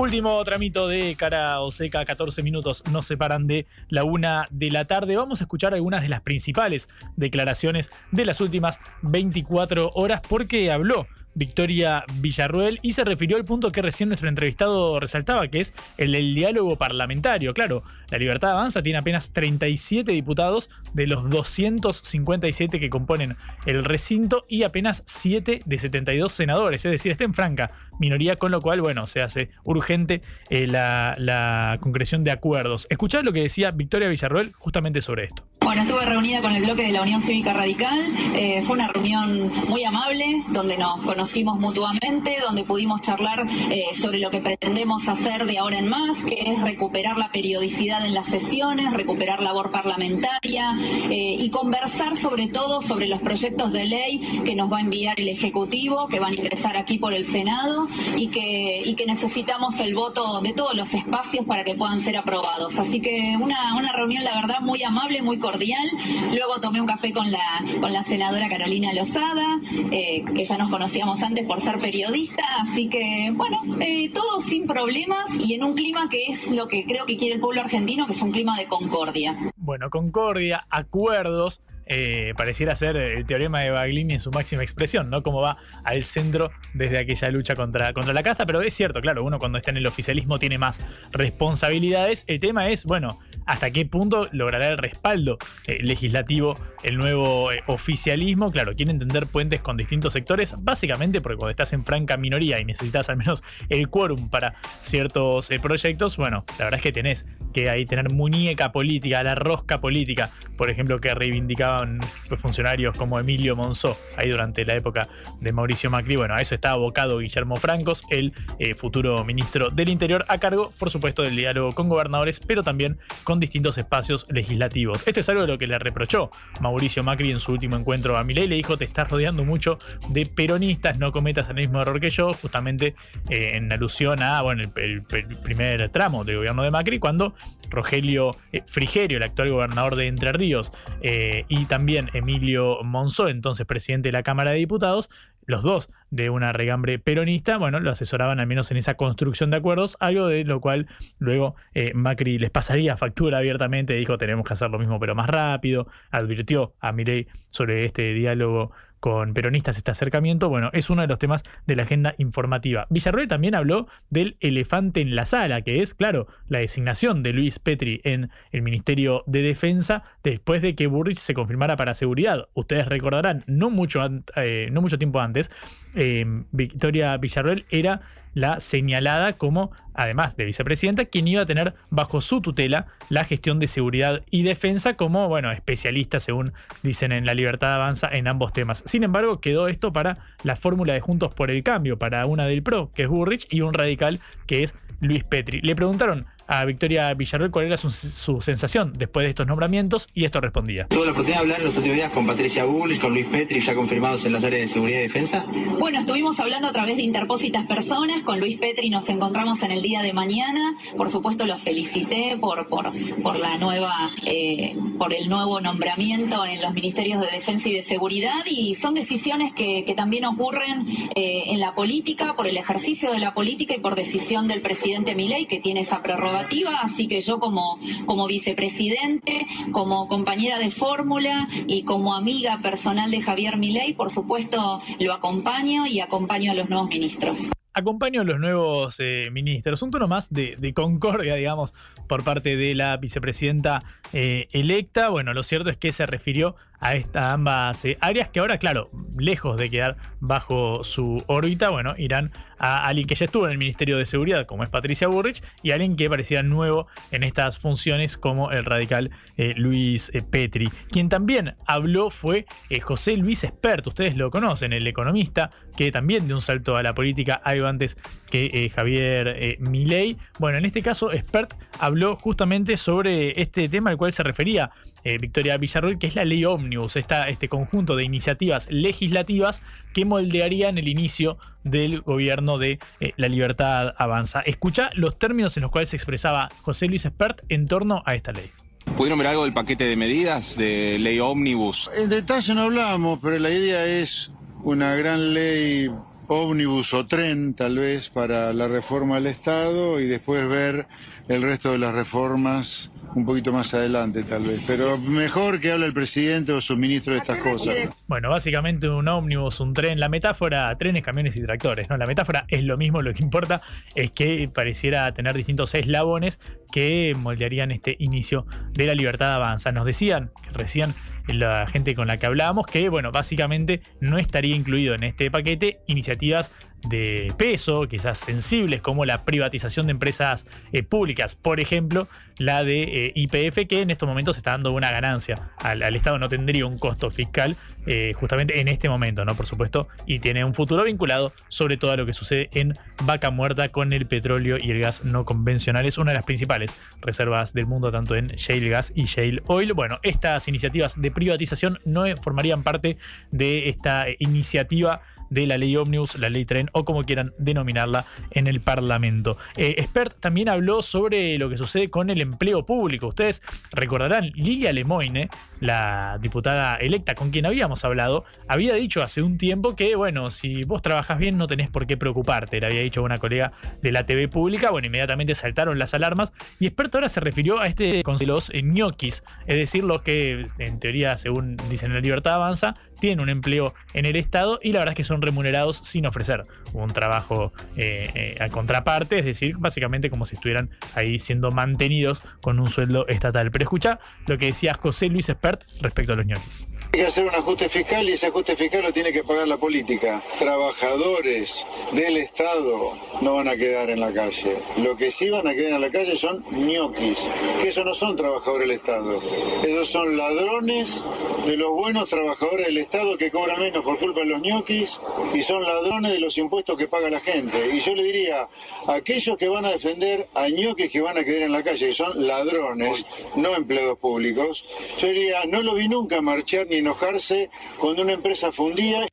Último tramito de cara o seca, 14 minutos nos separan de la una de la tarde. Vamos a escuchar algunas de las principales declaraciones de las últimas 24 horas porque habló Victoria Villarruel y se refirió al punto que recién nuestro entrevistado resaltaba, que es el del diálogo parlamentario. Claro, la Libertad Avanza tiene apenas 37 diputados de los 257 que componen el recinto y apenas 7 de 72 senadores, es decir, está en franca minoría, con lo cual, bueno, se hace urgente eh, la, concreción de acuerdos. Escuchad lo que decía Victoria Villarruel justamente sobre esto. Bueno, estuve reunida con el bloque de la Unión Cívica Radical. Eh, fue una reunión muy amable, donde nos conocimos mutuamente, donde pudimos charlar eh, sobre lo que pretendemos hacer de ahora en más, que es recuperar la periodicidad en las sesiones, recuperar labor parlamentaria eh, y conversar sobre todo sobre los proyectos de ley que nos va a enviar el Ejecutivo, que van a ingresar aquí por el Senado y que, y que necesitamos el voto de todos los espacios para que puedan ser aprobados. Así que una, una reunión, la verdad, muy amable, muy cordial. Luego tomé un café con la, con la senadora Carolina Lozada, eh, que ya nos conocíamos antes por ser periodista. Así que, bueno, eh, todo sin problemas y en un clima que es lo que creo que quiere el pueblo argentino, que es un clima de concordia. Bueno, concordia, acuerdos, eh, pareciera ser el teorema de Baglini en su máxima expresión, ¿no? Cómo va al centro desde aquella lucha contra, contra la casta, pero es cierto, claro, uno cuando está en el oficialismo tiene más responsabilidades. El tema es, bueno, hasta qué punto logrará el respaldo eh, legislativo el nuevo eh, oficialismo. Claro, quiere entender puentes con distintos sectores, básicamente porque cuando estás en franca minoría y necesitas al menos el quórum para ciertos proyectos, bueno, la verdad es que tenés que ahí tener muñeca política, la rosca política, por ejemplo, que reivindicaban pues, funcionarios como Emilio Monzó, ahí durante la época de Mauricio Macri. Bueno, a eso está abocado Guillermo Francos, el eh, futuro ministro del Interior, a cargo, por supuesto, del diálogo con gobernadores, pero también con distintos espacios legislativos. Esto es algo de lo que le reprochó Mauricio Macri en su último encuentro a Milei. Le dijo, te estás rodeando mucho de peronistas, no cometas el mismo error que yo, justamente eh, en alusión a bueno, el, primer tramo del gobierno de Macri, cuando Rogelio eh, Frigerio, el actual gobernador de Entre Ríos, y también Emilio Monzó, entonces presidente de la Cámara de Diputados, los dos de una regambre peronista, bueno, lo asesoraban al menos en esa construcción de acuerdos, algo de lo cual luego eh, Macri les pasaría factura abiertamente, dijo tenemos que hacer lo mismo pero más rápido, advirtió a Milei sobre este diálogo con peronistas este acercamiento, bueno, es uno de los temas de la agenda informativa. Villarroel también habló del elefante en la sala, que es, claro, la designación de Luis Petri en el Ministerio de Defensa después de que Burrich se confirmara para seguridad. Ustedes recordarán, no mucho, eh, no mucho tiempo antes, eh, Victoria Villarroel era la señalada como, además de vicepresidenta, quien iba a tener bajo su tutela la gestión de seguridad y defensa como, bueno, especialista, según dicen en La Libertad Avanza, en ambos temas. Sin embargo, quedó esto para la fórmula de Juntos por el Cambio, para una del PRO, que es Burrich, y un radical, que es Luis Petri. Le preguntaron a Victoria Villarreal cuál era su, su, sensación después de estos nombramientos y esto respondía. ¿Tuvo la oportunidad de hablar en los últimos días con Patricia Bullis, con Luis Petri, ya confirmados en las áreas de seguridad y defensa? Bueno, estuvimos hablando a través de interpósitas personas, con Luis Petri nos encontramos en el día de mañana, por supuesto los felicité por, por, por la nueva, eh, por el nuevo nombramiento en los ministerios de defensa y de seguridad y son decisiones que, que también ocurren eh, en la política, por el ejercicio de la política y por decisión del presidente Milei que tiene esa prerrogativa así que yo como, como vicepresidente, como compañera de fórmula y como amiga personal de Javier Milei, por supuesto lo acompaño y acompaño a los nuevos ministros acompaño a los nuevos eh, ministros. Un tono más de, concordia, digamos, por parte de la vicepresidenta eh, electa. Bueno, lo cierto es que se refirió a estas ambas eh, áreas que ahora, claro, lejos de quedar bajo su órbita, bueno, irán a alguien que ya estuvo en el Ministerio de Seguridad, como es Patricia Burrich, y alguien que parecía nuevo en estas funciones, como el radical eh, Luis eh, Petri. Quien también habló fue José Luis Espert, ustedes lo conocen, el economista, que también dio un salto a la política algo antes que Javier Milei. Bueno, en este caso, Espert habló justamente sobre este tema al cual se refería eh, Victoria Villarroel, que es la ley Omnibus, este conjunto de iniciativas legislativas que moldearían el inicio del gobierno de eh, La Libertad Avanza. Escucha los términos en los cuales se expresaba José Luis Espert en torno a esta ley. ¿Pudieron ver algo del paquete de medidas de ley Omnibus? En detalle no hablamos, pero la idea es una gran ley ómnibus o tren, tal vez, para la reforma del Estado y después ver el resto de las reformas un poquito más adelante tal vez, pero mejor que hable el presidente o su ministro de estas cosas. Bueno, básicamente un ómnibus, un tren, la metáfora, trenes, camiones y tractores, ¿no? La metáfora es lo mismo, lo que importa es que pareciera tener distintos eslabones que moldearían este inicio de la libertad avanza. Nos decían que recién la gente con la que hablábamos que, bueno, básicamente no estaría incluido en este paquete iniciativas de peso, quizás sensibles, como la privatización de empresas eh, públicas, por ejemplo, la de eh, IPF, que en estos momentos está dando una ganancia al, Estado, no tendría un costo fiscal eh, justamente en este momento, ¿no? Por supuesto, y tiene un futuro vinculado sobre todo a lo que sucede en Vaca Muerta con el petróleo y el gas no convencionales, una de las principales reservas del mundo, tanto en shale gas y shale oil. Bueno, estas iniciativas de privatización no formarían parte de esta iniciativa de la ley Omnibus, la ley Tren o como quieran denominarla en el Parlamento. Eh, Expert también habló sobre lo que sucede con el empleo público. Ustedes recordarán, Lilia Lemoine, la diputada electa con quien habíamos hablado, había dicho hace un tiempo que, bueno, si vos trabajas bien no tenés por qué preocuparte, le había dicho una colega de la TV pública, bueno, inmediatamente saltaron las alarmas y Expert ahora se refirió a este con los ñoquis, es decir, los que en teoría, según dicen en la libertad avanza, tienen un empleo en el Estado y la verdad es que son remunerados sin ofrecer un trabajo eh, eh, a contraparte, es decir, básicamente como si estuvieran ahí siendo mantenidos con un sueldo estatal. Pero escucha lo que decía José Luis Espert respecto a los ñoquis. Hay que hacer un ajuste fiscal y ese ajuste fiscal lo tiene que pagar la política. Trabajadores del Estado no van a quedar en la calle. Lo que sí van a quedar en la calle son ñoquis, que esos no son trabajadores del Estado. Esos son ladrones de los buenos trabajadores del Estado que cobran menos por culpa de los ñoquis y son ladrones de los impuestos que paga la gente. Y yo le diría, aquellos que van a defender a ñoquis que van a quedar en la calle, que son ladrones, no empleados públicos, yo diría, no lo vi nunca marchar ni enojarse cuando una empresa fundía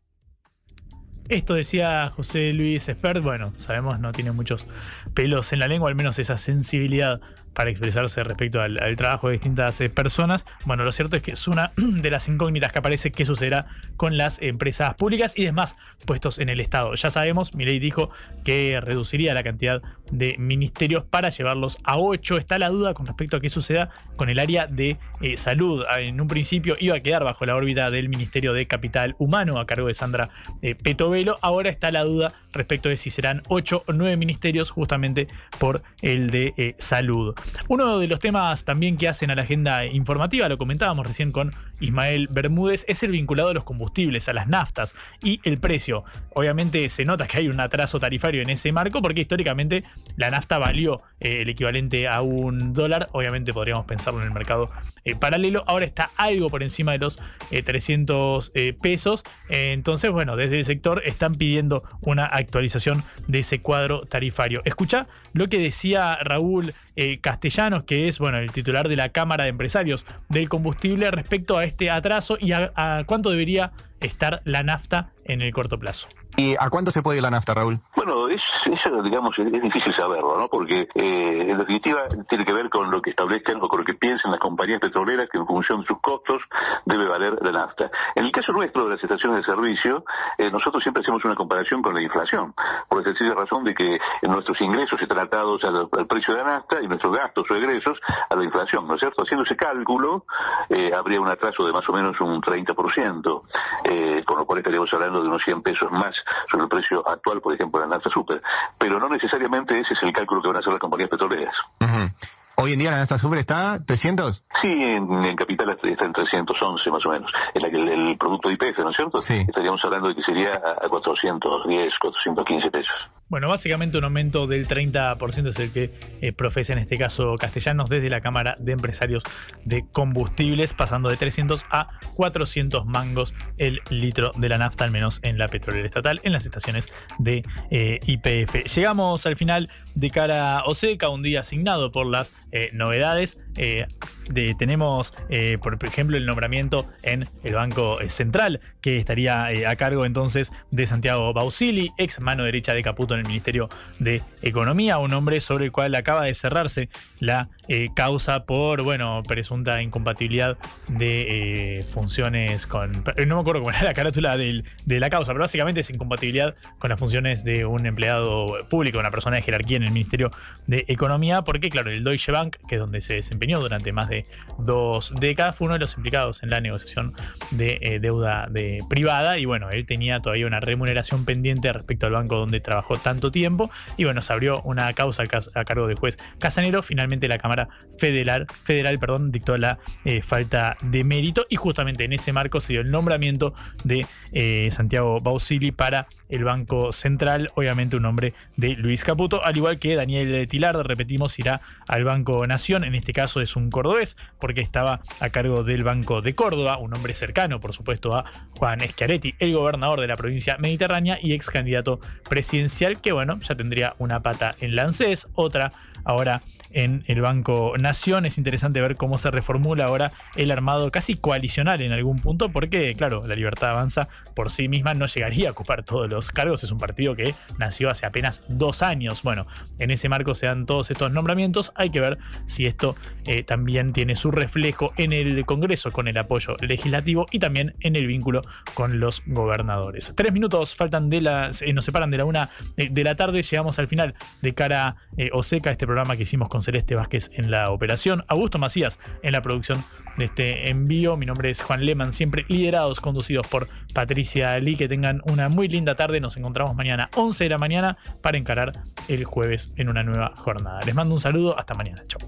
Esto decía José Luis Espert, bueno, sabemos, no tiene muchos pelos en la lengua, al menos esa sensibilidad para expresarse respecto al, trabajo de distintas eh, personas. Bueno, lo cierto es que es una de las incógnitas que aparece qué sucederá con las empresas públicas y demás puestos en el Estado. Ya sabemos, Milei dijo que reduciría la cantidad de ministerios para llevarlos a 8. Está la duda con respecto a qué suceda con el área de eh, salud. En un principio iba a quedar bajo la órbita del Ministerio de Capital Humano a cargo de Sandra eh, Petovelo. Ahora está la duda respecto de si serán 8 o 9 ministerios justamente por el de eh, salud. Uno de los temas también que hacen a la agenda informativa, lo comentábamos recién con Ismael Bermúdez, es el vinculado a los combustibles, a las naftas y el precio. Obviamente se nota que hay un atraso tarifario en ese marco porque históricamente la nafta valió eh, el equivalente a un dólar. Obviamente podríamos pensarlo en el mercado eh, paralelo. Ahora está algo por encima de los eh, 300 eh, pesos. Entonces, bueno, desde el sector están pidiendo una actualización de ese cuadro tarifario. Escucha lo que decía Raúl Castellanos, que es bueno, el titular de la Cámara de Empresarios del Combustible, respecto a este atraso y a, a cuánto debería estar la nafta en el corto plazo. ¿Y a cuánto se puede ir la nafta, Raúl? Bueno, es, eso, digamos, es, es difícil saberlo, ¿no? Porque, eh, en definitiva, tiene que ver con lo que establezcan o con lo que piensen las compañías petroleras que en función de sus costos debe valer la nafta. En el caso nuestro de las estaciones de servicio, eh, nosotros siempre hacemos una comparación con la inflación, por la sencilla razón de que nuestros ingresos están atados al, al precio de la nafta y nuestros gastos o egresos a la inflación, ¿no es cierto? Haciendo ese cálculo, eh, habría un atraso de más o menos un 30%, eh, con lo cual estaríamos hablando de unos 100 pesos más sobre el precio actual, por ejemplo, de la nafta super. Pero no necesariamente ese es el cálculo que van a hacer las compañías petroleras. Hoy en día la nafta super está 300. Sí, en, en Capital está en 311 más o menos. Que el, el producto IPF, ¿no es cierto? Sí. Estaríamos hablando de que sería a a 410, 415 pesos. Bueno, básicamente un aumento del 30% es el que eh, profesa en este caso Castellanos desde la Cámara de Empresarios de Combustibles, pasando de 300 a 400 mangos el litro de la nafta, al menos en la petrolera estatal, en las estaciones de eh, IPF. Llegamos al final de cara a Oseca, un día asignado por las eh, novedades. De- tenemos, eh, por ejemplo, el nombramiento en el Banco eh, Central, que estaría eh, a cargo entonces de Santiago Bausili, ex mano derecha de Caputo en el Ministerio de Economía, un hombre sobre el cual acaba de cerrarse la eh, causa por, bueno, presunta incompatibilidad de eh, funciones con... No me acuerdo cómo era la carátula del- de la causa, pero básicamente es incompatibilidad con las funciones de un empleado público, una persona de jerarquía en el Ministerio de Economía, porque claro, el Deutsche Bank, que es donde se desempeñó durante más de dos décadas, fue uno de los implicados en la negociación de eh, deuda de, privada y bueno, él tenía todavía una remuneración pendiente respecto al banco donde trabajó tanto tiempo y bueno, se abrió una causa a a cargo del juez Casanero, finalmente la Cámara Federal, Federal perdón, dictó la eh, falta de mérito. Y justamente en ese marco se dio el nombramiento de eh, Santiago Bausili para el Banco Central, obviamente un nombre de Luis Caputo, al igual que Daniel Tilar, repetimos, irá al Banco Nación, en este caso es un cordobés, porque estaba a cargo del Banco de Córdoba, un hombre cercano, por supuesto, a Juan Schiaretti, el gobernador de la provincia mediterránea y ex candidato presidencial, que bueno, ya tendría una pata en la otra ahora en el Banco Nación. Es interesante ver cómo se reformula ahora el armado casi coalicional en algún punto, porque, claro, la libertad avanza por sí misma no llegaría a ocupar todos los cargos. Es un partido que nació hace apenas dos años. Bueno, en ese marco se dan todos estos nombramientos. Hay que ver si esto eh, también tiene su reflejo en el Congreso con el apoyo legislativo y también en el vínculo con los gobernadores. Tres minutos faltan de la, eh, nos separan de la una de, de la tarde. Llegamos al final de cara eh, Oseca, este programa que hicimos con Celeste Vázquez en la operación, Augusto Macías en la producción de este envío. Mi nombre es Juan Leman, siempre liderados, conducidos por Patricia Lee. Que tengan una muy linda tarde. Nos encontramos mañana 11 de la mañana para encarar el jueves en una nueva jornada. Les mando un saludo, hasta mañana. Chau.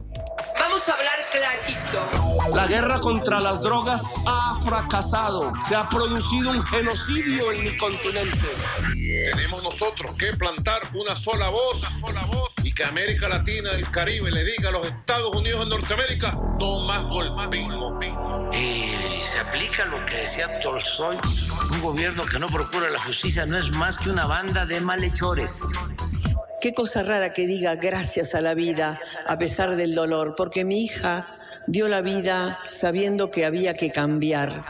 Vamos a hablar clarito. La guerra contra las drogas ha fracasado. Se ha producido un genocidio en mi continente. Tenemos nosotros que plantar una sola voz, y que América Latina, el Caribe, le diga a los Estados Unidos de Norteamérica, no más golpismo. Y se aplica lo que decía Tolstoy, un gobierno que no procura la justicia no es más que una banda de malhechores. Qué cosa rara que diga gracias a la vida a pesar del dolor, porque mi hija dio la vida sabiendo que había que cambiar.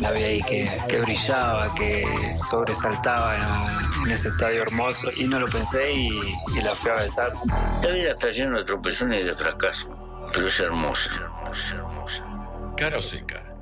la vi ahí que, que brillaba, que sobresaltaba en ese estadio hermoso y no lo pensé y, y la fui a besar. La vida está llena de tropezones y de fracasos, pero es hermosa. Cara o seca.